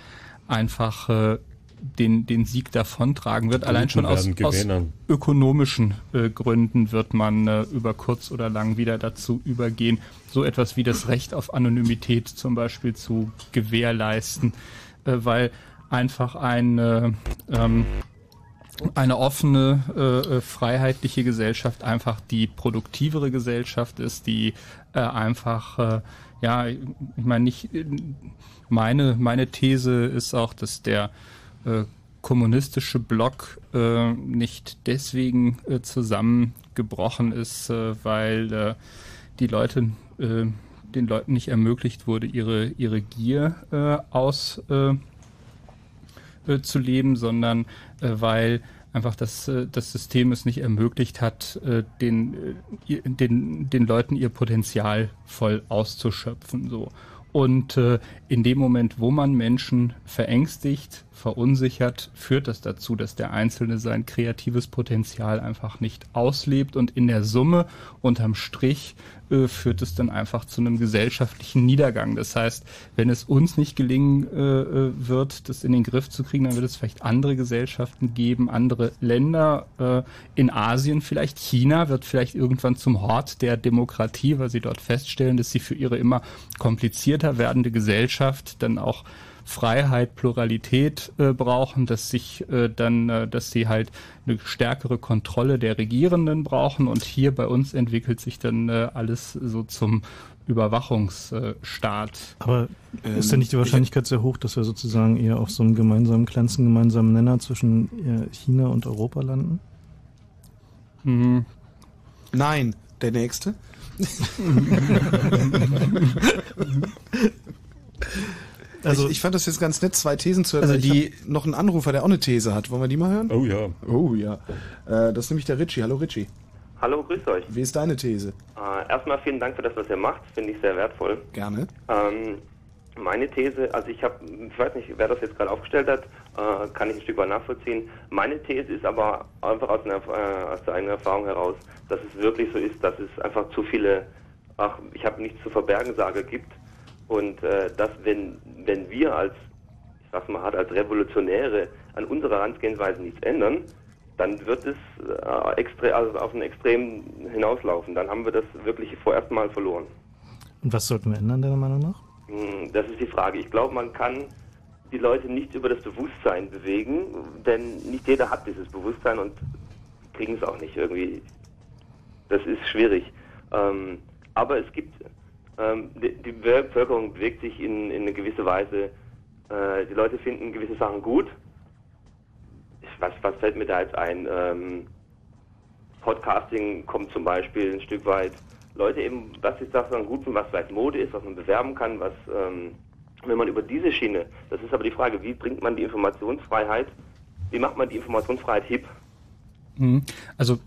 einfach äh, den, den Sieg davontragen wird. Allein schon aus, aus ökonomischen äh, Gründen wird man äh, über kurz oder lang wieder dazu übergehen, so etwas wie das Recht auf Anonymität zum Beispiel zu gewährleisten, äh, weil einfach eine, ähm, eine offene, äh, äh, freiheitliche Gesellschaft einfach die produktivere Gesellschaft ist, die äh, einfach, ja, ich meine nicht, meine, meine These ist auch, dass der äh, kommunistische Block äh, nicht deswegen äh, zusammengebrochen ist, äh, weil äh, die Leute den Leuten nicht ermöglicht wurde, ihre ihre Gier äh, aus äh, äh, zu leben, sondern weil einfach das, das System es nicht ermöglicht hat, den, den, den Leuten ihr Potenzial voll auszuschöpfen. So. Und in dem Moment, wo man Menschen verängstigt, verunsichert, führt das dazu, dass der Einzelne sein kreatives Potenzial einfach nicht auslebt und in der Summe unterm Strich äh, führt es dann einfach zu einem gesellschaftlichen Niedergang. Das heißt, wenn es uns nicht gelingen äh, äh, wird, das in den Griff zu kriegen, dann wird es vielleicht andere Gesellschaften geben, andere Länder äh, in Asien, vielleicht China wird vielleicht irgendwann zum Hort der Demokratie, weil sie dort feststellen, dass sie für ihre immer komplizierter werdende Gesellschaft dann auch Freiheit, Pluralität äh, brauchen, dass sich äh, dann, äh, dass sie halt eine stärkere Kontrolle der Regierenden brauchen und hier bei uns entwickelt sich dann äh, alles so zum Überwachungsstaat. aber Ähm, ist denn nicht die Wahrscheinlichkeit sehr hoch, dass wir sozusagen eher auf so einem gemeinsamen, kleinsten gemeinsamen Nenner zwischen äh, China und Europa landen? Mhm. Nein, der nächste. Also- ich, ich fand das jetzt ganz nett, zwei Thesen zu hören. Also weil ich die- hab noch einen Anrufer, der auch eine These hat. Wollen wir die mal hören? Oh ja. Oh ja. Äh, das ist nämlich der Richie. Hallo Richie. Hallo, grüßt euch. Wie ist deine These? Äh, erstmal vielen Dank für das, was ihr macht. Finde ich sehr wertvoll. Gerne. Ähm, meine These, also ich habe, ich weiß nicht, wer das jetzt gerade aufgestellt hat, äh, kann ich ein Stück weit nachvollziehen. Meine These ist aber einfach aus, einer, äh, aus der eigenen Erfahrung heraus, dass es wirklich so ist, dass es einfach zu viele, ach, ich habe nichts zu verbergen, sage gibt. Und äh, dass wenn, wenn wir als, ich sag's mal hart, als Revolutionäre an unserer Herangehensweise nichts ändern, dann wird es äh, extre also auf ein Extrem hinauslaufen. Dann haben wir das wirklich vorerst mal verloren. Und was sollten wir ändern, deiner Meinung nach? Hm, Das ist die Frage. Ich glaube, man kann die Leute nicht über das Bewusstsein bewegen, denn nicht jeder hat dieses Bewusstsein und kriegen es auch nicht irgendwie. Das ist schwierig. Ähm, aber es gibt, ähm, die, die Bevölkerung bewegt sich in, in eine gewisse Weise. Äh, die Leute finden gewisse Sachen gut. Was, was fällt mir da jetzt ein? Ähm, Podcasting kommt zum Beispiel ein Stück weit. Leute eben, was ich sage, gut finden, was vielleicht Mode ist, was man bewerben kann, was, ähm, wenn man über diese Schiene, das ist aber die Frage, wie bringt man die Informationsfreiheit, wie macht man die Informationsfreiheit hip? Mhm. Also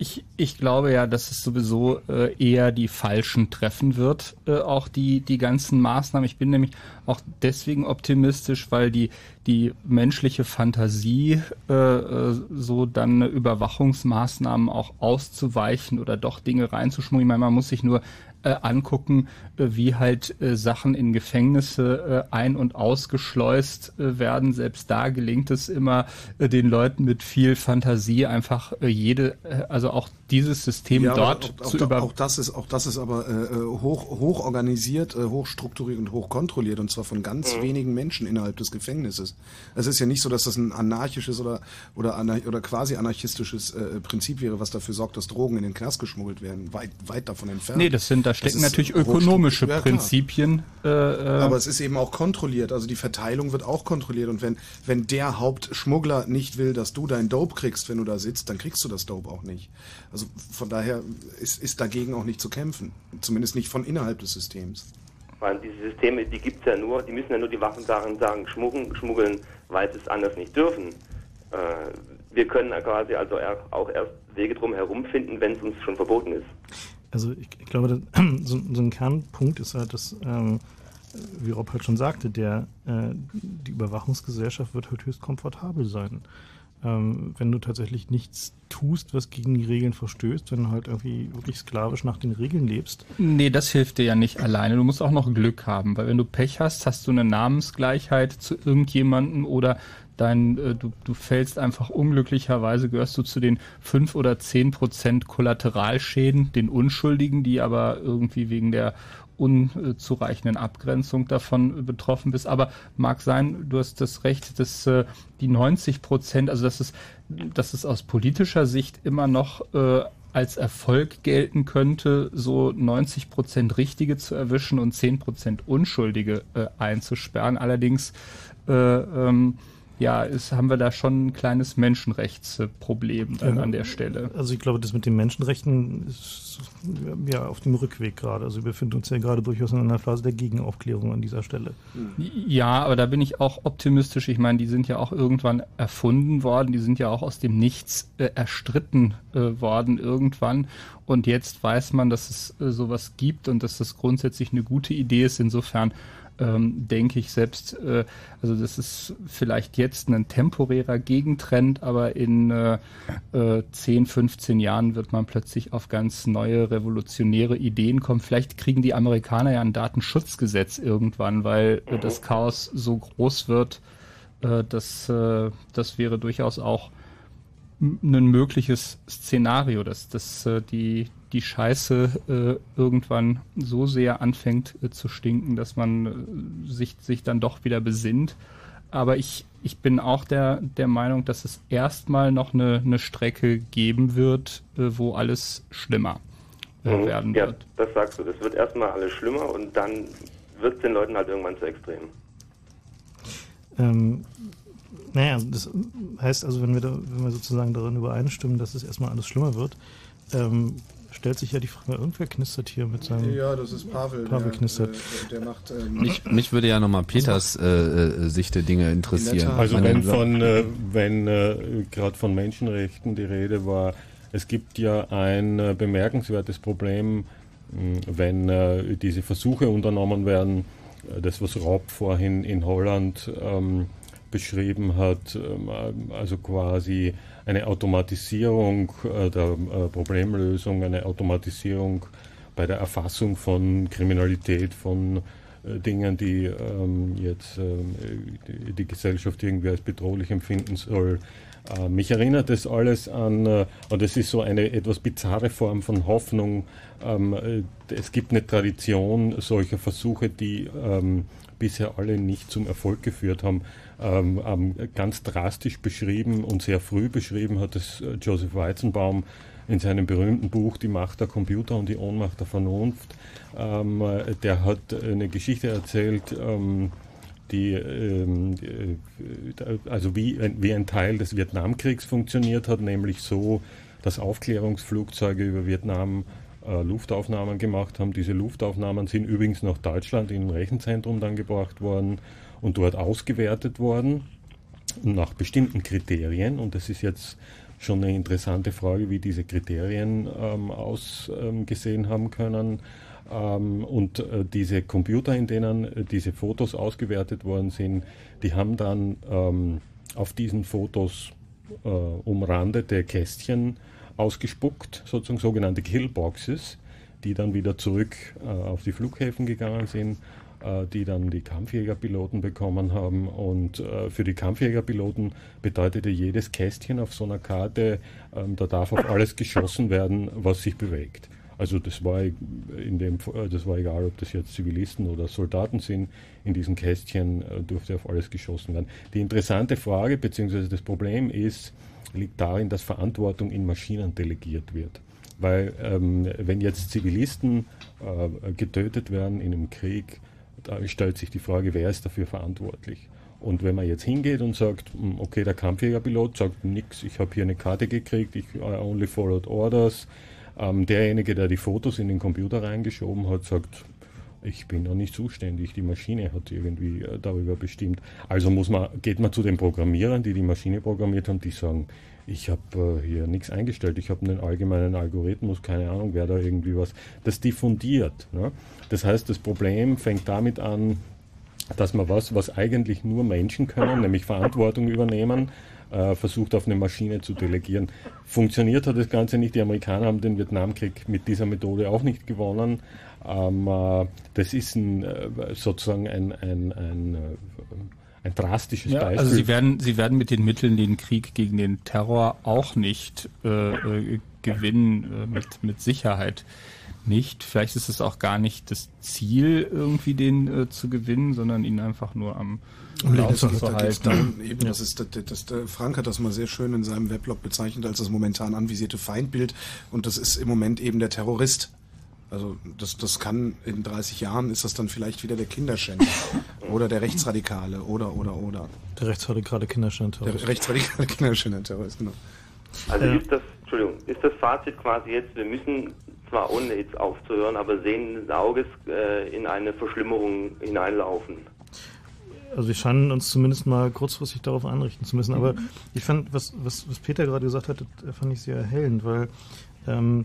Ich, ich glaube ja, dass es sowieso äh, eher die Falschen treffen wird, äh, auch die, die ganzen Maßnahmen. Ich bin nämlich auch deswegen optimistisch, weil die, die menschliche Fantasie, äh, äh, so dann Überwachungsmaßnahmen auch auszuweichen oder doch Dinge reinzuschmuggeln. Ich meine, man muss sich nur äh, angucken, äh, wie halt äh, Sachen in Gefängnisse äh, ein- und ausgeschleust äh, werden. Selbst da gelingt es immer äh, den Leuten mit viel Fantasie einfach jede, also auch dieses System Ja, aber dort auch, zu auch, über auch das ist auch das ist aber äh, hoch hoch organisiert, äh, hoch strukturiert und hoch kontrolliert und zwar von ganz Mhm. wenigen Menschen innerhalb des Gefängnisses. Es ist ja nicht so, dass das ein anarchisches oder oder anar oder quasi anarchistisches äh, Prinzip wäre, was dafür sorgt, dass Drogen in den Knast geschmuggelt werden. Weit weit davon entfernt. Nee, das sind, da stecken natürlich ökonomische. Ja. Prinzipien. Äh, äh, Aber es ist eben auch kontrolliert, also die Verteilung wird auch kontrolliert und wenn, wenn der Hauptschmuggler nicht will, dass du dein Dope kriegst, wenn du da sitzt, dann kriegst du das Dope auch nicht. Also von daher ist, ist dagegen auch nicht zu kämpfen. Zumindest nicht von innerhalb des Systems. Weil diese Systeme, die gibt es ja nur, die müssen ja nur die Waffen darin sagen, schmuggeln, schmuggeln, weil sie es anders nicht dürfen. Äh, wir können ja quasi also auch erst Wege drum herum finden, wenn es uns schon verboten ist. Also ich, ich glaube, so, so ein Kernpunkt ist halt, dass, ähm, wie Rob halt schon sagte, der, äh, die Überwachungsgesellschaft wird halt höchst komfortabel sein. Ähm, wenn du tatsächlich nichts tust, was gegen die Regeln verstößt, wenn du halt irgendwie wirklich sklavisch nach den Regeln lebst. Nee, das hilft dir ja nicht alleine. Du musst auch noch Glück haben, weil wenn du Pech hast, hast du eine Namensgleichheit zu irgendjemandem oder dein, äh, du, du fällst einfach unglücklicherweise, gehörst du zu den fünf oder zehn Prozent Kollateralschäden, den Unschuldigen, die aber irgendwie wegen der unzureichenden Abgrenzung davon betroffen bist. Aber mag sein, du hast das Recht, dass äh, die 90 Prozent, also dass es, dass es aus politischer Sicht immer noch äh, als Erfolg gelten könnte, so 90 Prozent Richtige zu erwischen und 10 Prozent Unschuldige äh, einzusperren. Allerdings äh, ähm, ja, ist, haben wir da schon ein kleines Menschenrechtsproblem dann Ja. an der Stelle. Also ich glaube, das mit den Menschenrechten ist ja auf dem Rückweg gerade. Also wir befinden uns ja gerade durchaus in einer Phase der Gegenaufklärung an dieser Stelle. Ja, aber da bin ich auch optimistisch. Ich meine, die sind ja auch irgendwann erfunden worden, die sind ja auch aus dem Nichts äh, erstritten äh, worden irgendwann. Und jetzt weiß man, dass es äh, sowas gibt und dass das grundsätzlich eine gute Idee ist. Insofern ähm, denke ich selbst, äh, also das ist vielleicht jetzt ein temporärer Gegentrend, aber in äh, äh, 10, 15 Jahren wird man plötzlich auf ganz neue revolutionäre Ideen kommen. Vielleicht kriegen die Amerikaner ja ein Datenschutzgesetz irgendwann, weil äh, das Chaos so groß wird, äh, dass äh, das wäre durchaus auch ein mögliches Szenario, dass, dass äh, die, die Scheiße äh, irgendwann so sehr anfängt äh, zu stinken, dass man äh, sich, sich dann doch wieder besinnt. Aber ich, ich bin auch der, der Meinung, dass es erstmal noch eine, eine Strecke geben wird, äh, wo alles schlimmer äh, Mhm. werden ja, wird. das sagst du. Das wird erstmal alles schlimmer und dann wird es den Leuten halt irgendwann zu extrem. Ähm, naja, das heißt also, wenn wir, da, wenn wir sozusagen darin übereinstimmen, dass es erstmal alles schlimmer wird, ähm, stellt sich ja die Frage, irgendwer knistert hier mit seinem... Ja, das ist Pavel. Pavel der, knistert. Der, der macht. Ähm, Mich, mich würde ja nochmal Peters äh, äh, Sicht der Dinge interessieren. Also Meine- wenn von äh, wenn äh, gerade von Menschenrechten die Rede war, es gibt ja ein äh, bemerkenswertes Problem, mh, wenn äh, diese Versuche unternommen werden, äh, das was Rob vorhin in Holland ähm, beschrieben hat, ähm, also quasi eine Automatisierung äh, der äh, Problemlösung, eine Automatisierung bei der Erfassung von Kriminalität, von äh, Dingen, die ähm, jetzt ähm, die, die Gesellschaft irgendwie als bedrohlich empfinden soll. Äh, mich erinnert das alles an, äh, und es ist so eine etwas bizarre Form von Hoffnung. Ähm, äh, es gibt eine Tradition solcher Versuche, die ähm, bisher alle nicht zum Erfolg geführt haben. Ähm, ganz drastisch beschrieben und sehr früh beschrieben hat es Joseph Weizenbaum in seinem berühmten Buch Die Macht der Computer und die Ohnmacht der Vernunft. Der hat eine Geschichte erzählt, die, ähm, äh, also wie, ein- wie ein Teil des Vietnamkriegs funktioniert hat, nämlich so, dass Aufklärungsflugzeuge über Vietnam äh, Luftaufnahmen gemacht haben. Diese Luftaufnahmen sind übrigens nach Deutschland in ein Rechenzentrum dann gebracht worden und dort ausgewertet worden nach bestimmten Kriterien. Und das ist jetzt schon eine interessante Frage, wie diese Kriterien ähm, ausgesehen haben können. Ähm, und äh, diese Computer, in denen äh, diese Fotos ausgewertet worden sind, die haben dann ähm, auf diesen Fotos äh, umrandete Kästchen ausgespuckt, sozusagen sogenannte Killboxes, die dann wieder zurück auf die Flughäfen gegangen sind, die dann die Kampfjägerpiloten bekommen haben. Und äh, für die Kampfjägerpiloten bedeutete jedes Kästchen auf so einer Karte, ähm, da darf auf alles geschossen werden, was sich bewegt. Also das war in dem äh, das war egal, ob das jetzt Zivilisten oder Soldaten sind. In diesen Kästchen äh, durfte auf alles geschossen werden. Die interessante Frage bzw. das Problem ist, liegt darin, dass Verantwortung in Maschinen delegiert wird. Weil ähm, wenn jetzt Zivilisten äh, getötet werden in einem Krieg, da stellt sich die Frage, wer ist dafür verantwortlich? Und wenn man jetzt hingeht und sagt, hm, okay, der Kampfjägerpilot sagt nix, ich habe hier eine Karte gekriegt, ich I only followed orders, ähm, derjenige, der die Fotos in den Computer reingeschoben hat, sagt, ich bin da nicht zuständig, die Maschine hat irgendwie äh, darüber bestimmt. Also muss man, geht man zu den Programmierern, die die Maschine programmiert haben, die sagen, ich habe äh, hier nichts eingestellt, ich habe einen allgemeinen Algorithmus, keine Ahnung, wer da irgendwie was, das diffundiert. Ne? Das heißt, das Problem fängt damit an, dass man was, was eigentlich nur Menschen können, nämlich Verantwortung übernehmen, äh, versucht auf eine Maschine zu delegieren. Funktioniert hat das Ganze nicht. Die Amerikaner haben den Vietnamkrieg mit dieser Methode auch nicht gewonnen. Ähm, äh, das ist ein, äh, sozusagen ein, ein, ein, äh, ein drastisches Ja, Beispiel. also sie werden, sie werden mit den Mitteln den Krieg gegen den Terror auch nicht äh, äh, gewinnen, äh, mit, mit Sicherheit nicht. Vielleicht ist es auch gar nicht das Ziel, irgendwie den äh, zu gewinnen, sondern ihn einfach nur am Um halten. halten. Eben, das ist, das, das, der Frank hat das mal sehr schön in seinem Weblog bezeichnet als das momentan anvisierte Feindbild. Und das ist im Moment eben der Terrorist. Also das, das kann in 30 Jahren ist das dann vielleicht wieder der Kinderschänder oder der Rechtsradikale oder oder oder. Der rechtsradikale Kinderschänder. Der rechtsradikale Kinderschänder-Terrorist, genau. Also Ja. ist das, Entschuldigung, ist das Fazit quasi jetzt, wir müssen zwar ohne jetzt aufzuhören, aber sehenden Auges äh, in eine Verschlimmerung hineinlaufen. Also wir scheinen uns zumindest mal kurzfristig darauf einrichten zu müssen. Aber ich fand, was, was, was Peter gerade gesagt hat, das fand ich sehr erhellend, weil ähm,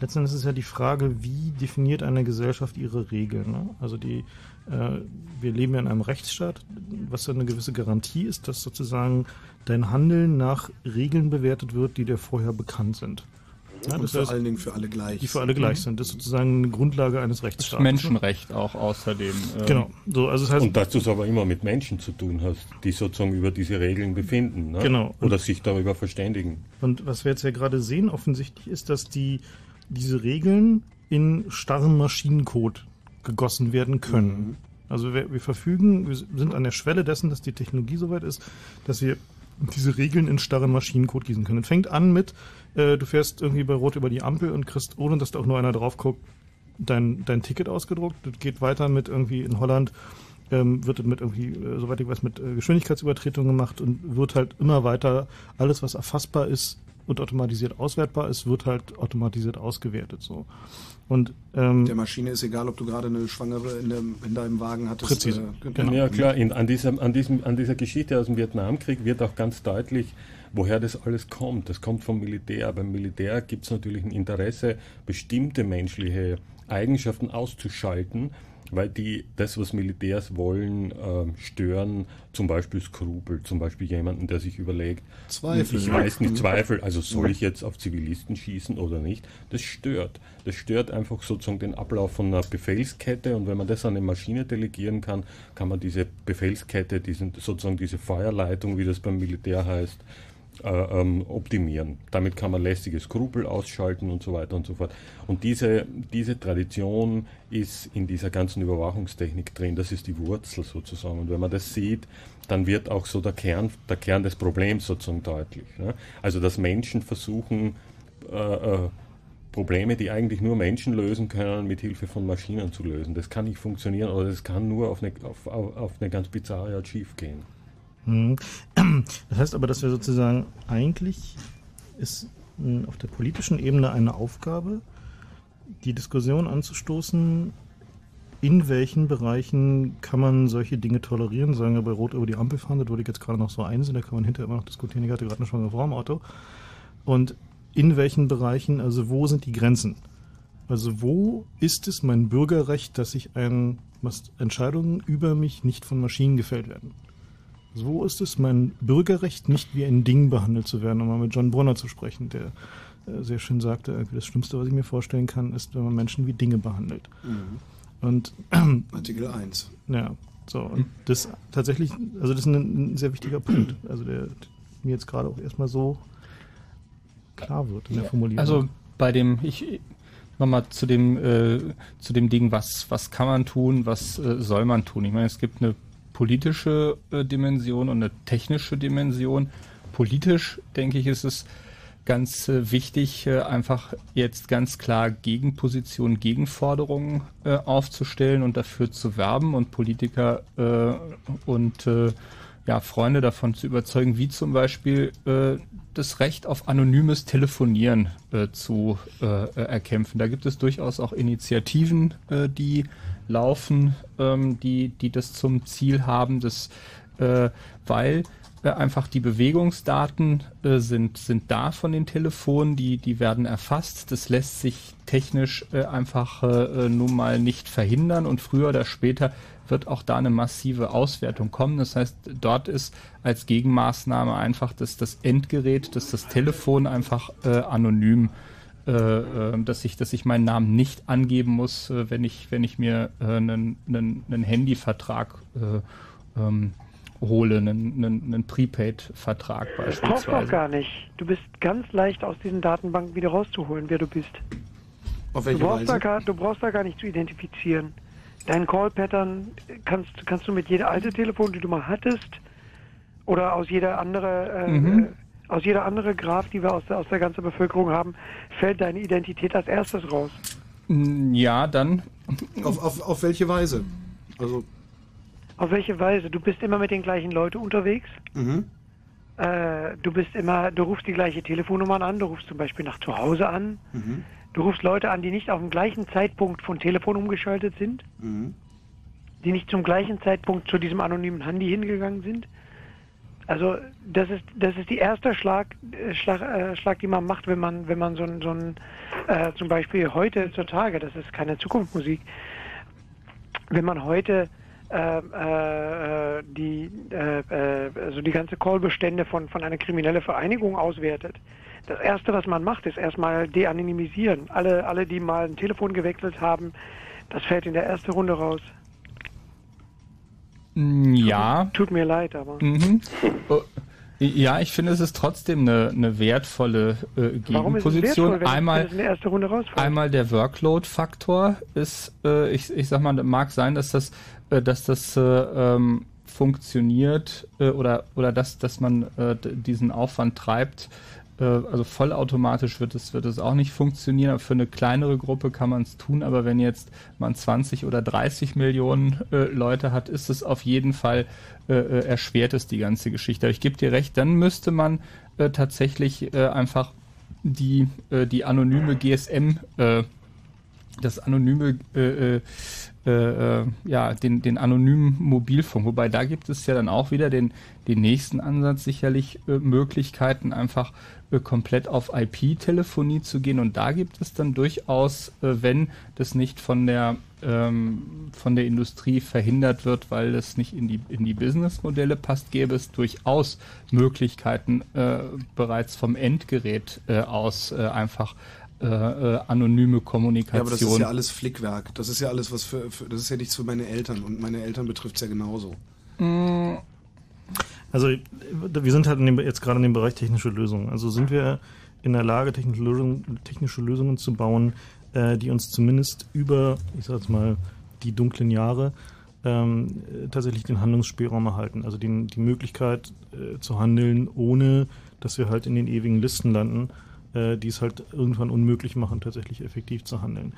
letztendlich ist es ja die Frage, wie definiert eine Gesellschaft ihre Regeln. Ne? Also die, äh, wir leben ja in einem Rechtsstaat, was ja eine gewisse Garantie ist, dass sozusagen dein Handeln nach Regeln bewertet wird, die dir vorher bekannt sind. Ja, Und das vor heißt, allen Dingen für alle gleich. die für alle gleich sind. Das ist sozusagen eine Grundlage eines Rechtsstaates. ne? Menschenrecht auch außerdem. ähm, Genau. So, also das heißt, und dass du es aber immer mit Menschen zu tun hast, die sozusagen über diese Regeln befinden. Ne? Genau. Oder sich darüber verständigen. Und was wir jetzt ja gerade sehen, offensichtlich ist, dass die, diese Regeln in starren Maschinencode gegossen werden können. Also wir, wir verfügen, wir sind an der Schwelle dessen, dass die Technologie soweit ist, dass wir diese Regeln in starren Maschinencode gießen können. Es fängt an mit, äh, du fährst irgendwie bei Rot über die Ampel und kriegst, ohne dass da auch nur einer drauf guckt, dein, dein Ticket ausgedruckt. Das geht weiter mit irgendwie in Holland ähm, wird es mit irgendwie, äh, soweit ich weiß, mit äh, Geschwindigkeitsübertretung gemacht und wird halt immer weiter, alles was erfassbar ist und automatisiert auswertbar ist, wird halt automatisiert ausgewertet so. Und ähm, Der Maschine ist egal, ob du gerade eine Schwangere in, dem, in deinem Wagen hattest. Präzise. Äh, Genau. Ja klar, in, an, diesem, an, diesem, an dieser Geschichte aus dem Vietnamkrieg wird auch ganz deutlich, woher das alles kommt. Das kommt vom Militär. Beim Militär gibt es natürlich ein Interesse, bestimmte menschliche Eigenschaften auszuschalten, weil die das, was Militärs wollen, ähm, stören, zum Beispiel Skrupel, zum Beispiel jemanden, der sich überlegt, Zweifel. ich weiß nicht. Zweifel, also soll ich jetzt auf Zivilisten schießen oder nicht? Das stört. Das stört einfach sozusagen den Ablauf von einer Befehlskette und wenn man das an eine Maschine delegieren kann, kann man diese Befehlskette, diesen, sozusagen diese Feuerleitung, wie das beim Militär heißt, äh, optimieren. Damit kann man lästige Skrupel ausschalten und so weiter und so fort. Und diese, diese Tradition ist in dieser ganzen Überwachungstechnik drin. Das ist die Wurzel sozusagen. Und wenn man das sieht, dann wird auch so der Kern, der Kern des Problems sozusagen deutlich. Ne? Also dass Menschen versuchen, äh, äh, Probleme, die eigentlich nur Menschen lösen können, mit Hilfe von Maschinen zu lösen. Das kann nicht funktionieren oder das kann nur auf eine, auf, auf eine ganz bizarre Art schief gehen. Mhm. Das heißt aber, dass wir sozusagen eigentlich ist mh, auf der politischen Ebene eine Aufgabe, die Diskussion anzustoßen, in welchen Bereichen kann man solche Dinge tolerieren? Sagen wir bei Rot über die Ampel fahren, das würde ich jetzt gerade noch so einsehen, da kann man hinterher immer noch diskutieren. Ich hatte gerade eine schwangere Frau im Auto. und in welchen Bereichen, also wo sind die Grenzen? Also wo ist es mein Bürgerrecht, dass ich ein, was Entscheidungen über mich nicht von Maschinen gefällt werden? Wo ist es mein Bürgerrecht, nicht wie ein Ding behandelt zu werden, um mal mit John Brunner zu sprechen, der äh, sehr schön sagte, das Schlimmste, was ich mir vorstellen kann, ist, wenn man Menschen wie Dinge behandelt. Mhm. Und Artikel 1. ja, so, und das tatsächlich, also das ist ein, ein sehr wichtiger Punkt, also der, der mir jetzt gerade auch erstmal so klar wird in der Formulierung. Also bei dem, ich nochmal zu dem äh, zu dem Ding, was was kann man tun, was äh, soll man tun? Ich meine, es gibt eine politische äh, Dimension und eine technische Dimension. Politisch denke ich, ist es ganz äh, wichtig, äh, einfach jetzt ganz klar Gegenpositionen, Gegenforderungen äh, aufzustellen und dafür zu werben und Politiker äh, und äh, ja, Freunde davon zu überzeugen, wie zum Beispiel äh, das Recht auf anonymes Telefonieren zu erkämpfen. Da gibt es durchaus auch Initiativen, die laufen, ähm, die, die das zum Ziel haben, dass, äh, weil äh, einfach die Bewegungsdaten äh, sind, sind da von den Telefonen, die, die werden erfasst. Das lässt sich technisch äh, einfach äh, äh, nun mal nicht verhindern und früher oder später wird auch da eine massive Auswertung kommen. Das heißt, dort ist als Gegenmaßnahme einfach das, das Endgerät, dass das Telefon einfach äh, anonym, äh, dass ich, dass ich meinen Namen nicht angeben muss, äh, wenn ich, wenn ich mir äh, einen, einen, einen Handyvertrag äh, ähm, hole, einen, einen, einen Prepaid-Vertrag Das brauchst du auch beispielsweise. gar nicht. Du bist ganz leicht aus diesen Datenbanken wieder rauszuholen, wer du bist. Auf Du welche brauchst, da Weise? gar, du brauchst da gar nicht zu identifizieren. Dein Call-Pattern kannst, kannst du mit jeder alte Telefon, die du mal hattest, oder aus jeder andere, äh, Mhm. Aus jeder andere Graph, die wir aus der, aus der ganzen Bevölkerung haben, fällt deine Identität als erstes raus. Mm, Ja, dann. Auf, auf, auf welche Weise? Also, Auf welche Weise? Du bist immer mit den gleichen Leuten unterwegs. mhm. Äh, du bist immer, du rufst die gleiche Telefonnummer an. Du rufst zum Beispiel nach zu Hause an. Mhm. Du rufst Leute an, die nicht auf dem gleichen Zeitpunkt von Telefon umgeschaltet sind, Mhm. die nicht zum gleichen Zeitpunkt zu diesem anonymen Handy hingegangen sind. Also das ist das ist die erste Schlag äh, Schlag, äh, Schlag, die man macht, wenn man wenn man so ein so ein äh, zum Beispiel heute zur Tage, das ist keine Zukunftsmusik, wenn man heute äh, äh, die äh, äh, also die ganze Callbestände von von einer kriminellen Vereinigung auswertet. Das erste, was man macht, ist erstmal de-anonymisieren. Alle alle, die mal ein Telefon gewechselt haben, das fällt in der ersten Runde raus. Mm, Ja. Tut mir leid, aber. Mhm. Oh, Ja, ich finde, es ist trotzdem eine, eine wertvolle äh, Gegenposition. wertvoll, einmal, einmal der Workload-Faktor ist, äh, ich, ich sag mal, mag sein, dass das, äh, dass das äh, ähm, funktioniert äh, oder oder dass dass man äh, diesen Aufwand treibt. Äh, also vollautomatisch wird es wird es auch nicht funktionieren. Aber für eine kleinere Gruppe kann man es tun. Aber wenn jetzt man 20 oder 30 Millionen äh, Leute hat, ist es auf jeden Fall äh, äh, erschwert es die ganze Geschichte. Aber ich gebe dir recht, dann müsste man äh, tatsächlich einfach die die anonyme GSM das anonyme, äh, ja, den, den anonymen Mobilfunk. Wobei da gibt es ja dann auch wieder den, den nächsten Ansatz, sicherlich äh, Möglichkeiten, einfach komplett auf IP-Telefonie zu gehen. Und da gibt es dann durchaus, äh, wenn das nicht von der ähm, von der Industrie verhindert wird, weil es nicht in die in die Businessmodelle passt, gäbe es durchaus Möglichkeiten äh, bereits vom Endgerät äh, aus äh, einfach äh, äh, anonyme Kommunikation. Ja, aber das ist ja alles Flickwerk. Das ist ja alles, was für, für das ist ja nichts für meine Eltern und meine Eltern betrifft es ja genauso. Mm, Also wir sind halt dem, jetzt gerade in dem Bereich technische Lösungen. Also sind wir in der Lage, technische Lösungen, technische Lösungen zu bauen, äh, die uns zumindest über, ich sag jetzt mal, die dunklen Jahre ähm, äh, tatsächlich den Handlungsspielraum erhalten. Also den, die Möglichkeit äh, zu handeln, ohne dass wir halt in den ewigen Listen landen, äh, die es halt irgendwann unmöglich machen, tatsächlich effektiv zu handeln.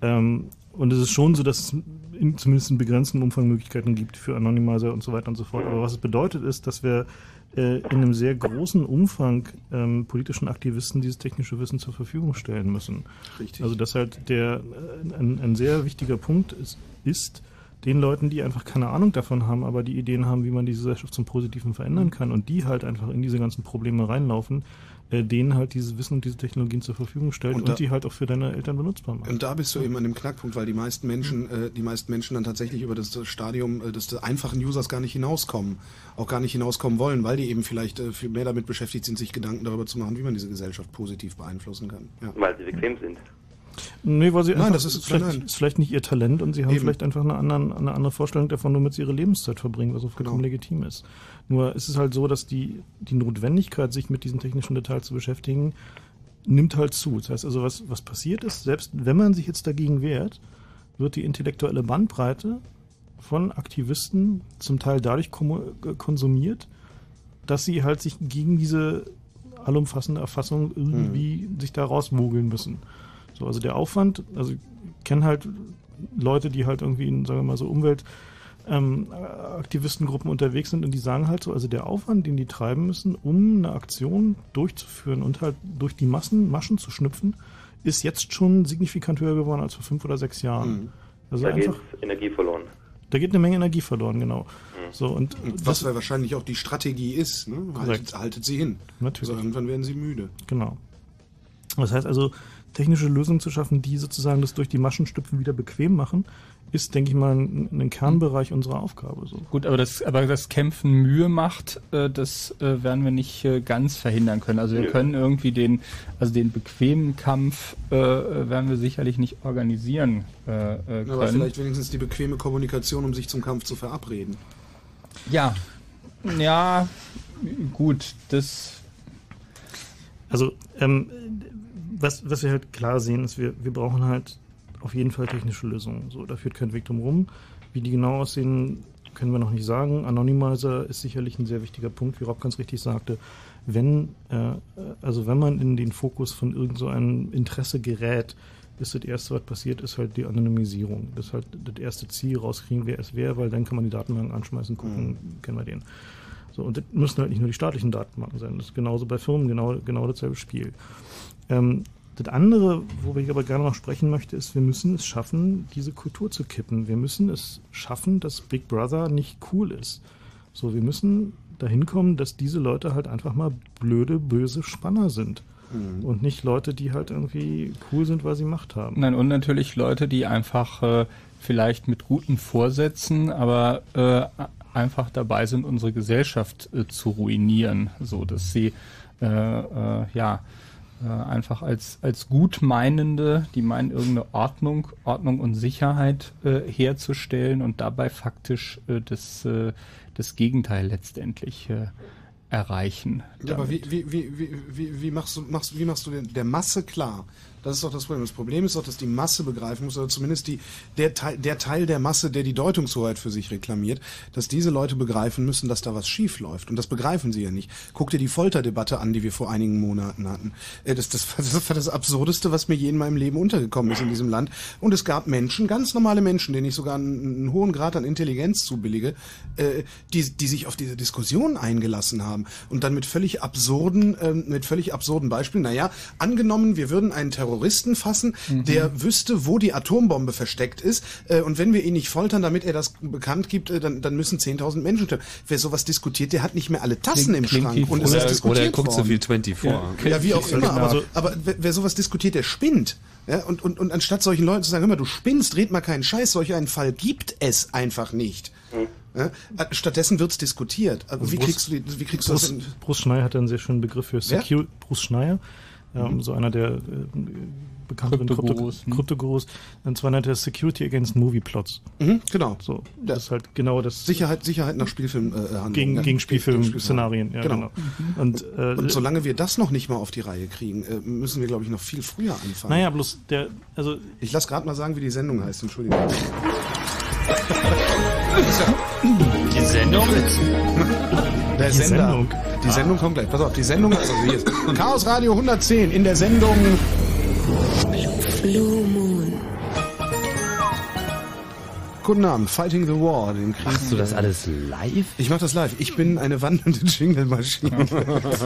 Ähm, und es ist schon so, dass es in, zumindest in begrenztem Umfang Möglichkeiten gibt für Anonymizer und so weiter und so fort. Aber was es bedeutet, ist, dass wir äh, in einem sehr großen Umfang ähm, politischen Aktivisten dieses technische Wissen zur Verfügung stellen müssen. Richtig. Also dass halt der äh, ein, ein sehr wichtiger Punkt ist, ist, den Leuten, die einfach keine Ahnung davon haben, aber die Ideen haben, wie man diese Gesellschaft zum Positiven verändern kann und die halt einfach in diese ganzen Probleme reinlaufen, äh, denen halt dieses Wissen und diese Technologien zur Verfügung stellt Und und, da- die halt auch für deine Eltern benutzbar macht. Und da bist du eben an dem Knackpunkt, weil die meisten Menschen, äh, die meisten Menschen dann tatsächlich über das Stadium äh, des einfachen Users gar nicht hinauskommen, auch gar nicht hinauskommen wollen, weil die eben vielleicht äh, viel mehr damit beschäftigt sind, sich Gedanken darüber zu machen, wie man diese Gesellschaft positiv beeinflussen kann. Ja. Weil sie bequem sind. Nee, weil sie Nein, einfach, das ist- vielleicht, nein. ist vielleicht nicht ihr Talent und sie haben Eben. vielleicht einfach eine, anderen, eine andere Vorstellung davon, womit sie ihre Lebenszeit verbringen, was auch vollkommen Genau. legitim ist. Nur ist es halt so, dass die, die Notwendigkeit, sich mit diesen technischen Details zu beschäftigen, nimmt halt zu. Das heißt also, was, was passiert ist, selbst wenn man sich jetzt dagegen wehrt, wird die intellektuelle Bandbreite von Aktivisten zum Teil dadurch äh, konsumiert, dass sie halt sich gegen diese allumfassende Erfassung irgendwie sich da rausmogeln müssen. So, also der Aufwand, also ich kenne halt Leute, die halt irgendwie in, sagen wir mal so, Umwelt ähm, Aktivistengruppen unterwegs sind und die sagen halt so, also der Aufwand, den die treiben müssen, um eine Aktion durchzuführen und halt durch die Massen, Maschen zu schnüpfen, ist jetzt schon signifikant höher geworden als vor fünf oder sechs Jahren. Mhm. Also da geht einfach, Energie verloren. da geht eine Menge Energie verloren, genau. Mhm. So, und, was ja wahrscheinlich auch die Strategie ist, ne? Haltet, haltet sie hin. Natürlich. Also irgendwann werden sie müde. Genau. Das heißt also, technische Lösungen zu schaffen, die sozusagen das durch die Maschenstüpfen wieder bequem machen, ist, denke ich mal, ein, ein Kernbereich unserer Aufgabe. So. Gut, aber das, aber das Kämpfen Mühe macht, äh, das äh, werden wir nicht äh, ganz verhindern können. Also wir Nö. können irgendwie den, also den bequemen Kampf äh, äh, werden wir sicherlich nicht organisieren äh, äh, können. Aber vielleicht wenigstens die bequeme Kommunikation, um sich zum Kampf zu verabreden. Ja, ja, gut, das. Also, ähm, was, was wir halt klar sehen, ist, wir, wir brauchen halt auf jeden Fall technische Lösungen. So, da führt kein Weg drum rum. Wie die genau aussehen, können wir noch nicht sagen. Anonymizer ist sicherlich ein sehr wichtiger Punkt, wie Rob ganz richtig sagte. Wenn, äh, also wenn man in den Fokus von irgend so einem Interesse gerät, ist das erste, was passiert, ist halt die Anonymisierung. Das ist halt das erste Ziel, rauskriegen, wer es wäre, weil dann kann man die Datenbanken anschmeißen, gucken, kennen wir den. So, und das müssen halt nicht nur die staatlichen Datenbanken sein. Das ist genauso bei Firmen genau, genau dasselbe Spiel. Ähm, das andere, worüber ich aber gerne noch sprechen möchte, ist, wir müssen es schaffen, diese Kultur zu kippen. Wir müssen es schaffen, dass Big Brother nicht cool ist. So, wir müssen dahin kommen, dass diese Leute halt einfach mal blöde, böse Spanner sind. Mhm. Und nicht Leute, die halt irgendwie cool sind, weil sie Macht haben. Nein, und natürlich Leute, die einfach äh, vielleicht mit guten Vorsätzen, aber äh, einfach dabei sind, unsere Gesellschaft äh, zu ruinieren, so dass sie äh, äh, ja äh, einfach als als Gutmeinende, die meinen irgendeine Ordnung, Ordnung und Sicherheit äh, herzustellen und dabei faktisch äh, das äh, das Gegenteil letztendlich äh, erreichen. Ja, aber wie, wie, wie, wie, wie, wie machst du, machst, wie machst du denn der Masse klar? Das ist doch das Problem. Das Problem ist doch, dass die Masse begreifen muss, oder zumindest die, der, Teil, der Teil der Masse, der die Deutungshoheit für sich reklamiert, dass diese Leute begreifen müssen, dass da was schief läuft. Und das begreifen sie ja nicht. Guck dir die Folterdebatte an, die wir vor einigen Monaten hatten. Äh, Das, das, das war das Absurdeste, was mir je in meinem Leben untergekommen ist in diesem Land. Und es gab Menschen, ganz normale Menschen, denen ich sogar einen, einen hohen Grad an Intelligenz zubillige, äh, die, die sich auf diese Diskussion eingelassen haben und dann mit völlig absurden, ähm, mit völlig absurden Beispielen. Naja, angenommen, wir würden einen Terroristen fassen, der wüsste, wo die Atombombe versteckt ist, äh, und wenn wir ihn nicht foltern, damit er das bekannt gibt, äh, dann, dann müssen 10.000 Menschen sterben. Wer sowas diskutiert, der hat nicht mehr alle Tassen Klingt- im Schrank wie und oder- ist diskutiert oder er guckt so worden. viel 24. Ja, ja wie auch immer, aber, aber wer, wer sowas diskutiert, der spinnt. Ja, und, und, und anstatt solchen Leuten zu sagen, hör mal, du spinnst, red mal keinen Scheiß, solch einen Fall gibt es einfach nicht. Ja, äh, stattdessen wird's diskutiert. Aber Also wie Bruce- kriegst du, wie kriegst du das Bruce, in, Bruce Schneier hat einen sehr schönen Begriff für Wer? Secure. Bruce Schneier, ähm, Mhm. so einer der äh, bekannteren Kryptogurus, Krypto- Kryptogurus. Und zwar nennt er Security Against Movie Plots. Mhm, genau. So, das ist halt genau das. Sicherheit, Sicherheit nach Spielfilm äh, Handlung, Gegen, ja. gegen Spielfilm-Szenarien, ja, genau. genau. Und, äh, Und solange wir das noch nicht mal auf die Reihe kriegen, äh, müssen wir, glaube ich, noch viel früher anfangen. Naja, bloß der, also. Ich lass gerade mal sagen, wie die Sendung heißt, Entschuldigung. Die Sendung? Der Die Sender. Sendung. Die Sendung kommt gleich. Pass auf, die Sendung also hier ist Chaos Radio 110 in der Sendung Blue Moon. Guten Abend, Fighting the War, den Krieg. Machst du das alles live? Ich mach das live. Ich bin eine wandelnde Jingle-Maschine.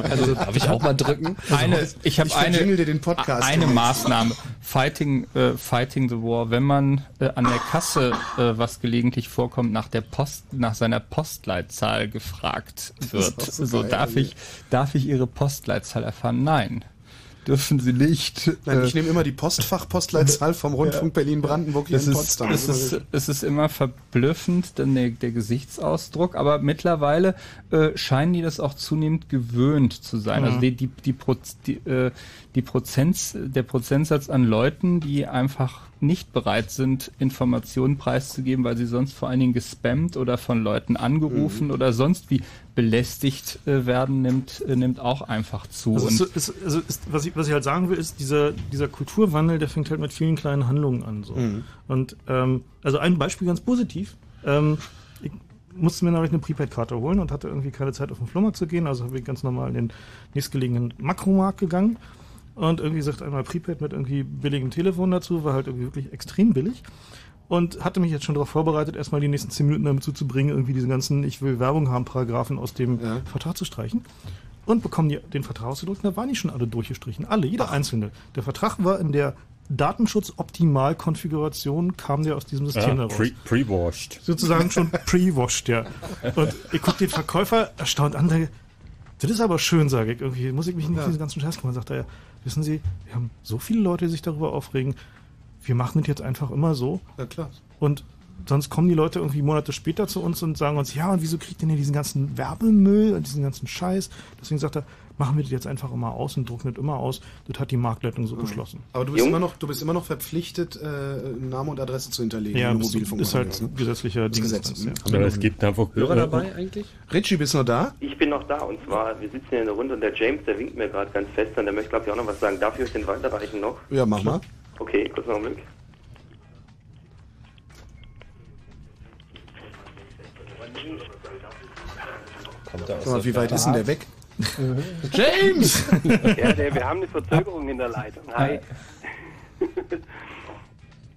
Also darf ich auch mal drücken? Eine, ich habe eine, verjingle dir den Podcast. eine Maßnahme. Fighting, äh, Fighting the War. Wenn man äh, an der Kasse, äh, was gelegentlich vorkommt, nach der Post, nach seiner Postleitzahl gefragt wird. so So, geil, darf ey. ich, darf ich Ihre Postleitzahl erfahren? Nein. Dürfen Sie nicht. Nein, Äh, ich nehme immer die Postfach-Postleitzahl vom Rundfunk Berlin-Brandenburg hier es in ist, Potsdam. es, ist, es ist immer verblüffend, dann der, der Gesichtsausdruck, aber mittlerweile äh, scheinen die das auch zunehmend gewöhnt zu sein. Mhm. Also die, die, die, Proz, die, äh, die Prozents, der Prozentsatz an Leuten, die einfach nicht bereit sind, Informationen preiszugeben, weil sie sonst vor allen Dingen gespammt oder von Leuten angerufen Mhm. oder sonst wie belästigt äh, werden, nimmt, äh, nimmt auch einfach zu. Also, ist, ist, also ist, was, ich, was ich halt sagen will, ist, dieser, dieser Kulturwandel, der fängt halt mit vielen kleinen Handlungen an. So. Mhm. Und ähm, also ein Beispiel ganz positiv. Ähm, ich musste mir nämlich eine Prepaid-Karte holen und hatte irgendwie keine Zeit auf den Flohmarkt zu gehen, also habe ich ganz normal in den nächstgelegenen Makromarkt gegangen und irgendwie sagt einmal Prepaid mit irgendwie billigem Telefon dazu, war halt irgendwie wirklich extrem billig und hatte mich jetzt schon darauf vorbereitet, erstmal die nächsten zehn Minuten damit zuzubringen, irgendwie diese ganzen Ich will Werbung haben Paragraphen aus dem Vertrag zu streichen. Und bekommen die den Vertrag ausgedruckt, da waren die schon alle durchgestrichen. Alle, jeder einzelne. Der Vertrag war in der Datenschutz-Optimal-Konfiguration, kam der aus diesem System Ja, heraus. pre- pre-washed. Sozusagen schon pre-washed, ja. Und ich gucke den Verkäufer erstaunt an, sage, das ist aber schön, sage ich. Irgendwie muss ich mich nicht um diesen ganzen Scheiß kümmern. Sagt er, ja, wissen Sie, wir haben so viele Leute, die sich darüber aufregen. Wir machen das jetzt einfach immer so. Ja, klar. Und sonst kommen die Leute irgendwie Monate später zu uns und sagen uns, ja, und wieso kriegt denn ihr diesen ganzen Werbemüll und diesen ganzen Scheiß? Deswegen sagt er, machen wir das jetzt einfach immer aus und drucken das immer aus. Das hat die Marktleitung so beschlossen. Aber du bist, immer noch, du bist immer noch verpflichtet, äh, Name und Adresse zu hinterlegen. Ja, im das ist halt ne? gesetzlicher Das Gesetz. Dienst. Ja. Aber es gibt einfach Hörer dabei eigentlich? Richie, bist du noch da? Ich bin noch da und zwar, wir sitzen hier in der Runde und der James, der winkt mir gerade ganz fest und der möchte, glaube ich, auch noch was sagen. Darf ich euch den weiterreichen noch? Ja, mach mal. Okay, kurz noch einen Blick. Sag mal, wie weit ist denn der weg? James! ja, der, wir haben eine Verzögerung in der Leitung. Hi.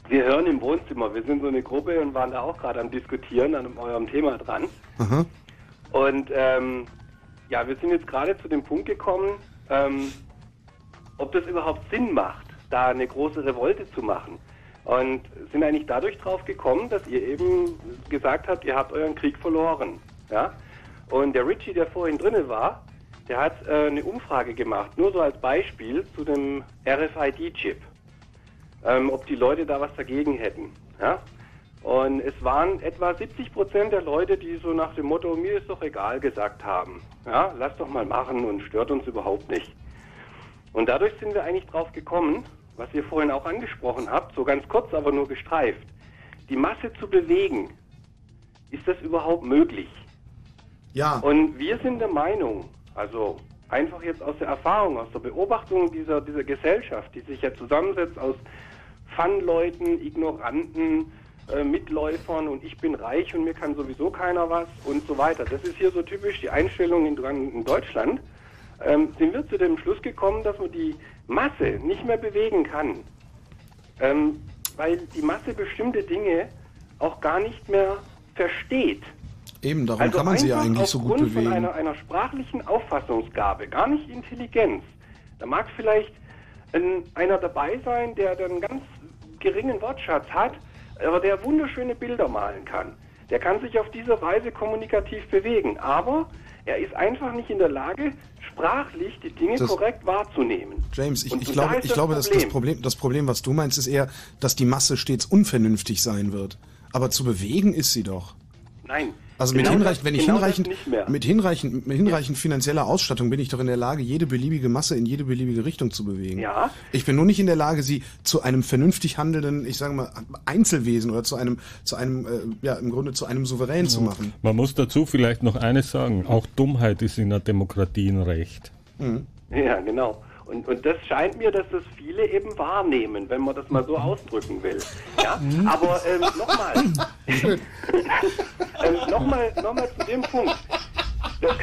Wir hören im Wohnzimmer, wir sind so eine Gruppe und waren da auch gerade am Diskutieren an eurem Thema dran. Aha. Und ähm, ja, wir sind jetzt gerade zu dem Punkt gekommen, ähm, ob das überhaupt Sinn macht, da eine große Revolte zu machen. Und sind eigentlich dadurch drauf gekommen, dass ihr eben gesagt habt, ihr habt euren Krieg verloren. Ja? Und der Richie, der vorhin drinne war, der hat äh, eine Umfrage gemacht, nur so als Beispiel zu dem RFID-Chip, ähm, ob die Leute da was dagegen hätten. Ja? Und es waren etwa 70 Prozent der Leute, die so nach dem Motto, mir ist doch egal gesagt haben. Ja, lass doch mal machen und stört uns überhaupt nicht. Und dadurch sind wir eigentlich drauf gekommen, was ihr vorhin auch angesprochen habt, so ganz kurz, aber nur gestreift. Die Masse zu bewegen, ist das überhaupt möglich? Ja. Und wir sind der Meinung, also einfach jetzt aus der Erfahrung, aus der Beobachtung dieser, dieser Gesellschaft, die sich ja zusammensetzt aus Fun-Leuten, Ignoranten, äh, Mitläufern und ich bin reich und mir kann sowieso keiner was und so weiter. Das ist hier so typisch die Einstellung in, in Deutschland. Ähm, sind wir zu dem Schluss gekommen, dass man die Masse nicht mehr bewegen kann, ähm, weil die Masse bestimmte Dinge auch gar nicht mehr versteht. Eben, darum Also kann man sie ja eigentlich so gut bewegen. Von einer, einer sprachlichen Auffassungsgabe, gar nicht Intelligenz. Da mag vielleicht ein, einer dabei sein, der dann ganz geringen Wortschatz hat, aber der wunderschöne Bilder malen kann. Der kann sich auf diese Weise kommunikativ bewegen, aber er ist einfach nicht in der Lage, sprachlich die Dinge Das- korrekt wahrzunehmen. James, ich, Und- ich und glaube, ich glaube dass das. Problem, das Problem, was du meinst, ist eher, dass die Masse stets unvernünftig sein wird. Aber zu bewegen ist sie doch. Nein. Also mit genau hinreichend, wenn ich genau hinreichend, das nicht mehr. mit hinreichend, mit hinreichend finanzieller Ausstattung bin ich doch in der Lage, jede beliebige Masse in jede beliebige Richtung zu bewegen. Ja. Ich bin nur nicht in der Lage, sie zu einem vernünftig handelnden, ich sage mal, Einzelwesen oder zu einem, zu einem, äh, ja, im Grunde zu einem Souverän zu machen. Man muss dazu vielleicht noch eines sagen. Auch Dummheit ist in der Demokratie ein Recht. Ja, genau. Und, und das scheint mir, dass das viele eben wahrnehmen, wenn man das mal so ausdrücken will. Ja, aber ähm, nochmal. ähm, nochmal noch zu dem Punkt. Das,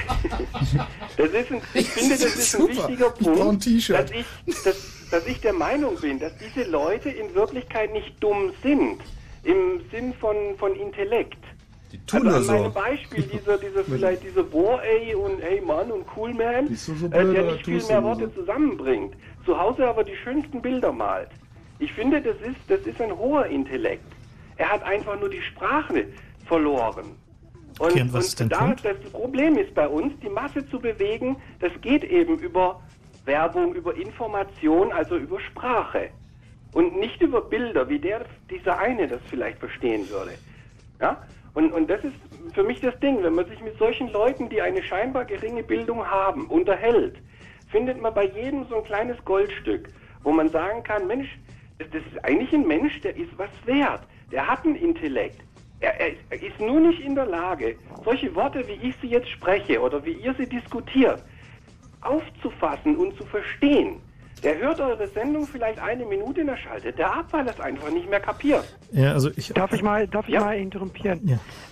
das ist ein, ich finde, das ist ein Super. wichtiger Ich Punkt, T-Shirt. dass ich, dass, dass ich der Meinung bin, dass diese Leute in Wirklichkeit nicht dumm sind. im Sinn von, von Intellekt. Tun also so. meinem Beispiel, dieser, dieser vielleicht diese War ey und hey Mann und Cool Man, so äh, blöd der oder nicht viel mehr Worte so? zusammenbringt, zu Hause aber die schönsten Bilder malt. Ich finde, das ist, das ist ein hoher Intellekt. Er hat einfach nur die Sprache verloren. Und, Okay, und dein da, Punkt? das Problem ist bei uns, die Masse zu bewegen, das geht eben über Werbung, über Information, also über Sprache. Und nicht über Bilder, wie der, dieser eine das vielleicht verstehen würde. Ja? Und, und das ist für mich das Ding, wenn man sich mit solchen Leuten, die eine scheinbar geringe Bildung haben, unterhält, findet man bei jedem so ein kleines Goldstück, wo man sagen kann, Mensch, das, das ist eigentlich ein Mensch, der ist was wert, der hat einen Intellekt. Er, er, er ist nur nicht in der Lage, solche Worte, wie ich sie jetzt spreche oder wie ihr sie diskutiert, aufzufassen und zu verstehen. Der hört eure Sendung vielleicht eine Minute und er schaltet der ab, weil er es einfach nicht mehr kapiert. Ja, also ich. Darf ich mal, darf ich Ja. mal interrumpieren?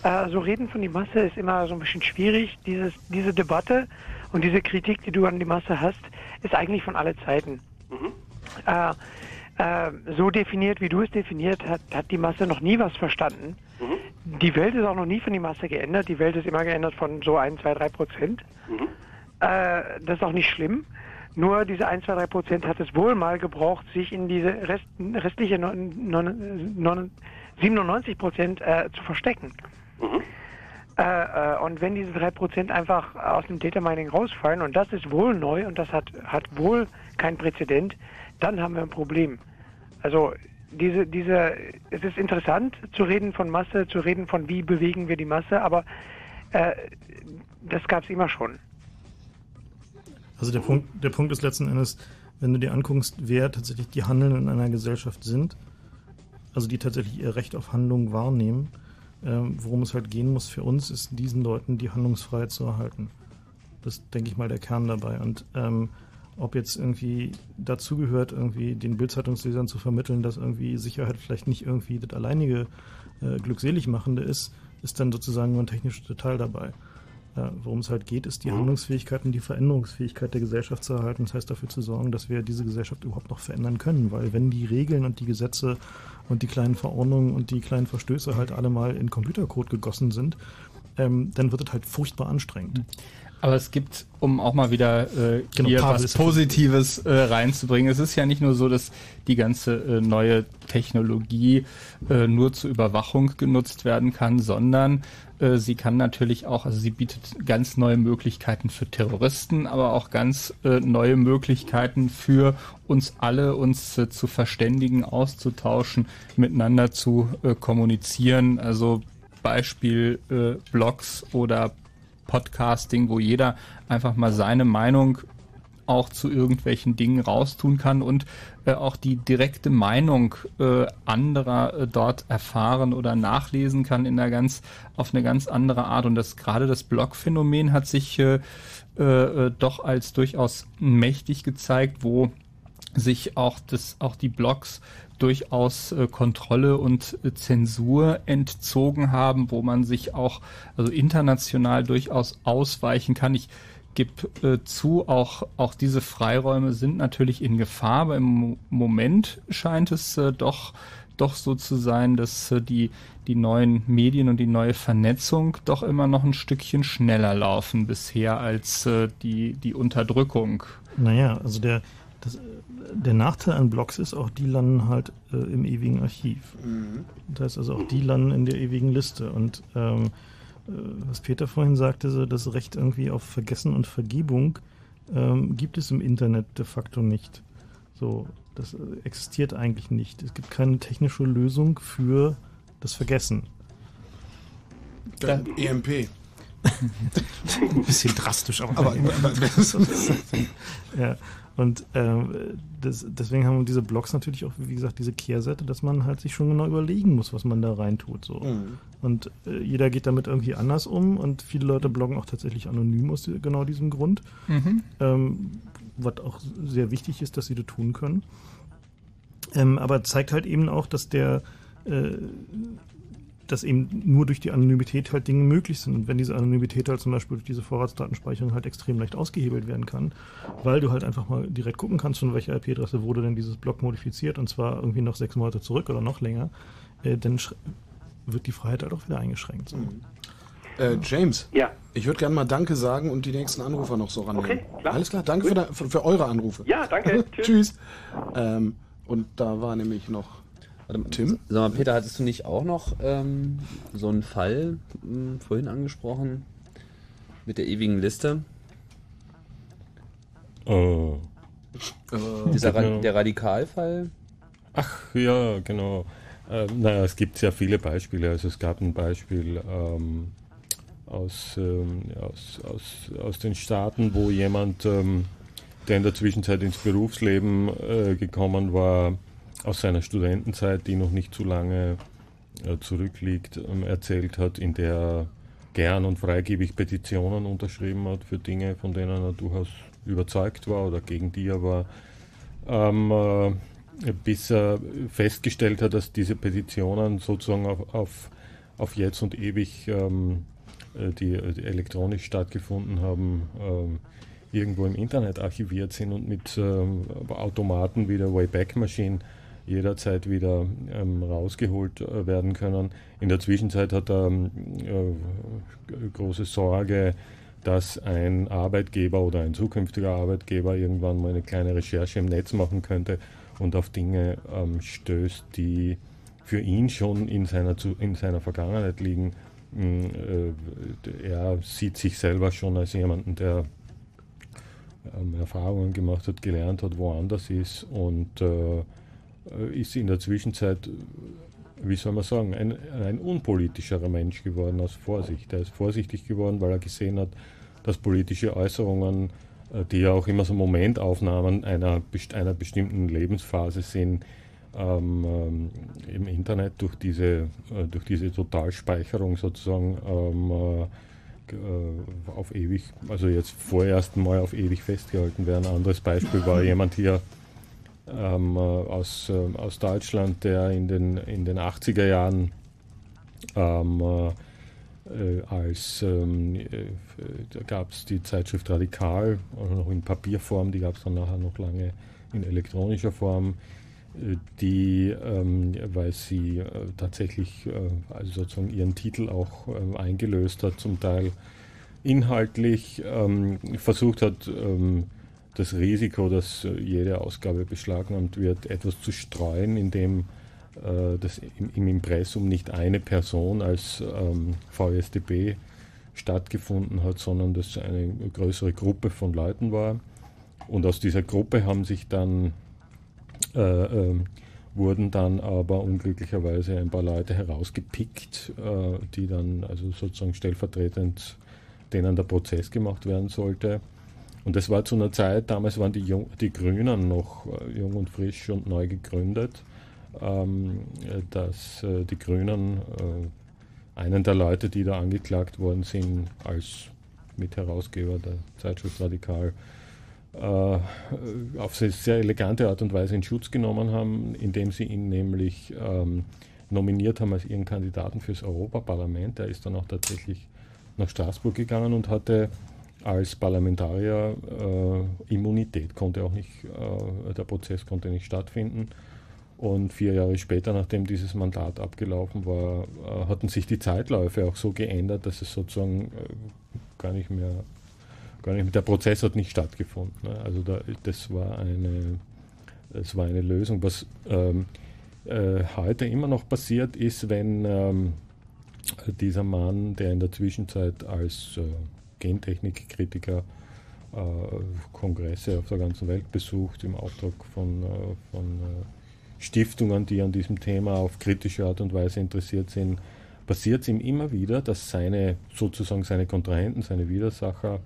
Ja. Äh, so reden von die Masse ist immer so ein bisschen schwierig. Dieses, diese Debatte und diese Kritik, die du an die Masse hast, ist eigentlich von alle Zeiten. Äh, äh, so definiert, wie du es definiert hast, hat die Masse noch nie was verstanden. Die Welt ist auch noch nie von die Masse geändert. Die Welt ist immer geändert von so 1, 2, 3 Prozent. Äh, das ist auch nicht schlimm. Nur diese 1, 2, 3 Prozent hat es wohl mal gebraucht, sich in diese Rest, restliche non, non, non, 97 Prozent äh, zu verstecken. Äh, äh, und wenn diese 3 Prozent einfach aus dem Data Mining rausfallen, und das ist wohl neu und das hat, hat wohl kein Präzedent, dann haben wir ein Problem. Also diese, diese, es ist interessant zu reden von Masse, zu reden von wie bewegen wir die Masse, aber äh, das gab es immer schon. Also der Punkt, der Punkt ist letzten Endes, wenn du dir anguckst, wer tatsächlich die Handelnden in einer Gesellschaft sind, also die tatsächlich ihr Recht auf Handlung wahrnehmen, ähm, worum es halt gehen muss für uns, ist diesen Leuten die Handlungsfreiheit zu erhalten. Das denke ich mal, der Kern dabei. Und ähm, ob jetzt irgendwie dazugehört, irgendwie den Bildzeitungslesern zu vermitteln, dass irgendwie Sicherheit vielleicht nicht irgendwie das alleinige äh, glückselig machende ist, ist dann sozusagen nur ein technisches Detail dabei. Worum es halt geht, ist die Handlungsfähigkeit und die Veränderungsfähigkeit der Gesellschaft zu erhalten. Das heißt, dafür zu sorgen, dass wir diese Gesellschaft überhaupt noch verändern können. Weil wenn die Regeln und die Gesetze und die kleinen Verordnungen und die kleinen Verstöße halt alle mal in Computercode gegossen sind, ähm, dann wird es halt furchtbar anstrengend. Aber es gibt, um auch mal wieder äh, Genau, hier Pavel was Positives äh, reinzubringen. Es ist ja nicht nur so, dass die ganze äh, neue Technologie äh, nur zur Überwachung genutzt werden kann, sondern äh, sie kann natürlich auch, also sie bietet ganz neue Möglichkeiten für Terroristen, aber auch ganz äh, neue Möglichkeiten für uns alle, uns äh, zu verständigen, auszutauschen, miteinander zu äh, kommunizieren. Also Beispiel äh, Blogs oder Podcasting, wo jeder einfach mal seine Meinung auch zu irgendwelchen Dingen raustun kann und äh, auch die direkte Meinung äh, anderer äh, dort erfahren oder nachlesen kann in einer ganz auf eine ganz andere Art und das gerade das Blog-Phänomen hat sich äh, äh, äh, doch als durchaus mächtig gezeigt, wo sich auch das auch die Blogs durchaus äh, Kontrolle und äh, Zensur entzogen haben, wo man sich auch also international durchaus ausweichen kann. Ich gebe äh, zu, auch auch diese Freiräume sind natürlich in Gefahr, aber im Mo- Moment scheint es äh, doch doch so zu sein, dass äh, die die neuen Medien und die neue Vernetzung doch immer noch ein Stückchen schneller laufen bisher als äh, die die Unterdrückung. Naja, also der, das, der Nachteil an Blogs ist auch, die landen halt äh, im ewigen Archiv. Mhm. Das heißt also auch, die landen in der ewigen Liste. Und ähm, äh, was Peter vorhin sagte, so das Recht irgendwie auf Vergessen und Vergebung ähm, gibt es im Internet de facto nicht. So, das äh, existiert eigentlich nicht. Es gibt keine technische Lösung für das Vergessen. Dann EMP. Ein bisschen drastisch, aber, Aber- aber- ja. Und ähm, das, deswegen haben diese Blogs natürlich auch, wie gesagt, diese Kehrseite, dass man halt sich schon genau überlegen muss, was man da reintut. So. Mhm. Und äh, jeder geht damit irgendwie anders um und viele Leute bloggen auch tatsächlich anonym aus genau diesem Grund. Mhm. Ähm, was auch sehr wichtig ist, dass sie das tun können. Ähm, aber zeigt halt eben auch, dass der äh, dass eben nur durch die Anonymität halt Dinge möglich sind. Und wenn diese Anonymität halt zum Beispiel durch diese Vorratsdatenspeicherung halt extrem leicht ausgehebelt werden kann, weil du halt einfach mal direkt gucken kannst, von welcher IP-Adresse wurde denn dieses Block modifiziert und zwar irgendwie noch sechs Monate zurück oder noch länger, äh, dann wird die Freiheit halt auch wieder eingeschränkt. So. Äh, James. Ja. Ich würde gerne mal Danke sagen und die nächsten Anrufer noch so rannehmen. Okay, klar. Alles klar, danke für, für, für eure Anrufe. Ja, danke. Tschüss. Tschüss. Ähm, und da war nämlich noch Tim. Sag mal, Peter, hattest du nicht auch noch ähm, so einen Fall ähm, vorhin angesprochen mit der ewigen Liste? Oh. Dieser Ra Genau. der Radikalfall? Ach ja, genau. Äh, naja, es gibt sehr viele Beispiele. Also es gab ein Beispiel ähm, aus, ähm, aus, aus, aus den Staaten, wo jemand, ähm, der in der Zwischenzeit ins Berufsleben äh, gekommen war, aus seiner Studentenzeit, die noch nicht zu lange äh, zurückliegt, ähm, erzählt hat, in der er gern und freigebig Petitionen unterschrieben hat für Dinge, von denen er durchaus überzeugt war oder gegen die er war. Ähm, äh, bis er festgestellt hat, dass diese Petitionen sozusagen auf, auf, auf jetzt und ewig, ähm, äh, die, die elektronisch stattgefunden haben, ähm, irgendwo im Internet archiviert sind und mit ähm, Automaten wie der Wayback Machine jederzeit wieder ähm, rausgeholt äh, werden können. In der Zwischenzeit hat er äh, große Sorge, dass ein Arbeitgeber oder ein zukünftiger Arbeitgeber irgendwann mal eine kleine Recherche im Netz machen könnte und auf Dinge ähm, stößt, die für ihn schon in seiner, in seiner Vergangenheit liegen. Mm, äh, Er sieht sich selber schon als jemanden, der ähm, Erfahrungen gemacht hat, gelernt hat, woanders ist und äh, ist in der Zwischenzeit, wie soll man sagen, ein, ein unpolitischerer Mensch geworden aus Vorsicht. Er ist vorsichtig geworden, weil er gesehen hat, dass politische Äußerungen, äh, die ja auch immer so Momentaufnahmen einer, einer bestimmten Lebensphase sind, ähm, ähm, im Internet durch diese, äh, durch diese Totalspeicherung sozusagen ähm, äh, äh, auf ewig, also jetzt vorerst mal auf ewig festgehalten werden. Ein anderes Beispiel war jemand hier ähm, äh, aus, äh, aus Deutschland, der in den, in den 80er Jahren ähm, äh, äh, als ähm, äh, da gab es die Zeitschrift Radikal, also noch in Papierform, die gab es dann nachher noch lange in elektronischer Form, äh, die, ähm, weil sie tatsächlich also sozusagen ihren Titel auch eingelöst hat, zum Teil inhaltlich ähm, versucht hat, das Risiko, dass äh, jede Ausgabe beschlagnahmt wird, etwas zu streuen, indem äh, das im, im Impressum nicht eine Person als ähm, VSDB stattgefunden hat, sondern dass eine größere Gruppe von Leuten war. Und aus dieser Gruppe haben sich dann äh, ähm, wurden dann aber unglücklicherweise ein paar Leute herausgepickt, äh, die dann also sozusagen stellvertretend denen der Prozess gemacht werden sollte. Und das war zu einer Zeit, damals waren die, Jung, die Grünen noch äh, jung und frisch und neu gegründet, ähm, äh, dass äh, die Grünen äh, einen der Leute, die da angeklagt worden sind, als Mitherausgeber der Zeitschrift Radikal, äh, auf sehr, sehr elegante Art und Weise in Schutz genommen haben, indem sie ihn nämlich ähm, nominiert haben als ihren Kandidaten fürs Europaparlament. Er ist dann auch tatsächlich nach Straßburg gegangen und hatte als Parlamentarier äh, Immunität, konnte auch nicht, äh, der Prozess konnte nicht stattfinden. Und vier Jahre später, nachdem dieses Mandat abgelaufen war, äh, hatten sich die Zeitläufe auch so geändert, dass es sozusagen äh, gar nicht mehr, gar nicht der Prozess hat nicht stattgefunden. Ne? Also da, das war eine, das war eine Lösung. Was ähm, äh, heute immer noch passiert ist, wenn ähm, dieser Mann, der in der Zwischenzeit als äh, Gentechnikkritiker äh, Kongresse auf der ganzen Welt besucht, im Auftrag von, äh, von äh, Stiftungen, die an diesem Thema auf kritische Art und Weise interessiert sind, passiert es ihm immer wieder, dass seine sozusagen seine Kontrahenten, seine Widersacher,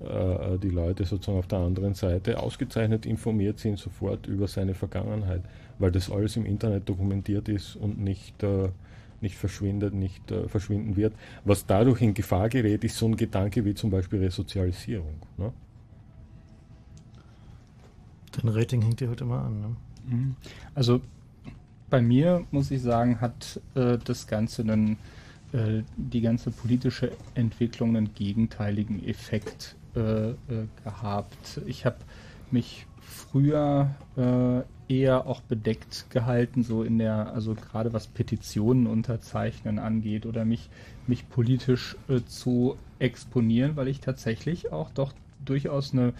äh, die Leute sozusagen auf der anderen Seite ausgezeichnet informiert sind sofort über seine Vergangenheit, weil das alles im Internet dokumentiert ist und nicht äh, nicht verschwindet, nicht äh, verschwinden wird. Was dadurch in Gefahr gerät, ist so ein Gedanke wie zum Beispiel Resozialisierung. Ne? Dein Rating hängt dir heute immer an. Ne? Mhm. Also bei mir muss ich sagen, hat äh, das Ganze einen, äh, die ganze politische Entwicklung einen gegenteiligen Effekt äh, äh, gehabt. Ich habe mich früher äh, eher auch bedeckt gehalten, so in der, also gerade was Petitionen unterzeichnen angeht oder mich, mich politisch äh, zu exponieren, weil ich tatsächlich auch doch durchaus eine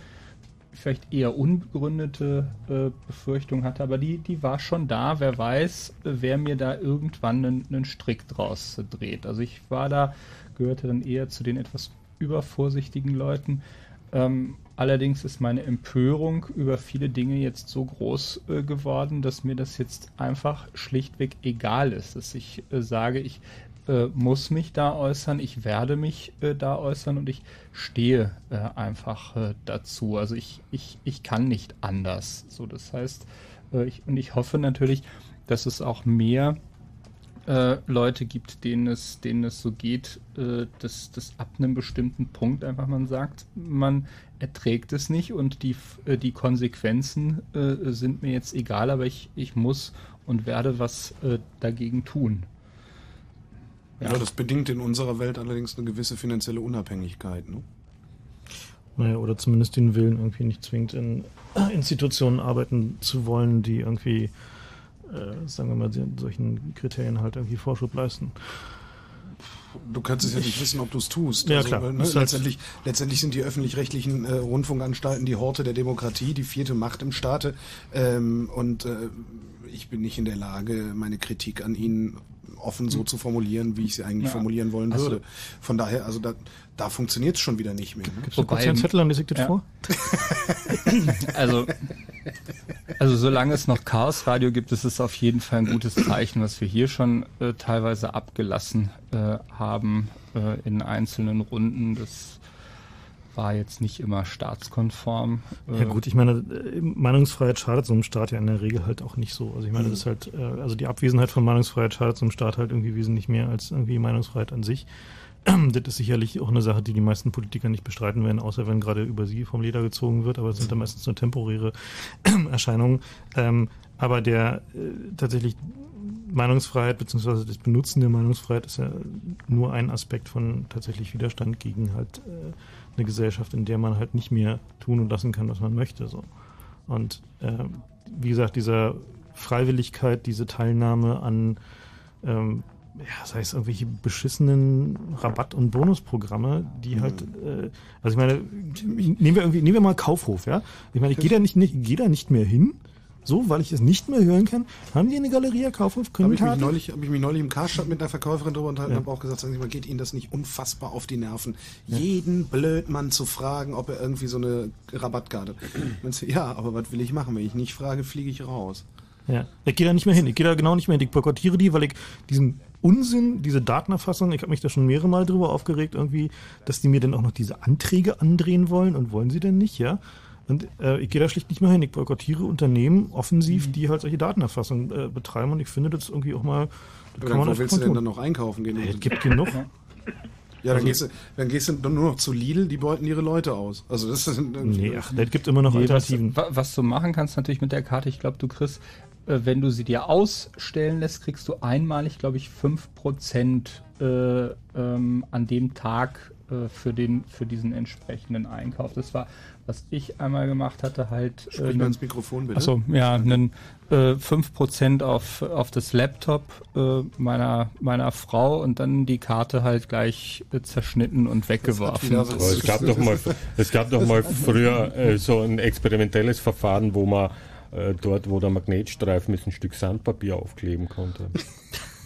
vielleicht eher unbegründete äh, Befürchtung hatte, aber die, die war schon da. Wer weiß, wer mir da irgendwann einen, einen Strick draus dreht. Also ich war da, gehörte dann eher zu den etwas übervorsichtigen Leuten. Ähm, allerdings ist meine Empörung über viele Dinge jetzt so groß äh, geworden, dass mir das jetzt einfach schlichtweg egal ist, dass ich äh, sage, ich äh, muss mich da äußern, ich werde mich äh, da äußern und ich stehe äh, einfach äh, dazu. Also ich, ich, ich kann nicht anders. So, das heißt, ich, und ich hoffe natürlich, dass es auch mehr äh, Leute gibt, denen es, denen es so geht, äh, dass, dass ab einem bestimmten Punkt einfach man sagt, man erträgt es nicht und die, äh, die Konsequenzen äh, sind mir jetzt egal, aber ich, ich muss und werde was äh, dagegen tun. Ja. das bedingt in unserer Welt allerdings eine gewisse finanzielle Unabhängigkeit. Ne? Naja, oder zumindest den Willen, irgendwie nicht zwingend in Institutionen arbeiten zu wollen, die irgendwie, äh, sagen wir mal, solchen Kriterien halt irgendwie Vorschub leisten. Du kannst es ja nicht wissen, ob du es tust. Ja, Also, klar. Ne, halt- letztendlich, letztendlich sind die öffentlich-rechtlichen äh, Rundfunkanstalten die Horte der Demokratie, die vierte Macht im Staate. Ähm, und äh, ich bin nicht in der Lage, meine Kritik an ihnen offen so zu formulieren, wie ich sie eigentlich Ja. formulieren wollen Ach so. würde. Von daher, also da, da funktioniert es schon wieder nicht mehr. Ne? Gibst du kurz einen Zettel an, die sich das Ja. vor? Also, also solange es noch Chaosradio gibt, ist es auf jeden Fall ein gutes Zeichen, was wir hier schon äh, teilweise abgelassen äh, haben äh, in einzelnen Runden. Das war jetzt nicht immer staatskonform. Ja gut, ich meine, äh, Meinungsfreiheit schadet so einem Staat ja in der Regel halt auch nicht so. Also ich meine, Mhm. das ist halt, äh, also die Abwesenheit von Meinungsfreiheit schadet so einem Staat halt irgendwie wesentlich mehr als irgendwie Meinungsfreiheit an sich. Das ist sicherlich auch eine Sache, die die meisten Politiker nicht bestreiten werden, außer wenn gerade über sie vom Leder gezogen wird, aber es sind dann meistens nur temporäre Erscheinungen. Ähm, aber der äh, tatsächlich Meinungsfreiheit beziehungsweise das Benutzen der Meinungsfreiheit ist ja nur ein Aspekt von tatsächlich Widerstand gegen halt äh, eine Gesellschaft, in der man halt nicht mehr tun und lassen kann, was man möchte. So. Und äh, wie gesagt, dieser Freiwilligkeit, diese Teilnahme an ähm, ja, sei es irgendwelche beschissenen Rabatt- und Bonusprogramme, die halt, äh, also ich meine, nehmen wir irgendwie, nehmen wir mal Kaufhof, ja? Ich meine, ich gehe da nicht, nicht, gehe da nicht mehr hin, so, weil ich es nicht mehr hören kann. Haben die eine Galerie Kaufhof? Können Habe ich, neulich, hab ich mich neulich im Karstadt mit einer Verkäuferin drüber unterhalten Ja. und habe auch gesagt, sagen Sie mal, geht Ihnen das nicht unfassbar auf die Nerven, jeden Blödmann zu fragen, ob er irgendwie so eine Rabattkarte hat. Ja, aber was will ich machen? Wenn ich nicht frage, fliege ich raus. Ja, ich gehe da nicht mehr hin. Ich gehe da genau nicht mehr hin. Ich boykottiere die, weil ich diesen Unsinn, diese Datenerfassung, ich habe mich da schon mehrere Mal drüber aufgeregt, irgendwie, dass die mir dann auch noch diese Anträge andrehen wollen und wollen sie denn nicht, ja? Und äh, ich gehe da schlicht nicht mehr hin. Ich boykottiere Unternehmen offensiv, die halt solche Datenerfassung äh, betreiben und ich finde das irgendwie auch mal. Das kann man wo willst du denn tun. dann noch einkaufen gehen? Es gibt genug. Ja, dann, Also- gehst du, dann gehst du nur noch zu Lidl, die beuten ihre Leute aus. Also das sind Nee, ach, das gibt immer noch Nee, was, Alternativen. wa- was du machen kannst natürlich mit der Karte, ich glaube, du kriegst, äh, wenn du sie dir ausstellen lässt, kriegst du einmalig, glaube ich, 5% äh, ähm, an dem Tag äh, für, den, für diesen entsprechenden Einkauf. Das war, was ich einmal gemacht hatte, halt. Sprich mal ins Mikrofon, bitte. Achso, ja, einen, äh, 5% auf, auf das Laptop äh, meiner, meiner Frau und dann die Karte halt gleich äh, zerschnitten und weggeworfen. Aber es gab doch mal, es gab doch mal früher äh, so ein experimentelles Verfahren, wo man äh, dort, wo der Magnetstreifen mit ein Stück Sandpapier aufkleben konnte.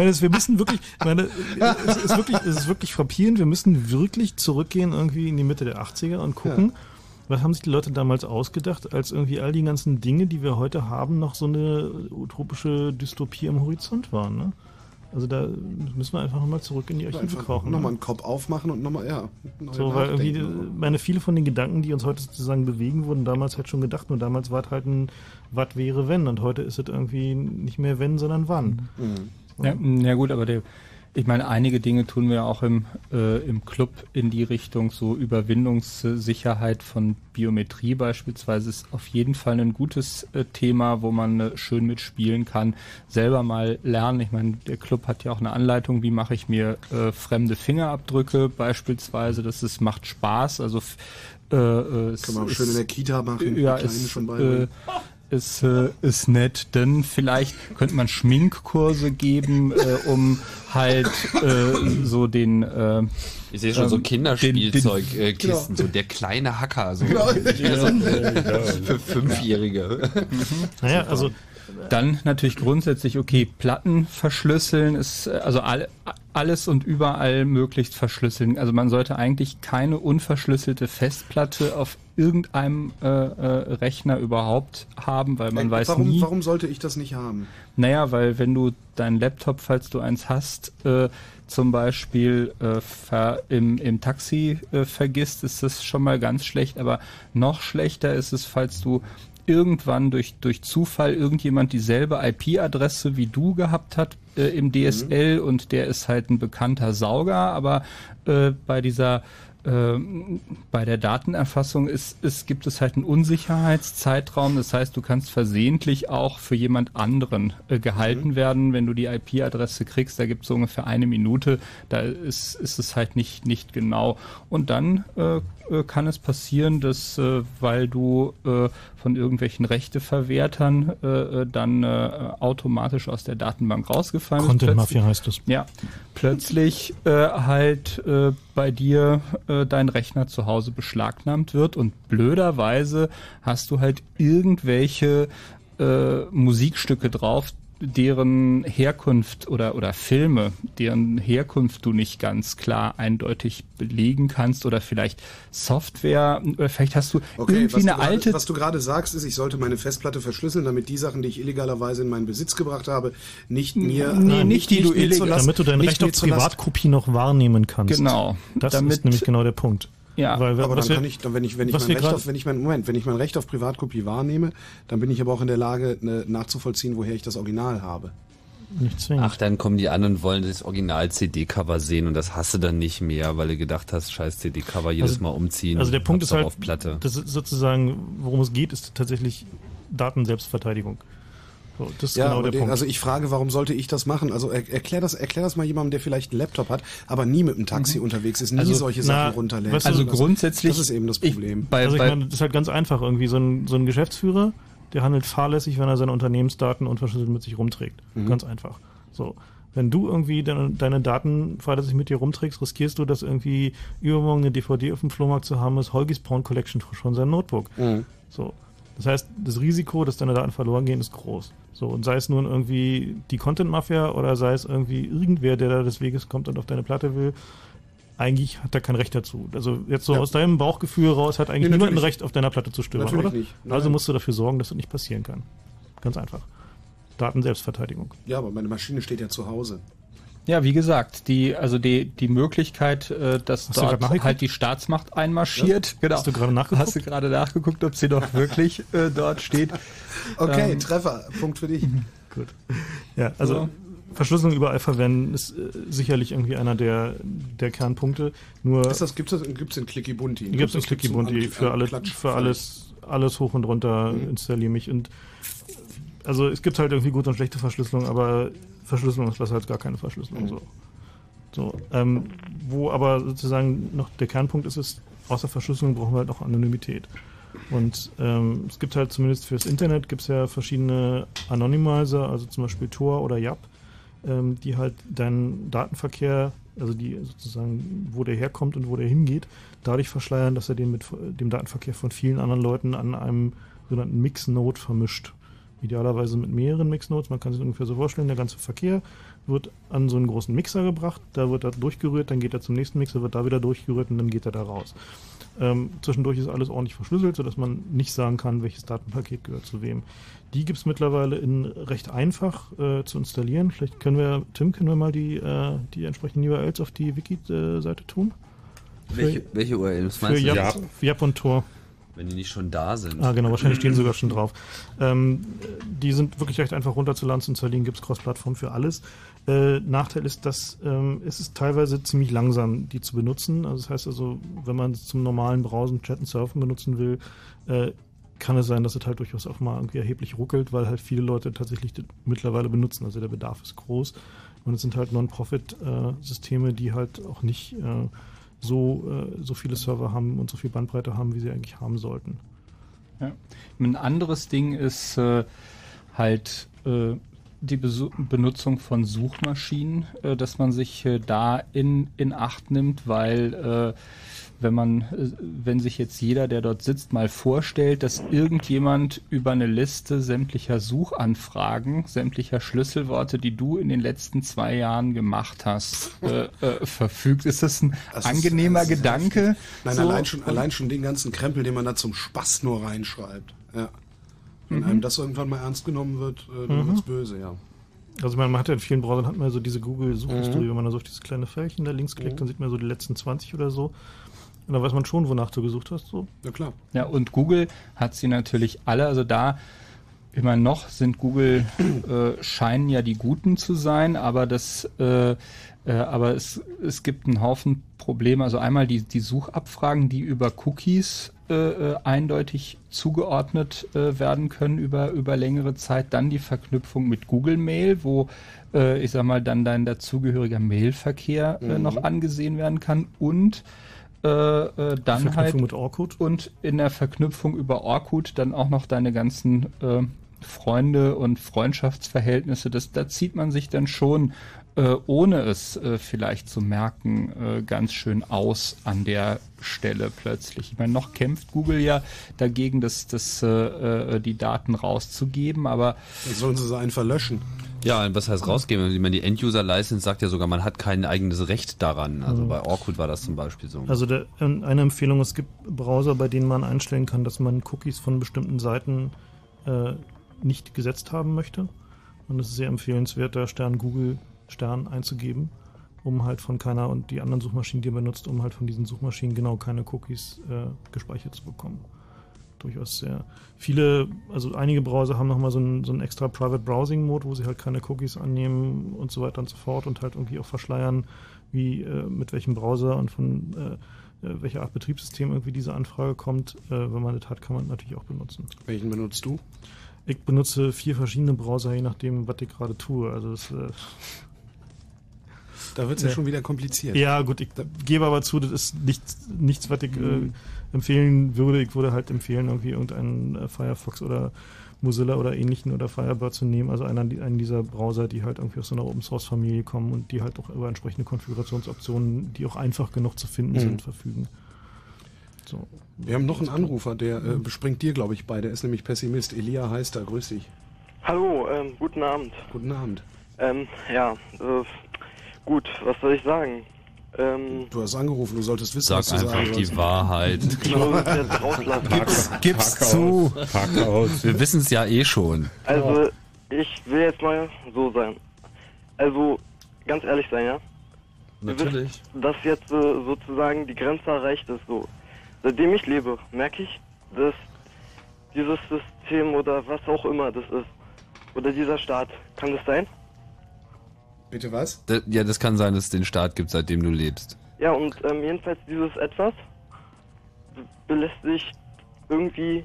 Ich meine, es- wir müssen wirklich, ich meine, es ist wirklich, es ist wirklich frappierend. Wir müssen wirklich zurückgehen irgendwie in die Mitte der 80er und gucken, was haben sich die Leute damals ausgedacht, als irgendwie all die ganzen Dinge, die wir heute haben, noch so eine utopische Dystopie am Horizont waren. Ne? Also da müssen wir einfach nochmal zurück in die Archive krauchen. nochmal ne? einen Kopf aufmachen und nochmal, ja. So, weil irgendwie, meine, viele von den Gedanken, die uns heute sozusagen bewegen, wurden damals halt schon gedacht. Nur damals war es halt ein, was wäre wenn. Und heute ist es irgendwie nicht mehr wenn, sondern wann. Mhm. Ja, na gut, aber der, Ich meine, einige Dinge tun wir auch im, äh, im Club in die Richtung, so Überwindungssicherheit von Biometrie beispielsweise ist auf jeden Fall ein gutes äh, Thema, wo man äh, schön mitspielen kann, selber mal lernen. Ich meine, der Club hat ja auch eine Anleitung, wie mache ich mir äh, fremde Fingerabdrücke beispielsweise. Das ist, macht Spaß. Also äh, äh, Kann man auch ist- schön in der Kita machen, Ja, ist, schon äh. Ist, äh, ist nett, denn vielleicht könnte man Schminkkurse geben, äh, um halt äh, so den äh, Ich sehe schon so ähm, Kinderspielzeugkisten, äh, Genau. So der kleine Hacker, so Genau. für Fünfjährige. Naja, also Dann natürlich grundsätzlich, okay, Platten verschlüsseln ist, äh, also all, alles und überall möglichst verschlüsseln. Also man sollte eigentlich keine unverschlüsselte Festplatte auf irgendeinem äh, äh, Rechner überhaupt haben, weil man Äh, weiß warum, nie. warum sollte ich das nicht haben? Naja, weil wenn du deinen Laptop, falls du eins hast, äh, zum Beispiel äh, im, im Taxi vergisst, ist das schon mal ganz schlecht. Aber noch schlechter ist es, falls du irgendwann durch, durch Zufall irgendjemand dieselbe IP-Adresse wie du gehabt hat äh, im DSL und der ist halt ein bekannter Sauger, aber äh, bei dieser ähm, bei der Datenerfassung ist, ist, gibt es halt einen Unsicherheitszeitraum. Das heißt, du kannst versehentlich auch für jemand anderen äh, gehalten werden, wenn du die IP-Adresse kriegst. Da gibt es so ungefähr eine Minute. Da ist, ist es halt nicht, nicht genau. Und dann äh, äh, kann es passieren, dass, äh, weil du äh, von irgendwelchen Rechteverwertern äh, äh, dann äh, automatisch aus der Datenbank rausgefallen bist. Content Mafia heißt es. ja, plötzlich halt bei dir dein Rechner zu Hause beschlagnahmt wird und blöderweise hast du halt irgendwelche Musikstücke drauf, deren Herkunft oder oder Filme, deren Herkunft du nicht ganz klar eindeutig belegen kannst oder vielleicht Software oder vielleicht hast du Okay, irgendwie was, eine du gerade, alte was du gerade sagst, ist, ich sollte meine Festplatte verschlüsseln, damit die Sachen, die ich illegalerweise in meinen Besitz gebracht habe, nicht mir... Nee, nicht die du mir illegal- damit du dein Recht auf Privatkopie noch wahrnehmen kannst. Genau. Das Damit- ist nämlich genau der Punkt. Ja. Weil, Aber dann wir- kann ich, dann, wenn ich, wenn ich mein Recht auf, wenn ich mein, Moment, wenn ich mein Recht auf Privatkopie wahrnehme, dann bin ich aber auch in der Lage, ne, nachzuvollziehen, woher ich das Original habe. Nicht zwingend. Ach, dann kommen die an und wollen das Original-CD-Cover sehen und das hast du dann nicht mehr, weil du gedacht hast, scheiß CD-Cover jedes Also- Mal umziehen. Also der Punkt ist halt, auf Platte. das ist sozusagen, worum es geht, ist tatsächlich Datenselbstverteidigung. So, das ist Ja, genau der den, Punkt. also ich frage, warum sollte ich das machen? Also er, erklär das, erklär das mal jemandem, der vielleicht einen Laptop hat, aber nie mit dem Taxi unterwegs ist, nie Also, solche na, Sachen runterlädt. weißt du, Also das, grundsätzlich- Das ist eben das Problem. also ich meine, das ist halt ganz einfach irgendwie. So ein, so ein Geschäftsführer, der handelt fahrlässig, wenn er seine Unternehmensdaten unverschlüsselt mit sich rumträgt. Mhm. Ganz einfach. So. Wenn du irgendwie deine, deine Daten fahrlässig mit dir rumträgst, riskierst du, dass irgendwie übermorgen eine DVD auf dem Flohmarkt zu haben ist, Holgis Porn Collection schon sein Notebook. Mhm. So. Das heißt, das Risiko, dass deine Daten verloren gehen, ist groß. So, und sei es nun irgendwie die Content-Mafia oder sei es irgendwie irgendwer, der da des Weges kommt und auf deine Platte will, eigentlich hat er kein Recht dazu. Also jetzt so Ja. aus deinem Bauchgefühl raus hat eigentlich Nee, niemand ein. Recht, auf deiner Platte zu Natürlich oder? nicht. Nein. Also musst du dafür sorgen, dass das nicht passieren kann. Ganz einfach. Datenselbstverteidigung. Ja, aber meine Maschine steht ja zu Hause. Ja, wie gesagt, die, also die, die Möglichkeit, äh, dass Hast dort halt die Staatsmacht einmarschiert. Genau. Hast du gerade nachgeguckt? Hast du gerade nachgeguckt, ob sie doch wirklich äh, dort steht? Okay, Ähm, Treffer, Punkt für dich. Gut. Ja, also So. Verschlüsselung überall verwenden ist äh, sicherlich irgendwie einer der, der Kernpunkte. Nur Ist das, gibt's das, gibt's in Clicky Bunti? gibt es ein Clicky Bunti für, alle, für alles, alles hoch und runter Mhm. installiere mich. Und also es gibt halt irgendwie gute und schlechte Verschlüsselung, aber Verschlüsselung ist besser als gar keine Verschlüsselung. Mhm. So. So, ähm, wo aber sozusagen noch der Kernpunkt ist, ist, außer Verschlüsselung brauchen wir halt noch Anonymität. Und ähm, es gibt halt zumindest fürs Internet gibt es ja verschiedene Anonymizer, also zum Beispiel Tor oder Yap, ähm, die halt deinen Datenverkehr, also die sozusagen, wo der herkommt und wo der hingeht, dadurch verschleiern, dass er den mit dem Datenverkehr von vielen anderen Leuten an einem sogenannten Mix-Node vermischt. Idealerweise mit mehreren Mix-Nodes. Man kann sich ungefähr so vorstellen, der ganze Verkehr wird an so einen großen Mixer gebracht, da wird er durchgerührt, dann geht er zum nächsten Mixer, wird da wieder durchgerührt und dann geht er da raus. Ähm, zwischendurch ist alles ordentlich verschlüsselt, sodass man nicht sagen kann, welches Datenpaket gehört zu wem. Die gibt es mittlerweile in recht einfach äh, zu installieren. Vielleicht können wir, Tim, können wir mal die, äh, die entsprechenden URLs auf die Wiki-Seite tun? Welche, welche URLs Für meinst du? Yap, Yap und Tor. Wenn die nicht schon da sind. Ah, genau, wahrscheinlich stehen sogar schon drauf. Ähm, die sind wirklich recht einfach runterzuladen. Zu installieren gibt es Cross-Plattform für alles. Äh, Nachteil ist, dass ähm, es ist teilweise ziemlich langsam, die zu benutzen. Also das heißt also, wenn man es zum normalen Browsen, Chatten, Surfen benutzen will, äh, kann es sein, dass es halt durchaus auch mal irgendwie erheblich ruckelt, weil halt viele Leute tatsächlich mittlerweile benutzen. Also der Bedarf ist groß. Und es sind halt Non-Profit-Systeme, die halt auch nicht äh, so, äh, so viele Server haben und so viel Bandbreite haben, wie sie eigentlich haben sollten. Ja. Ein anderes Ding ist äh, halt äh, die Besu Benutzung von Suchmaschinen, äh, dass man sich äh, da in, in Acht nimmt, weil äh, wenn man, wenn sich jetzt jeder, der dort sitzt, mal vorstellt, dass irgendjemand über eine Liste sämtlicher Suchanfragen, sämtlicher Schlüsselworte, die du in den letzten zwei Jahren gemacht hast, äh, äh, verfügt, ist das ein Das ist- angenehmer das ist Gedanke? Nein, So, allein, schon, allein schon den ganzen Krempel, den man da zum Spaß nur reinschreibt. Ja. Wenn Mhm. einem das irgendwann mal ernst genommen wird, äh, dann Mhm. wird's böse, ja. Also man, hat ja in vielen Browsern hat man ja so diese Google-Suchhistorie, Mhm. wenn man da so auf dieses kleine Fältchen da links klickt, Mhm. dann sieht man so die letzten 20 oder so. Und dann weiß man schon, wonach du gesucht hast. So. Ja klar. Ja, und Google hat sie natürlich alle, also da immer noch sind Google, äh, scheinen ja die Guten zu sein, aber das, äh, äh, aber es, es gibt einen Haufen Probleme. Also einmal die, die Suchabfragen, die über Cookies äh, äh, eindeutig zugeordnet äh, werden können über, über längere Zeit. Dann die Verknüpfung mit Google Mail, wo äh, ich sag mal dann dein dazugehöriger Mailverkehr äh, Mhm. noch angesehen werden kann und äh, äh, dann Verknüpfung halt mit Orkut. und in der Verknüpfung über Orkut dann auch noch deine ganzen äh, Freunde und Freundschaftsverhältnisse. Das, da zieht man sich dann schon, äh, ohne es äh, vielleicht zu merken, äh, ganz schön aus an der Stelle plötzlich. Ich meine, noch kämpft Google ja dagegen, das, das, äh, äh, die Daten rauszugeben, aber Dann sollen sie sie einfach löschen. Ja, was heißt rausgeben? Ich meine, die End-User-License sagt ja sogar, man hat kein eigenes Recht daran. Also Mhm. bei Orkut war das zum Beispiel so. Also der, ähm, eine Empfehlung, es gibt Browser, bei denen man einstellen kann, dass man Cookies von bestimmten Seiten äh, nicht gesetzt haben möchte. Und es ist sehr empfehlenswert, da Stern Google Stern einzugeben, um halt von keiner und die anderen Suchmaschinen, die ihr benutzt, um halt von diesen Suchmaschinen genau keine Cookies äh, gespeichert zu bekommen. Durchaus sehr viele, also einige Browser haben nochmal so einen, so einen extra Private Browsing Mode, wo sie halt keine Cookies annehmen und so weiter und so fort und halt irgendwie auch verschleiern, wie äh, mit welchem Browser und von äh, äh, welcher Art Betriebssystem irgendwie diese Anfrage kommt. Äh, wenn man das hat, kann man natürlich auch benutzen. Welchen benutzt du? Ich benutze vier verschiedene Browser, je nachdem, was ich gerade tue. Also das, äh, Da wird's ja schon wieder kompliziert. Ja, gut, ich gebe aber zu, das ist nichts, nichts was ich äh, Mhm. empfehlen würde. Ich würde halt empfehlen, irgendwie irgendeinen äh, Firefox oder Mozilla oder ähnlichen oder Firebird zu nehmen. Also einer, einen dieser Browser, die halt irgendwie aus so einer Open Source Familie kommen und die halt auch über entsprechende Konfigurationsoptionen, die auch einfach genug zu finden Mhm. sind, verfügen. So. Wir haben noch einen Anrufer, der äh, bespringt dir, glaube ich, bei. Der ist nämlich Pessimist. Elia heißt er. Grüß dich. Hallo, ähm, guten Abend. Guten Abend. Ähm, ja, äh, gut, was soll ich sagen? Ähm, Du hast angerufen, du solltest wissen, Sag was du einfach sagen die sollst. Wahrheit. Rauslassen. Gib's, gib's Pack zu. aus. Pack aus. Wir wissen es ja eh schon. Also, ich will jetzt mal so sein. Also, ganz ehrlich sein, ja? Natürlich. Wisst, dass jetzt äh, sozusagen die Grenze erreicht ist, so. Seitdem ich lebe, merke ich, dass dieses System oder was auch immer das ist, oder dieser Staat, kann das sein? Bitte was? D- Ja, das kann sein, dass es den Staat gibt, seitdem du lebst. Ja, und ähm, jedenfalls dieses Etwas be- belästigt irgendwie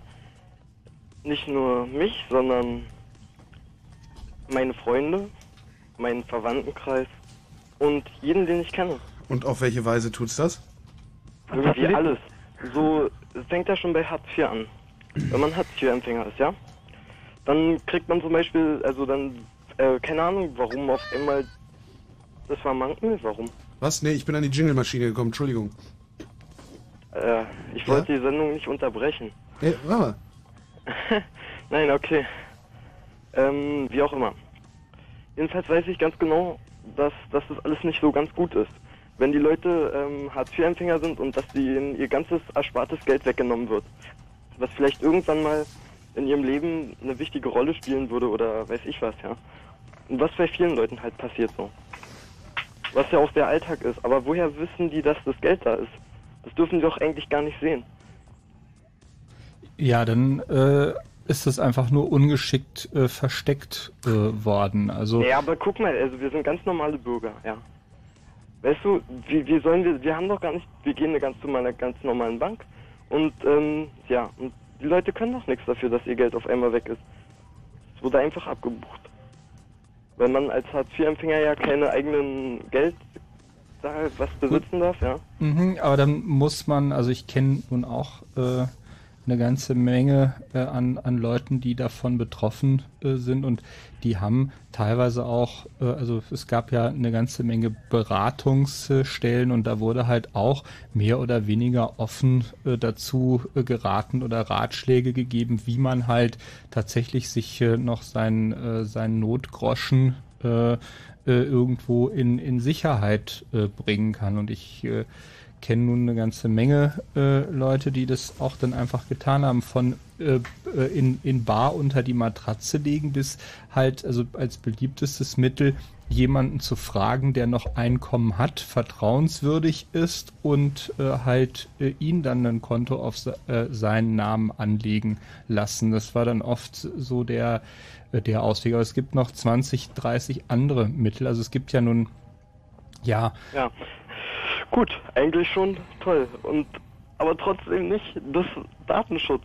nicht nur mich, sondern meine Freunde, meinen Verwandtenkreis und jeden, den ich kenne. Und auf welche Weise tut's das? Irgendwie alles. So, es fängt ja schon bei Hartz IV an. Wenn man Hartz IV-Empfänger ist, ja? Dann kriegt man zum Beispiel, also dann, äh, keine Ahnung, warum auf einmal das war Manken, warum? Was? Nee, ich bin an die Jingle-Maschine gekommen, Entschuldigung. Äh, ich wollte die Sendung nicht unterbrechen. Hey, warte. Nein, okay. Ähm, wie auch immer. Jedenfalls weiß ich ganz genau, dass, dass das alles nicht so ganz gut ist. Wenn die Leute ähm, Hartz-IV-Empfänger sind und dass ihnen ihr ganzes erspartes Geld weggenommen wird. Was vielleicht irgendwann mal in ihrem Leben eine wichtige Rolle spielen würde oder weiß ich was, ja. Und was bei vielen Leuten halt passiert so. Was ja auch der Alltag ist. Aber woher wissen die, dass das Geld da ist? Das dürfen sie doch eigentlich gar nicht sehen. Ja, dann äh, ist es einfach nur ungeschickt äh, versteckt äh, worden. Also Ja, aber guck mal, also wir sind ganz normale Bürger, ja. Weißt du, wie, wie sollen wir, wir haben doch gar nicht, wir gehen eine ganz zu meiner ganz normalen Bank und ähm, ja, und die Leute können doch nichts dafür, dass ihr Geld auf einmal weg ist. Es wurde einfach abgebucht. Wenn man als Hartz-IV-Empfänger ja keine eigenen Geld da was besitzen darf, ja. Mhm, aber dann muss man, also ich kenne nun auch äh, eine ganze Menge äh, an, an Leuten, die davon betroffen äh, sind und die haben teilweise auch, äh, also es gab ja eine ganze Menge Beratungsstellen und da wurde halt auch mehr oder weniger offen äh, dazu äh, geraten oder Ratschläge gegeben, wie man halt tatsächlich sich äh, noch seinen, seinen Notgroschen äh, irgendwo in, in Sicherheit bringen kann. Und ich äh, kenne nun eine ganze Menge äh, Leute, die das auch dann einfach getan haben, von äh, äh, in, in Bar unter die Matratze legen bis halt, also als beliebtestes Mittel, jemanden zu fragen, der noch Einkommen hat, vertrauenswürdig ist und äh, halt äh, ihn dann ein Konto auf äh, seinen Namen anlegen lassen. Das war dann oft so der, äh, der Ausweg. Aber es gibt noch 20, 30 andere Mittel. Also es gibt ja nun, ja, Ja. Gut, eigentlich schon toll. Und aber trotzdem nicht das Datenschutz.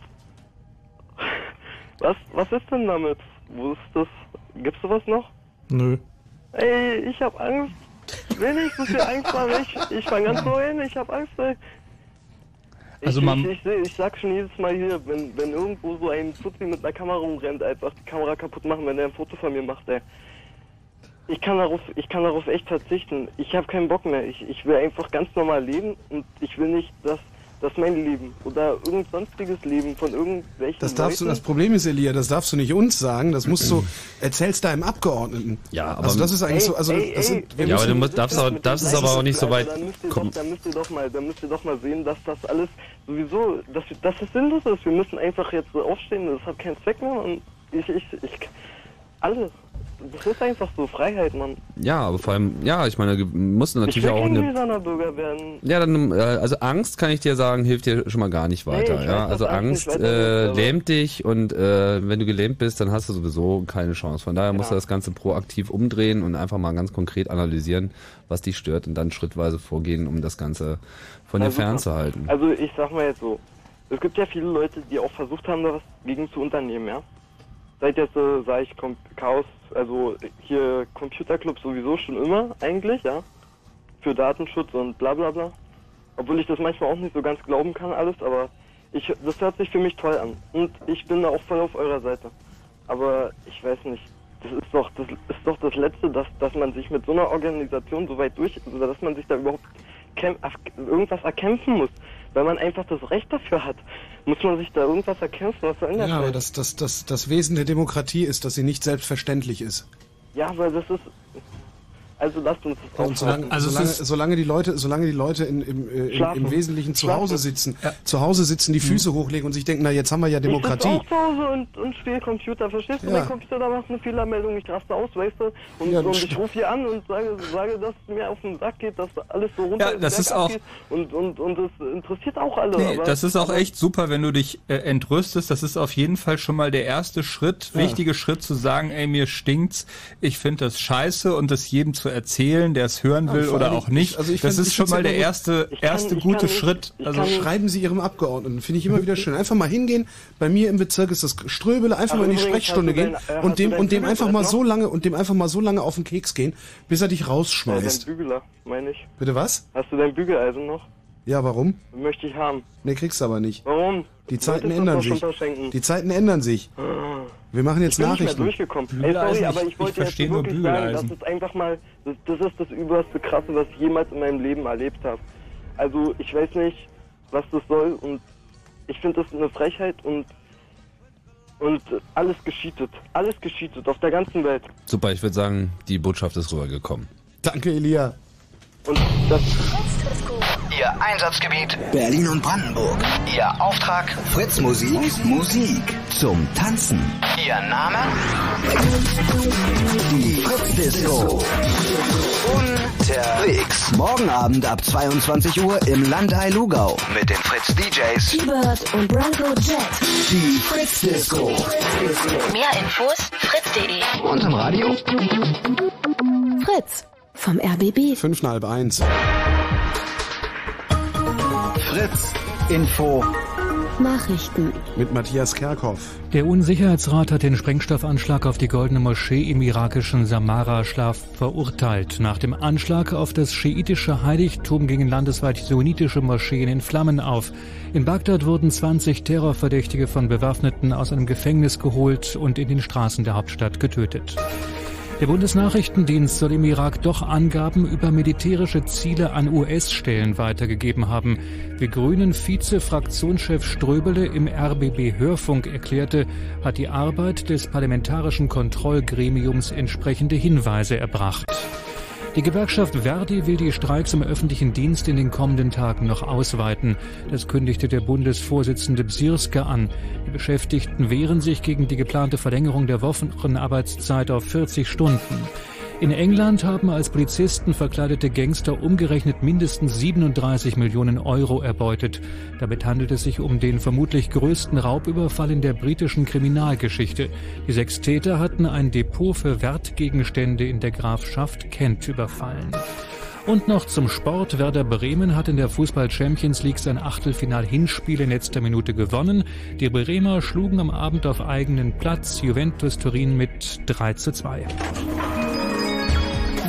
Was, was ist denn damit? Wo ist das? Gibt's sowas noch? Nö. Ey, ich hab Angst. Ich will nicht so viel Angst haben. Ich, ich fang ganz neu hin, ich hab Angst, ey. Ich, Also man- ich, ich, seh- ich sag schon jedes Mal hier, wenn, wenn irgendwo so ein Fuzzi mit einer Kamera rumrennt, einfach die Kamera kaputt machen, wenn der ein Foto von mir macht, ey. Ich kann darauf, ich kann darauf echt verzichten. Ich habe keinen Bock mehr. Ich, ich will einfach ganz normal leben und ich will nicht, dass, dass mein Leben oder irgend sonstiges Leben von irgendwelchen Das darfst du, Leuten das Problem ist, Elia, das darfst du nicht uns sagen, das musst du, erzählst deinem Abgeordneten. Ja, aber- Also das ist eigentlich Ey, so, also ey, das ey, sind, wir Ja, aber du musst, darfst, auch, darfst es aber auch nicht so weit Also, dann müsst ihr. Doch, dann müsst ihr doch mal, dann müsst ihr doch mal sehen, dass das alles sowieso, dass, dass es sinnlos ist. Wir müssen einfach jetzt so aufstehen, das hat keinen Zweck mehr und ich, ich, ich, alle. Das ist einfach so Freiheit, Mann. Ja, aber vor allem, ja, ich meine, du musst Ich natürlich will auch kein eine. Bürger werden. Ja, dann, äh, also Angst kann ich dir sagen, hilft dir schon mal gar nicht weiter. weiß, ja, dass also Angst Angst äh, lähmt dich und äh, wenn du gelähmt bist, dann hast du sowieso keine Chance. Von daher musst du das Ganze proaktiv umdrehen und einfach mal ganz konkret analysieren, was dich stört und dann schrittweise vorgehen, um das Ganze von Na, dir super. fernzuhalten. Also ich sag mal jetzt so, es gibt ja viele Leute, die auch versucht haben, da was gegen zu unternehmen, ja. Seit jetzt, äh, sag ich, kommt Chaos, also hier Computerclub sowieso schon immer eigentlich, ja. Für Datenschutz und bla bla bla. Obwohl ich das manchmal auch nicht so ganz glauben kann alles, aber ich, das hört sich für mich toll an. Und ich bin da auch voll auf eurer Seite. Aber ich weiß nicht, das ist doch das ist doch das Letzte, dass, dass man sich mit so einer Organisation so weit durch, also dass man sich da überhaupt irgendwas erkämpfen muss, weil man einfach das Recht dafür hat. Muss man sich da irgendwas erkämpfen? Was das ja, aber das, das, das, das Wesen der Demokratie ist, dass sie nicht selbstverständlich ist. Ja, weil das ist. Also lasst uns das Und solange, aufhalten. solange, solange die Leute, solange die Leute in, im, äh, im, im Wesentlichen zu. Hause sitzen, zu Hause sitzen, die Füße hochlegen und sich denken, na jetzt haben wir ja Ich sitze Demokratie. auch zu Hause und, und spiele Computer, verstehst du? Ja. Mein Computer da macht eine Fehlermeldung, ich raste aus, weißt du? Und, Ja, und ich rufe hier an und sage, sage, dass es mir auf den Sack geht, dass alles so runter Ja, das ist auch-. Und, und, und das interessiert auch alle. Nee, aber, das ist auch echt super, wenn du dich äh, entrüstest. Das ist auf jeden Fall schon mal der erste Schritt, Ja. wichtige Schritt zu sagen, ey, mir stinkt's, ich finde das scheiße und das jedem zu erzählen, der es hören Ja, will vor oder auch nicht. ich- also ich das find- ist schon mal ja der gut. erste, kann- erste gute kann nicht- Schritt. Also schreiben Sie Ihrem Abgeordneten, finde ich immer wieder schön. Einfach mal hingehen. Bei mir im Bezirk ist das Ströbele, einfach Ach, mal in die Sprechstunde gehen dein- äh, und dem und dem einfach mal so lange und dem einfach mal so lange auf den Keks gehen, bis er dich äh, rausschmeißt. dein Bügeler, meine ich. Bitte was? Hast du dein Bügeleisen noch? Ja, warum? Möchte ich haben. Nee, kriegst du aber nicht. Warum? Die Zeiten ändern sich. Die Zeiten ändern sich. Wir machen jetzt ich bin nicht mehr Nachrichten. durchgekommen. Ey, sorry, aber ich- ich wollte ich jetzt wirklich sagen, das ist einfach mal, das, das ist das überste Krasse, was ich jemals in meinem Leben erlebt habe. Also ich weiß nicht, was das soll und ich finde das eine Frechheit und und alles gescheatet. Alles gescheatet auf der ganzen Welt. Super, ich würde sagen, die Botschaft ist rübergekommen. Danke, Elia. Und das Ihr Einsatzgebiet Berlin und Brandenburg. Ihr Auftrag Fritz Musik, Musik zum Tanzen. Ihr Name? Die Fritz Disco. Unterwegs. Morgen Abend ab 22 Uhr im Landei Lugau mit den Fritz DJs T-Bird und Bronco Jet. Die Fritz Disco. Mehr Infos fritz.de. Und im Radio? Fritz vom RBB. Fünf halb eins. Fritz Info. Nachrichten. Mit Matthias Kerkhoff. Der Unsicherheitsrat hat den Sprengstoffanschlag auf die Goldene Moschee im irakischen Samara-Schlaf verurteilt. Nach dem Anschlag auf das schiitische Heiligtum gingen landesweit sunnitisch Moscheen in Flammen auf. In Bagdad wurden 20 Terrorverdächtige von Bewaffneten aus einem Gefängnis geholt und in den Straßen der Hauptstadt getötet. Der Bundesnachrichtendienst soll im Irak doch Angaben über militärische Ziele an US-Stellen weitergegeben haben. Wie Grünen Vize-Fraktionschef Ströbele im RBB Hörfunk erklärte, hat die Arbeit des parlamentarischen Kontrollgremiums entsprechende Hinweise erbracht. Die Gewerkschaft Verdi will die Streiks im öffentlichen Dienst in den kommenden Tagen noch ausweiten. Das kündigte der Bundesvorsitzende Bsirske an. Die Beschäftigten wehren sich gegen die geplante Verlängerung der Wochenarbeitszeit auf 40 Stunden. In England haben als Polizisten verkleidete Gangster umgerechnet mindestens 37 Millionen Euro erbeutet. Damit handelt es sich um den vermutlich größten Raubüberfall in der britischen Kriminalgeschichte. Die sechs Täter hatten ein Depot für Wertgegenstände in der Grafschaft Kent überfallen. Und noch zum Sport. Werder Bremen hat in der Fußball Champions League sein Achtelfinal-Hinspiel in letzter Minute gewonnen. Die Bremer schlugen am Abend auf eigenen Platz Juventus Turin mit 3 zu 2.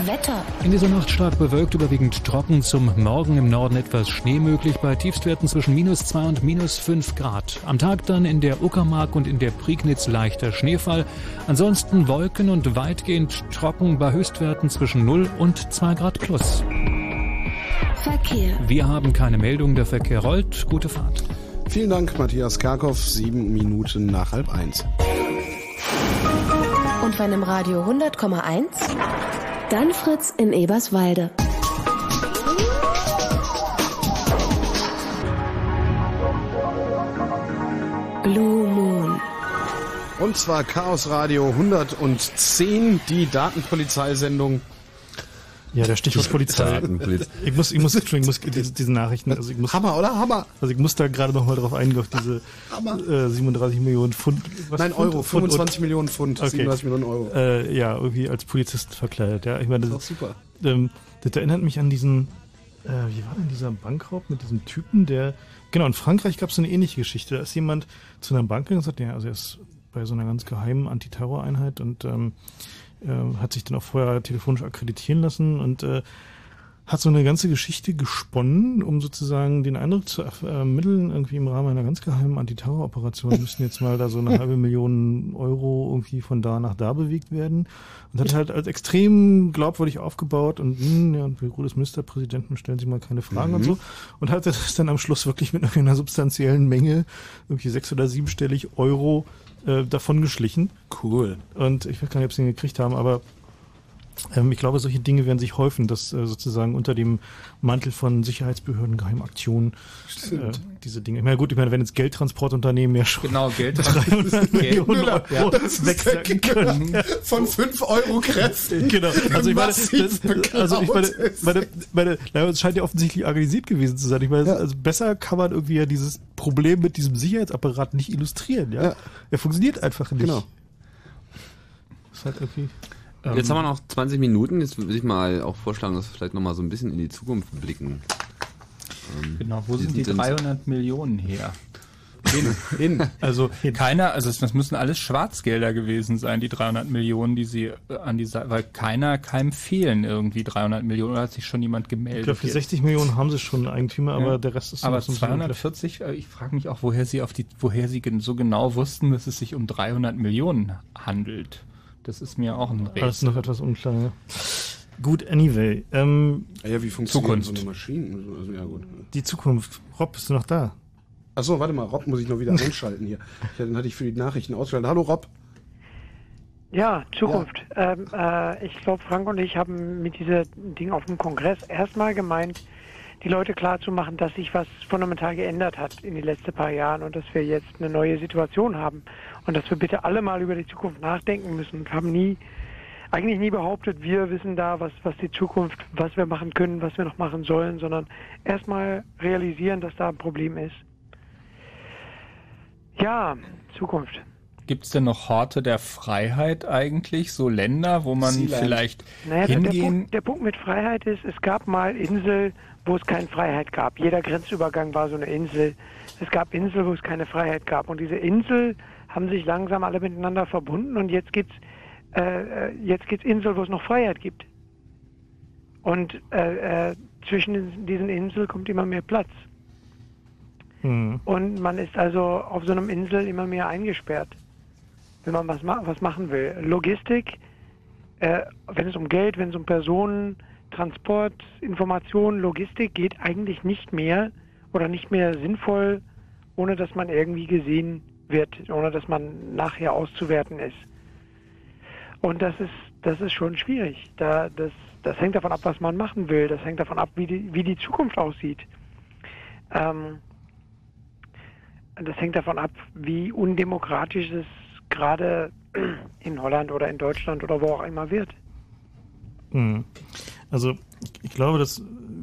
Wetter. In dieser Nacht stark bewölkt, überwiegend trocken. Zum Morgen im Norden etwas Schnee möglich, bei Tiefstwerten zwischen minus 2 und minus 5 Grad. Am Tag dann in der Uckermark und in der Prignitz leichter Schneefall. Ansonsten Wolken und weitgehend trocken bei Höchstwerten zwischen 0 und 2 Grad plus. Verkehr. Wir haben keine Meldung, der Verkehr rollt. Gute Fahrt. Vielen Dank, Matthias Kerkhoff. Sieben Minuten nach halb eins. Und wenn im Radio 100,1, dann Fritz in Eberswalde. Blue Moon. Und zwar Chaos Radio 110, die Datenpolizeisendung. Ja, der Stichwort Polizei. Ich muss, ich muss, ich muss diese, diese Nachrichten, also ich muss, Hammer, oder? Hammer. also ich muss da gerade noch mal drauf eingehen, auf diese Hammer. äh, 37 Millionen Pfund. was, Nein, Pfund? Euro, Pfund und- 25 Millionen Pfund, Okay. 37 Millionen Euro. Äh, ja, irgendwie als Polizisten verkleidet, ja. Ich meine, Das das, ist doch super. ähm, das erinnert mich an diesen, äh, wie war denn dieser Bankraub mit diesem Typen, der, genau, in Frankreich gab es eine ähnliche Geschichte. Da ist jemand zu einer Bank gegangen und sagt, ja, also er ist bei so einer ganz geheimen Antiterroreinheit und ähm, äh, hat sich dann auch vorher telefonisch akkreditieren lassen und äh, hat so eine ganze Geschichte gesponnen, um sozusagen den Eindruck zu ermitteln, irgendwie im Rahmen einer ganz geheimen Antiterroroperation müssen jetzt mal da so eine halbe Million Euro irgendwie von da nach da bewegt werden. Und hat halt als extrem glaubwürdig aufgebaut und, hm, ja, und wir des Ministerpräsidenten stellen sich mal keine Fragen und Mhm. so. Und hat das dann am Schluss wirklich mit einer substanziellen Menge, irgendwie sechs- oder siebenstellig Euro, äh, davon geschlichen. Cool. Und ich weiß gar nicht, ob sie ihn gekriegt haben, aber ich glaube, solche Dinge werden sich häufen, dass äh, sozusagen unter dem Mantel von Sicherheitsbehörden, Geheimaktionen äh, diese Dinge. Ich meine, gut, ich meine, wenn jetzt Geldtransportunternehmen ja schon Genau, Geld. 300 Millionen Müller, Euro das ist wegsacken können. Von 5 Euro Kräften. Genau, also ich meine, das, also ich meine, meine, meine, na, es scheint ja offensichtlich organisiert gewesen zu sein. Ich meine, also besser kann man irgendwie ja dieses Problem mit diesem Sicherheitsapparat nicht illustrieren, ja. Ja. Er funktioniert einfach nicht. Genau. Ist halt irgendwie. Jetzt haben wir noch 20 Minuten. Jetzt würde ich mal auch vorschlagen, dass wir vielleicht noch mal so ein bisschen in die Zukunft blicken. Ähm, Genau, wo die sind die sind- 300 Millionen her? Hin, hin. Also keiner, also das müssen alles Schwarzgelder gewesen sein, die 300 Millionen, die sie äh, an die Seite, weil keiner, keinem fehlen irgendwie 300 Millionen oder hat sich schon jemand gemeldet? Ich glaube, für jetzt? 60 Millionen haben sie schon Eigentümer, aber Ja. der Rest ist aber noch so ein bisschen 240, äh, ich frage mich auch, woher sie auf die, woher sie so genau wussten, dass es sich um 300 Millionen handelt. Das ist mir auch ein Alles Rätsel. noch etwas unklar. Ja. Gut, anyway. Ähm, Ja, wie funktioniert so eine Maschine? Also, ja, gut. die Zukunft. Rob, bist du noch da? Achso, warte mal, Rob muss ich noch wieder einschalten hier. Ich, dann hatte ich für die Nachrichten ausgeschaltet. Hallo Rob. Ja, Zukunft. Ähm, äh, ich glaube, Frank und ich haben mit diesem Ding auf dem Kongress erstmal gemeint, die Leute klarzumachen, dass sich was fundamental geändert hat in den letzten paar Jahren und dass wir jetzt eine neue Situation haben und dass wir bitte alle mal über die Zukunft nachdenken müssen und haben nie, eigentlich nie behauptet, wir wissen da, was, was die Zukunft, was wir machen können, was wir noch machen sollen, sondern erstmal realisieren, dass da ein Problem ist. Ja, Zukunft. Gibt es denn noch Horte der Freiheit eigentlich? So Länder, wo man Sealand. vielleicht Naja, der, der, hingehen Punkt, der Punkt mit Freiheit ist, es gab mal Insel, wo es keine Freiheit gab. Jeder Grenzübergang war so eine Insel. Es gab Insel, wo es keine Freiheit gab. Und diese Insel haben sich langsam alle miteinander verbunden und jetzt gibt's äh, äh, jetzt gibt's Insel, wo es noch Freiheit gibt. Und äh, äh, zwischen diesen Inseln kommt immer mehr Platz. Hm. Und man ist also auf so einem Insel immer mehr eingesperrt, wenn man was, ma was machen will. Logistik, äh, wenn es um Geld, wenn es um Personen, Transport, Information, Logistik geht eigentlich nicht mehr oder nicht mehr sinnvoll, ohne dass man irgendwie gesehen wird, ohne dass man nachher auszuwerten ist. Und das ist, das ist schon schwierig. Da, das, das hängt davon ab, was man machen will. Das hängt davon ab, wie die, wie die Zukunft aussieht. Ähm, das hängt davon ab, wie undemokratisch es gerade in Holland oder in Deutschland oder wo auch immer wird. Hm. Also ich, glaube, dass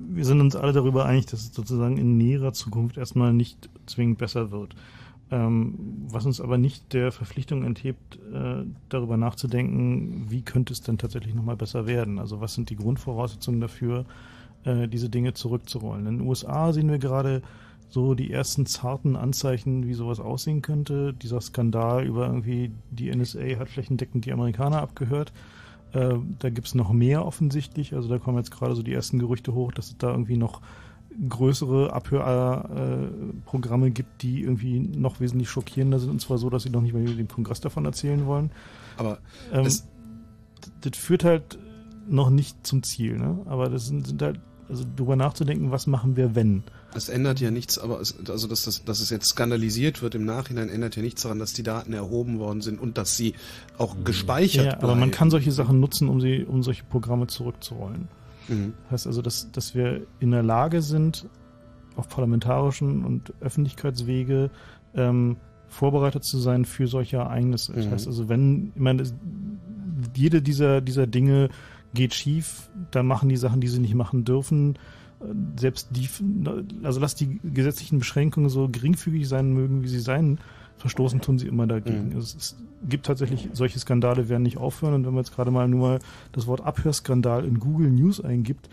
wir sind uns alle darüber einig, dass es sozusagen in näherer Zukunft erstmal nicht zwingend besser wird. Ähm, was uns aber nicht der Verpflichtung enthebt, äh, darüber nachzudenken, wie könnte es denn tatsächlich nochmal besser werden? Also was sind die Grundvoraussetzungen dafür, äh, diese Dinge zurückzurollen? In den USA sehen wir gerade so die ersten zarten Anzeichen, wie sowas aussehen könnte. Dieser Skandal über irgendwie die NSA hat flächendeckend die Amerikaner abgehört. Äh, da gibt's noch mehr offensichtlich. Also da kommen jetzt gerade so die ersten Gerüchte hoch, dass es da irgendwie noch größere Abhörprogramme gibt, die irgendwie noch wesentlich schockierender sind. Und zwar so, dass sie noch nicht mal dem Kongress davon erzählen wollen. Aber ähm, es- das führt halt noch nicht zum Ziel. Ne? Aber das sind, sind halt, also drüber nachzudenken, was machen wir, wenn. Es ändert ja nichts, aber es, also dass, das, dass es jetzt skandalisiert wird im Nachhinein, ändert ja nichts daran, dass die Daten erhoben worden sind und dass sie auch gespeichert Ja, aber man bleiben. kann solche Sachen nutzen, um sie, um solche Programme zurückzurollen. Mhm. Das heißt also, dass, dass wir in der Lage sind, auf parlamentarischen und Öffentlichkeitswege ähm, vorbereitet zu sein für solche Ereignisse. Das Mhm. heißt also, wenn, ich meine, das- jede dieser, dieser Dinge geht schief, dann machen die Sachen, die sie nicht machen dürfen. Selbst die, also lass die gesetzlichen Beschränkungen so geringfügig sein mögen, wie sie sein, verstoßen tun sie immer dagegen. Mhm. Es, es gibt tatsächlich, solche Skandale werden nicht aufhören und wenn man jetzt gerade mal nur das Wort Abhörskandal in Google News eingibt,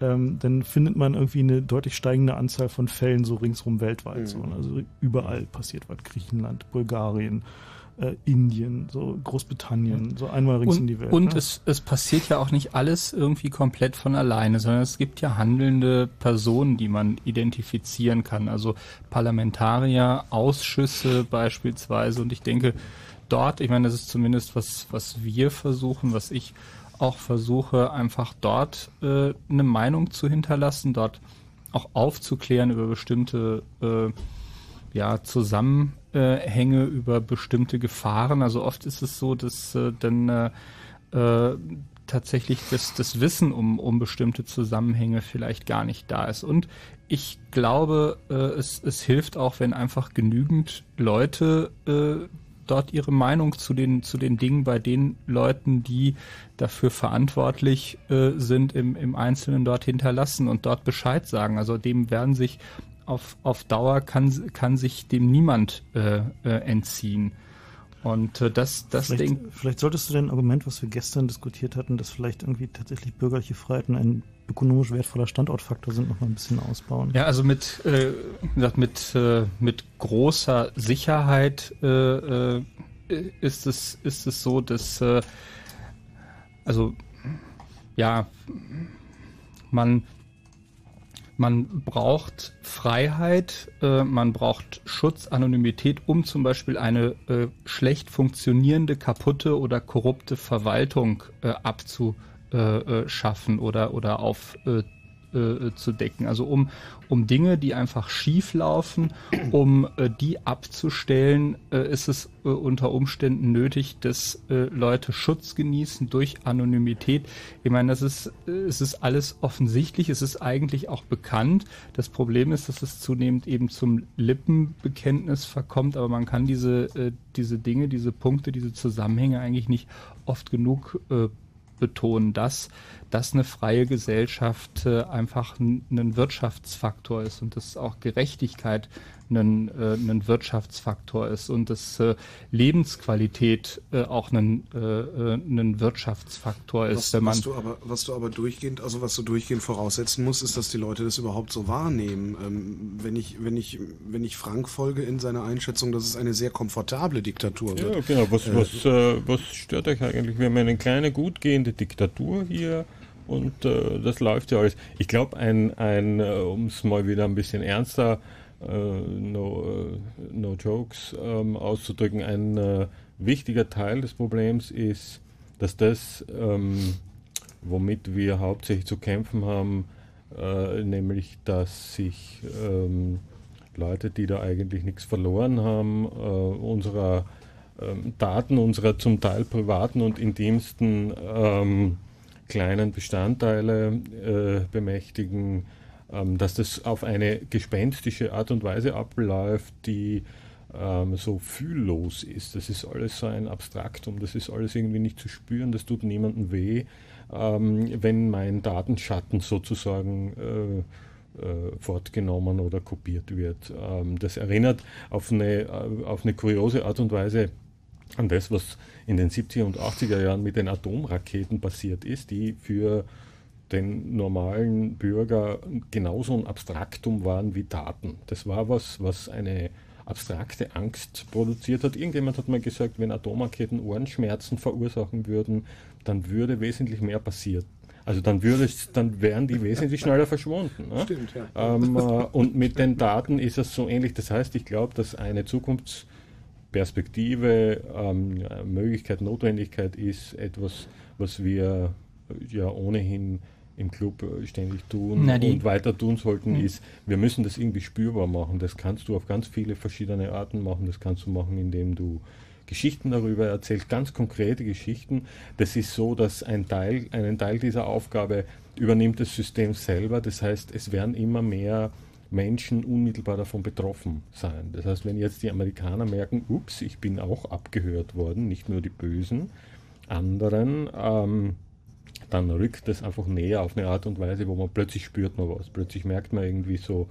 ähm, dann findet man irgendwie eine deutlich steigende Anzahl von Fällen so ringsrum weltweit. Mhm. So. Also überall passiert was. Griechenland, Bulgarien, äh, Indien, so Großbritannien, so einmal rings und, um die Welt. Und ne? es, es passiert ja auch nicht alles irgendwie komplett von alleine, sondern es gibt ja handelnde Personen, die man identifizieren kann. Also Parlamentarier, Ausschüsse beispielsweise. Und ich denke, dort, ich meine, das ist zumindest was, was wir versuchen, was ich auch versuche, einfach dort äh, eine Meinung zu hinterlassen, dort auch aufzuklären über bestimmte äh, ja, Zusammenhänge über bestimmte Gefahren. Also oft ist es so, dass äh, dann äh, äh, tatsächlich das, das Wissen um, um bestimmte Zusammenhänge vielleicht gar nicht da ist. Und ich glaube, äh, es, es hilft auch, wenn einfach genügend Leute äh, dort ihre Meinung zu den, zu den Dingen bei den Leuten, die dafür verantwortlich äh, sind, im, im Einzelnen dort hinterlassen und dort Bescheid sagen. Also dem werden sich auf, auf Dauer kann, kann sich dem niemand äh, äh, entziehen. Und äh, das, das vielleicht, Ding. vielleicht solltest du dein Argument, was wir gestern diskutiert hatten, dass vielleicht irgendwie tatsächlich bürgerliche Freiheiten ein ökonomisch wertvoller Standortfaktor sind, noch mal ein bisschen ausbauen. Ja, also mit, äh, mit, äh, mit großer Sicherheit äh, äh, ist, es, ist es so, dass äh, also ja, man, man braucht Freiheit, äh, man braucht Schutz, Anonymität, um zum Beispiel eine äh, schlecht funktionierende, kaputte oder korrupte Verwaltung äh, abzuschaffen oder, oder auf äh, äh, zu decken. Also um, um Dinge, die einfach schief laufen, um äh, die abzustellen, äh, ist es äh, unter Umständen nötig, dass äh, Leute Schutz genießen durch Anonymität. Ich meine, das ist, äh, es ist alles offensichtlich, es ist eigentlich auch bekannt. Das Problem ist, dass es zunehmend eben zum Lippenbekenntnis verkommt, aber man kann diese, äh, diese Dinge, diese Punkte, diese Zusammenhänge eigentlich nicht oft genug äh, betonen, dass, dass eine freie Gesellschaft äh, einfach ein, Wirtschaftsfaktor ist und dass auch Gerechtigkeit ein, äh, ein Wirtschaftsfaktor ist und dass äh, Lebensqualität auch ein, ein Wirtschaftsfaktor ist. Was, wenn man was, du aber, was du aber durchgehend, also was du durchgehend voraussetzen musst, ist, dass die Leute das überhaupt so wahrnehmen. Ähm, wenn ich, wenn ich, wenn ich Frank folge in seiner Einschätzung, dass es eine sehr komfortable Diktatur wird. Ja, genau. Was, Äh, was, äh, was stört euch eigentlich? Wir haben eine kleine, gut gehende Diktatur hier und äh, das läuft ja alles. Ich glaube, ein, ein äh, um es mal wieder ein bisschen ernster, äh, no, äh, no jokes ähm, auszudrücken, ein wichtiger Teil des Problems ist, dass das, ähm, womit wir hauptsächlich zu kämpfen haben, äh, nämlich dass sich ähm, Leute, die da eigentlich nichts verloren haben, äh, unserer ähm, Daten, unserer zum Teil privaten und intimsten ähm, kleinen Bestandteile äh, bemächtigen, ähm, dass das auf eine gespenstische Art und Weise abläuft, die ähm, so fühllos ist. Das ist alles so ein Abstraktum, das ist alles irgendwie nicht zu spüren, das tut niemandem weh, ähm, wenn mein Datenschatten sozusagen äh, äh, fortgenommen oder kopiert wird. Ähm, das erinnert auf eine, äh, auf eine kuriose Art und Weise an das, was in den 70er und 80er Jahren mit den Atomraketen passiert ist, die für den normalen Bürger genauso ein Abstraktum waren wie Daten. Das war was, was eine abstrakte Angst produziert hat. Irgendjemand hat mal gesagt, wenn Atomraketen Ohrenschmerzen verursachen würden, dann würde wesentlich mehr passieren. Also dann würde es, dann wären die wesentlich schneller verschwunden. Ne? Stimmt, ja. Ähm, äh, und mit den Daten ist es so ähnlich. Das heißt, ich glaube, dass eine Zukunftsperspektive, ähm, Möglichkeit, Notwendigkeit ist etwas, was wir äh, ja ohnehin im Club äh, ständig tun Na, und weiter tun sollten, Mhm. ist, wir müssen das irgendwie spürbar machen. Das kannst du auf ganz viele verschiedene Arten machen. Das kannst du machen, indem du Geschichten darüber erzählst, ganz konkrete Geschichten. Das ist so, dass ein Teil, einen Teil dieser Aufgabe übernimmt das System selber. Das heißt, es werden immer mehr Menschen unmittelbar davon betroffen sein. Das heißt, wenn jetzt die Amerikaner merken, ups, ich bin auch abgehört worden, nicht nur die Bösen, anderen, ähm, dann rückt das einfach näher auf eine Art und Weise, wo man plötzlich spürt man was. Plötzlich merkt man irgendwie so,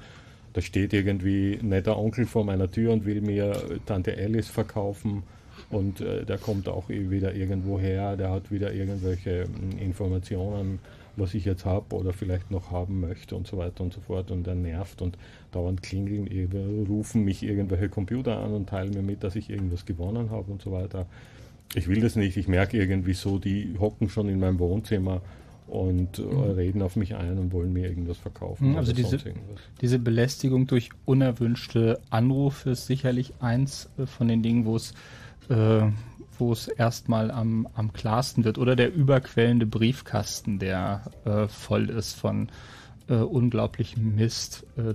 da steht irgendwie nicht der Onkel vor meiner Tür und will mir äh, Tante Alice verkaufen und äh, der kommt auch wieder irgendwo her, der hat wieder irgendwelche mm, Informationen, was ich jetzt habe oder vielleicht noch haben möchte und so weiter und so fort und der nervt und dauernd klingeln, rufen mich irgendwelche Computer an und teilen mir mit, dass ich irgendwas gewonnen habe und so weiter. Ich will das nicht, ich merke irgendwie so, die hocken schon in meinem Wohnzimmer und äh, Mhm. reden auf mich ein und wollen mir irgendwas verkaufen. Mhm, Also diese, irgendwas. diese Belästigung durch unerwünschte Anrufe ist sicherlich eins äh, von den Dingen, wo es äh, wo es erstmal am, am klarsten wird. Oder der überquellende Briefkasten, der äh, voll ist von äh, unglaublichem Mist, äh,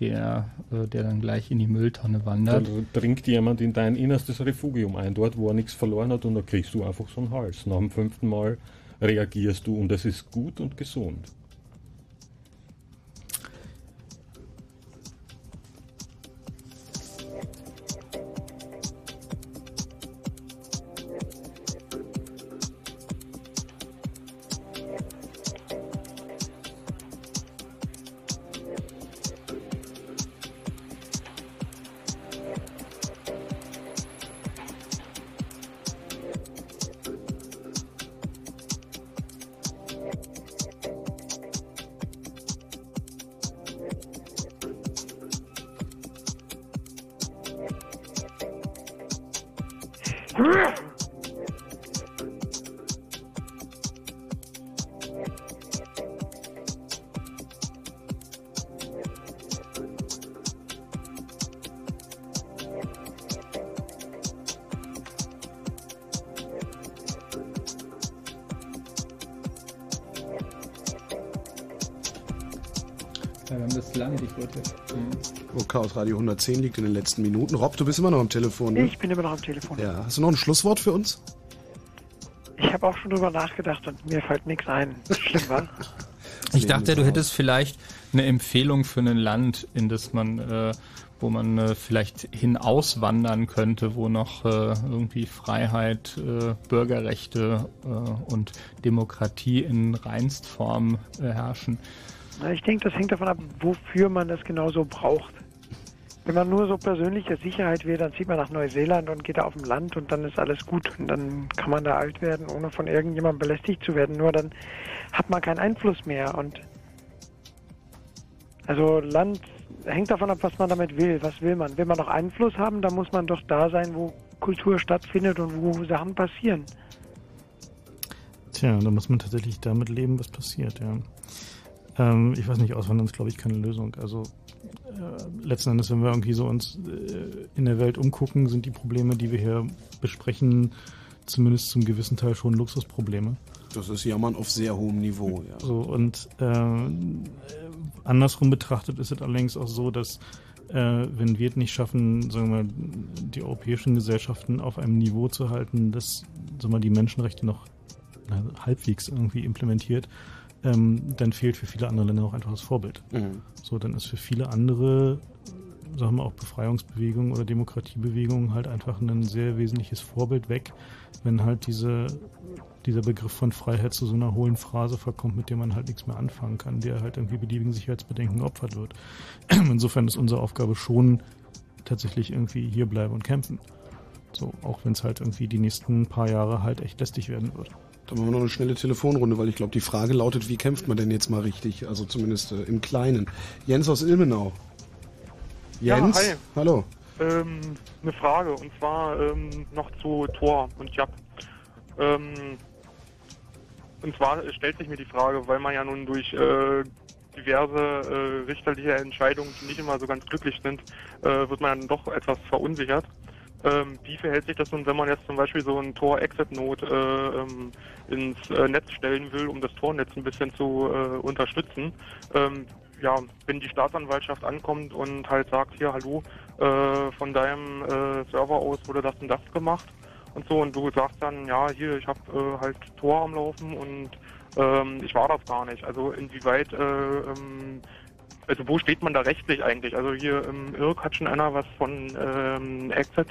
der, äh, der dann gleich in die Mülltonne wandert. Dann dringt jemand in dein innerstes Refugium ein, dort wo er nichts verloren hat und da kriegst du einfach so einen Hals. Nach dem fünften Mal reagierst du und das ist gut und gesund. Chaos Radio 110 liegt in den letzten Minuten. Rob, du bist immer noch am Telefon. Ne? Ich bin immer noch am Telefon. Ja, hast du noch ein Schlusswort für uns? Ich habe auch schon drüber nachgedacht und mir fällt nichts ein. Schlimm war. Ich dachte, du hättest vielleicht eine Empfehlung für ein Land, in das man, äh, wo man äh, vielleicht hinauswandern könnte, wo noch äh, irgendwie Freiheit, äh, Bürgerrechte äh, und Demokratie in Reinstform äh, herrschen. Na, ich denke, das hängt davon ab, wofür man das genau so braucht. Wenn man nur so persönliche Sicherheit will, dann zieht man nach Neuseeland und geht da auf dem Land und dann ist alles gut. Und dann kann man da alt werden, ohne von irgendjemandem belästigt zu werden. Nur dann hat man keinen Einfluss mehr. Und also Land hängt davon ab, was man damit will. Was will man? Will man noch Einfluss haben, dann muss man doch da sein, wo Kultur stattfindet und wo Sachen passieren. Tja, da muss man tatsächlich damit leben, was passiert, ja. Ähm, ich weiß nicht, auswandern ist, glaube ich, keine Lösung. Also letzten Endes, wenn wir irgendwie so uns äh, in der Welt umgucken, sind die Probleme, die wir hier besprechen, zumindest zum gewissen Teil schon Luxusprobleme. Das ist Jammern auf sehr hohem Niveau, ja. So, und äh, andersrum betrachtet ist es allerdings auch so, dass äh, wenn wir es nicht schaffen, sagen wir die europäischen Gesellschaften auf einem Niveau zu halten, dass sagen wir die Menschenrechte noch halbwegs irgendwie implementiert, ähm, dann fehlt für viele andere Länder auch einfach das Vorbild. Mhm. So, dann ist für viele andere, sagen wir auch Befreiungsbewegungen oder Demokratiebewegungen halt einfach ein sehr wesentliches Vorbild weg, wenn halt diese, dieser Begriff von Freiheit zu so einer hohlen Phrase verkommt, mit der man halt nichts mehr anfangen kann, der halt irgendwie beliebigen Sicherheitsbedenken geopfert wird. Insofern ist unsere Aufgabe schon tatsächlich irgendwie hier bleiben und kämpfen. So, auch wenn es halt irgendwie die nächsten paar Jahre halt echt lästig werden wird. Dann machen wir noch eine schnelle Telefonrunde, weil ich glaube, die Frage lautet, wie kämpft man denn jetzt mal richtig? Also zumindest äh, im Kleinen. Jens aus Ilmenau. Jens? Ja, hi. Hallo. Ähm, eine Frage und zwar ähm, noch zu Tor und Jap. Ähm, und zwar stellt sich mir die Frage, weil man ja nun durch äh, diverse äh, richterliche Entscheidungen, die nicht immer so ganz glücklich sind, äh, wird man dann doch etwas verunsichert. Ähm, wie verhält sich das nun, wenn man jetzt zum Beispiel so ein Tor-Exit-Note äh, ähm, ins äh, Netz stellen will, um das Tornetz ein bisschen zu äh, unterstützen? Ähm, ja, wenn die Staatsanwaltschaft ankommt und halt sagt, hier, hallo, äh, von deinem äh, Server aus wurde das und das gemacht und so und du sagst dann, ja, hier, ich habe äh, halt Tor am Laufen und ähm, ich war das gar nicht. Also inwieweit, äh, ähm, also wo steht man da rechtlich eigentlich? Also hier im IRC hat schon einer was von ähm, Exit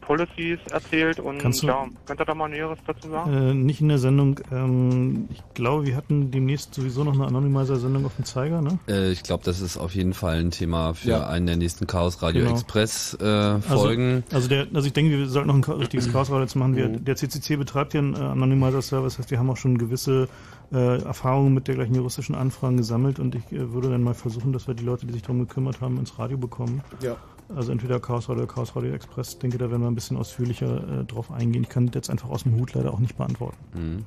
Policies erzählt und Kannst du- ja, könnt ihr da mal Näheres dazu sagen? Äh, nicht in der Sendung. Ähm, ich glaube, wir hatten demnächst sowieso noch eine Anonymizer-Sendung auf dem Zeiger, ne? Äh, ich glaube, das ist auf jeden Fall ein Thema für Ja. einen der nächsten Chaos Radio Genau. Express äh, Folgen. Also, also, der, also ich denke, wir sollten noch ein richtiges Chaosradio jetzt machen. Wir, Mhm. der CCC betreibt ja einen äh, Anonymizer-Service, das heißt, wir haben auch schon gewisse äh, Erfahrungen mit dergleichen juristischen Anfragen gesammelt und ich äh, würde dann mal versuchen, dass wir die Leute, die sich darum gekümmert haben, ins Radio bekommen. Ja. Also entweder Chaos Radio oder Chaos Radio Express. Ich denke, da werden wir ein bisschen ausführlicher äh, drauf eingehen. Ich kann das jetzt einfach aus dem Hut leider auch nicht beantworten. Mhm.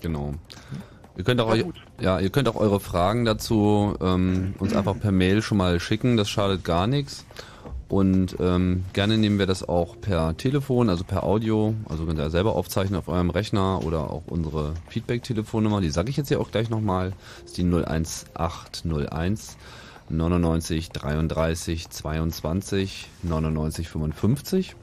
Genau. Ihr könnt auch, eu- ja, ihr könnt auch eure Fragen dazu ähm, uns einfach per Mail schon mal schicken. Das schadet gar nichts. Und ähm, gerne nehmen wir das auch per Telefon, also per Audio. Also könnt ihr selber aufzeichnen auf eurem Rechner oder auch unsere Feedback-Telefonnummer. Die sage ich jetzt ja auch gleich nochmal. Das ist die 01801 99 33 22 99 55.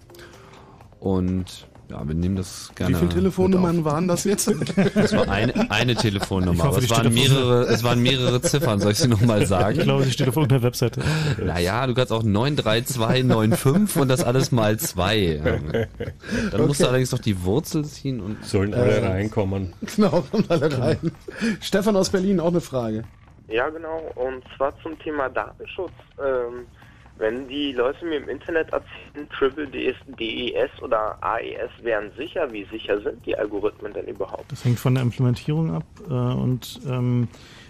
Und ja, wir nehmen das gerne. Wie viele Telefonnummern waren das jetzt? Das war eine, eine Telefonnummer, hoffe, aber es waren, mehrere, es waren mehrere Ziffern, soll ich sie nochmal sagen? Ich glaube, sie steht auf irgendeiner Webseite. Naja, du kannst auch 93295 und das alles mal zwei. Dann musst du Okay. allerdings noch die Wurzel ziehen und. Sollen alle Äh, reinkommen. Genau, kommt alle rein. Stefan aus Berlin, auch eine Frage. Ja, genau. Und zwar zum Thema Datenschutz. Ähm, wenn die Leute mir im Internet erzählen, Triple DES, DES oder AES wären sicher, wie sicher sind die Algorithmen denn überhaupt? Das hängt von der Implementierung ab äh, und ähm,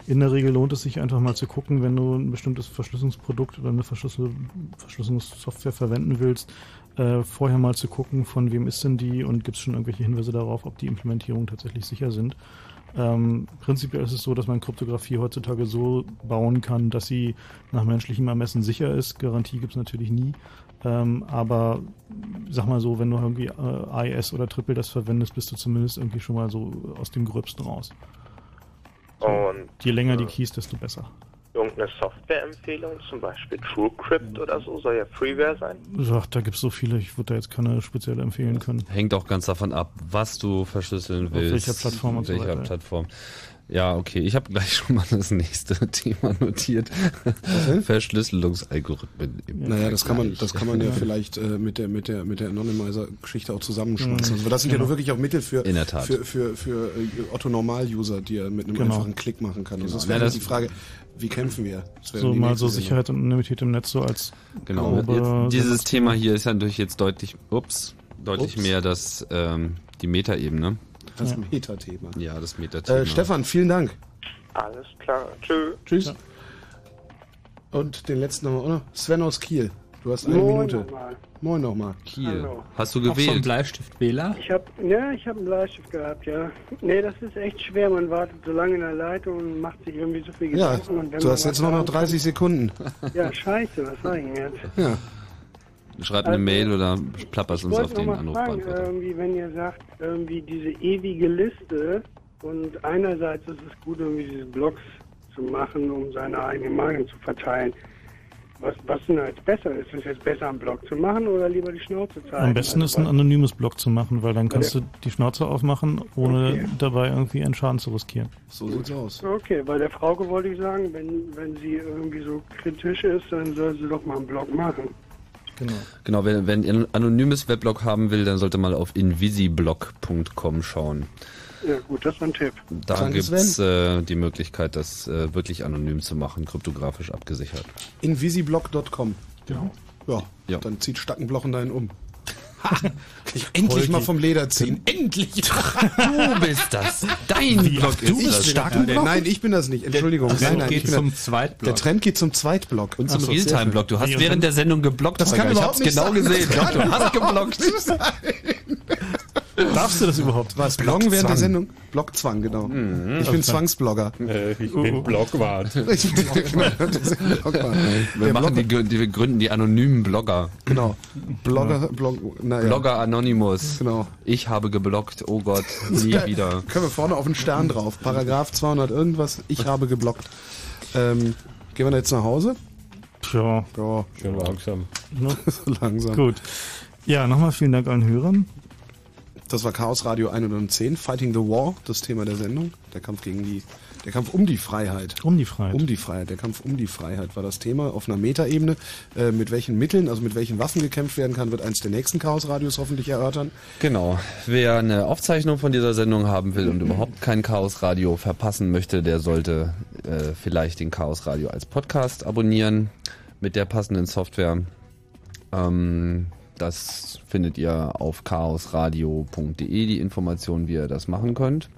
in der Regel lohnt es sich einfach mal zu gucken, wenn du ein bestimmtes Verschlüsselungsprodukt oder eine Verschlüssel Verschlüsselungssoftware verwenden willst, äh, vorher mal zu gucken, von wem ist denn die und gibt es schon irgendwelche Hinweise darauf, ob die Implementierungen tatsächlich sicher sind. Ähm, prinzipiell ist es so, dass man Kryptographie heutzutage so bauen kann, dass sie nach menschlichem Ermessen sicher ist. Garantie gibt es natürlich nie. Ähm, aber sag mal so, wenn du irgendwie äh, AES oder Triple das verwendest, bist du zumindest irgendwie schon mal so aus dem Gröbsten raus. Und Je länger die Keys, desto besser. Irgendeine Softwareempfehlung, zum Beispiel TrueCrypt oder so, soll ja Freeware sein. Ach, da gibt es so viele, ich würde da jetzt keine speziell empfehlen können. Hängt auch ganz davon ab, was du verschlüsseln Auf willst. welcher Plattform und so weiter. Plattform. Ja, okay. Ich habe gleich schon mal das nächste Thema notiert. Verschlüsselungsalgorithmen. Naja, das kann man, das kann man ja vielleicht äh, mit der mit der mit der Anonymizer-Geschichte auch zusammenschmeißen. Mhm. Also das sind ja Genau. nur wirklich auch Mittel für In der Tat. für für, für äh, Otto Normal-User, die er mit einem Genau. einfachen Klick machen kann. Also das Genau. wäre Ja, das- die Frage, wie kämpfen wir? So mal so. Sicherheit und Anonymität im Netz so als Genau. grobe Jetzt, dieses Demonstration. Thema hier ist ja natürlich jetzt deutlich, ups, deutlich Ups. mehr das ähm, die Metaebene. Das ja. Metathema. Ja, das Metathema. Äh, Stefan, vielen Dank. Alles klar. Tschö. Tschüss. Und den letzten haben wir auch noch. Sven aus Kiel. Du hast eine Moin Minute. nochmal. Moin nochmal. Kiel. Hallo. Hast du Auch so ein gewählt? Bleistiftwähler? Ich hab, ja, ich habe einen Bleistift gehabt, ja. Nee, das ist echt schwer. Man wartet so lange in der Leitung und macht sich irgendwie so viel Ja, Gedanken. und wenn du hast jetzt nur noch sagen 30 Sekunden. Ja, scheiße, was sag ich denn jetzt? Ja. Schreib eine Also, Mail oder plapperst uns auf wollte noch den mal fragen, Anrufbeantworter. irgendwie, wenn ihr sagt, irgendwie diese ewige Liste und einerseits ist es gut, irgendwie diese Blogs zu machen, um seine eigene Meinung zu verteilen. Was, was denn jetzt besser? Ist es jetzt besser, einen Blog zu machen oder lieber die Schnauze zeigen? Am besten ist Also, ein anonymes Blog zu machen, weil dann kannst Ja. du die Schnauze aufmachen, ohne Okay. dabei irgendwie einen Schaden zu riskieren. So sieht's aus. Okay, bei der Frauke wollte ich sagen, wenn, wenn sie irgendwie so kritisch ist, dann soll sie doch mal einen Blog machen. Genau. Genau, wenn, wenn ihr ein anonymes Weblog haben will, dann sollte mal auf invisiblog.com schauen. Ja gut, das war ein Tipp. Da Danke, gibt's äh, die Möglichkeit, das äh, wirklich anonym zu machen, kryptografisch abgesichert. Invisiblock.com. Genau. Ja. Ja. Dann zieht Stackenblochen dahin um. Ha, kann ich endlich mal vom Leder ziehen. Endlich! Du bist das. Dein Wie, Blog du ist bist das. Stackenbloch? Nein, ich bin das nicht. Entschuldigung. Der nein, Trend nein, geht ich bin zum das- Zweitblock. Der Trend geht zum Zweitblock. Und zum so, Realtime-Blog. Du hast während der Sendung geblockt. Das kann Holger. ich überhaupt hab's nicht genau sein. gesehen. Das kann Doch, du hast geblockt. Darfst du das überhaupt? Was? Bloggen während der Sendung? Blockzwang, genau. Mhm. Ich bin Zwangsblogger. Äh, ich bin Blockwart. Ich bin, genau, das ist ein Blogwart. Wir, machen die, die, wir gründen die anonymen Blogger. Genau. Blogger, Blog, naja. Blogger Anonymous. Genau. Ich habe geblockt. Oh Gott, nie wieder. Können wir vorne auf einen Stern drauf. Paragraph 200 irgendwas. Ich habe geblockt. Ähm, gehen wir da jetzt nach Hause? Tja, Ja, Schon langsam. ne? so langsam. gut. Ja, nochmal vielen Dank allen Hörern. Das war Chaos Radio 110, Fighting the War, das Thema der Sendung. Der Kampf gegen die, der Kampf um die Freiheit. Um die Freiheit. Um die Freiheit, der Kampf um die Freiheit war das Thema auf einer Metaebene. Äh, mit welchen Mitteln, also mit welchen Waffen gekämpft werden kann, wird eins der nächsten Chaos-Radios hoffentlich erörtern. Genau. Wer eine Aufzeichnung von dieser Sendung haben will und überhaupt kein Chaos Radio verpassen möchte, der sollte äh, vielleicht den Chaos Radio als Podcast abonnieren mit der passenden Software. Ähm, das findet ihr auf chaosradio.de, die Informationen, wie ihr das machen könnt.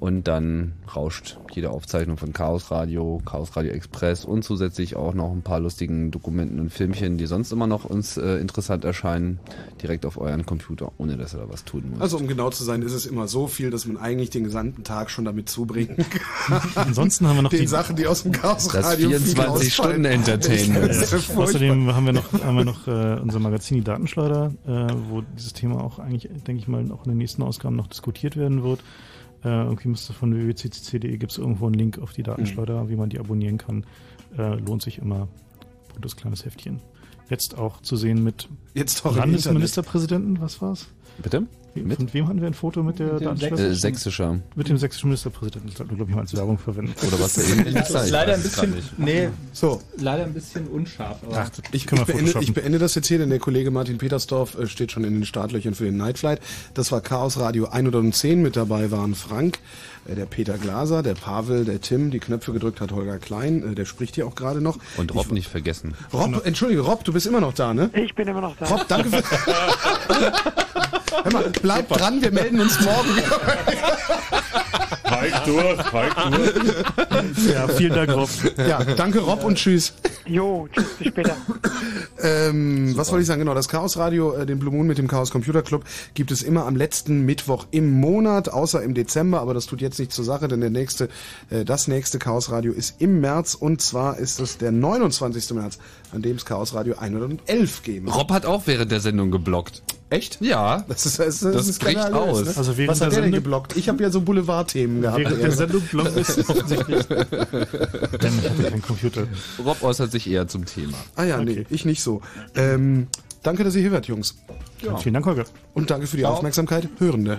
Und dann rauscht jede Aufzeichnung von Chaos Radio, Chaos Radio Express und zusätzlich auch noch ein paar lustigen Dokumenten und Filmchen, die sonst immer noch uns äh, interessant erscheinen, direkt auf euren Computer, ohne dass ihr da was tun müsst. Also um genau zu sein, ist es immer so viel, dass man eigentlich den gesamten Tag schon damit zubringen kann. Ansonsten haben wir noch den die- Sachen, die aus dem Chaos Das Radio 24 Stunden Entertainment. Das ja furchtbar. Außerdem haben wir noch, haben wir noch äh, unser Magazin Die Datenschleuder, äh, wo dieses Thema auch eigentlich, denke ich mal, auch in den nächsten Ausgaben noch diskutiert werden wird. Äh, irgendwie müsste von www.ccc.de gibt es irgendwo einen Link auf die Datenschleuder, wie man die abonnieren kann. Äh, lohnt sich immer. Buntes kleines Heftchen. Jetzt auch zu sehen mit Jetzt auch im Landesministerpräsidenten, was war's? Bitte? Mit? Von wem hatten wir ein Foto mit der Datenschleuder? Äh, sächsischer. Mit dem sächsischen Ministerpräsidenten. Das sollten wir, glaube ich, mal als Werbung verwenden. Oder was. Das ist Ich leider ein bisschen, nee, So, leider ein bisschen unscharf. Aber Ach, Ich, ich, beende, ich beende das jetzt hier, denn der Kollege Martin Petersdorf äh, steht schon in den Startlöchern für den Nightflight. Das war Chaos Radio 110. Mit dabei waren Frank, äh, der Peter Glaser, der Pavel, der Tim. Die Knöpfe gedrückt hat Holger Klein. Der spricht hier auch gerade noch. Und Rob nicht vergessen. Rob, entschuldige, Rob, du bist immer noch da, ne? Ich bin immer noch da. Rob, danke für... Hör mal, bleib dran, wir melden uns morgen wieder. Halt durch, halt durch. Ja, vielen Dank, Rob. Ja, danke Rob und tschüss. Jo, tschüss, bis später. Ähm, was wollte ich sagen? Genau, das Chaos Radio, äh, den Blue Moon mit dem Chaos Computer Club, gibt es immer am letzten Mittwoch im Monat, außer im Dezember, aber das tut jetzt nicht zur Sache, denn der nächste, äh, das nächste Chaos Radio ist im März und zwar ist es der 29. März, an dem es Chaos Radio 111 geben. Rob hat auch während der Sendung geblockt. Echt? Ja. Das ist, das, das, das ist kriegt aus. Ne? Also während Was hat der, der denn geblockt? Ich habe ja so Boulevardthemen gehabt. Während der Sendung blockt ist offensichtlich. Denn ich hatte keinen Computer. Rob äußert sich eher zum Thema. Ah ja, okay. nee, ich nicht so. Ähm, danke, dass ihr hier wart, Jungs. Ja. Vielen Dank, Holger. Und danke für die Ciao. Aufmerksamkeit. Hörende.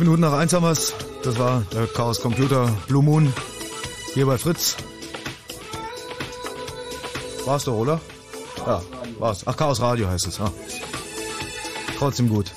Minuten nach eins haben wir's. Das war der Chaos Computer Blue Moon hier bei Fritz. War's doch, oder? Ja, war's. Ach, Chaos Radio heißt es. Ah. Trotzdem gut.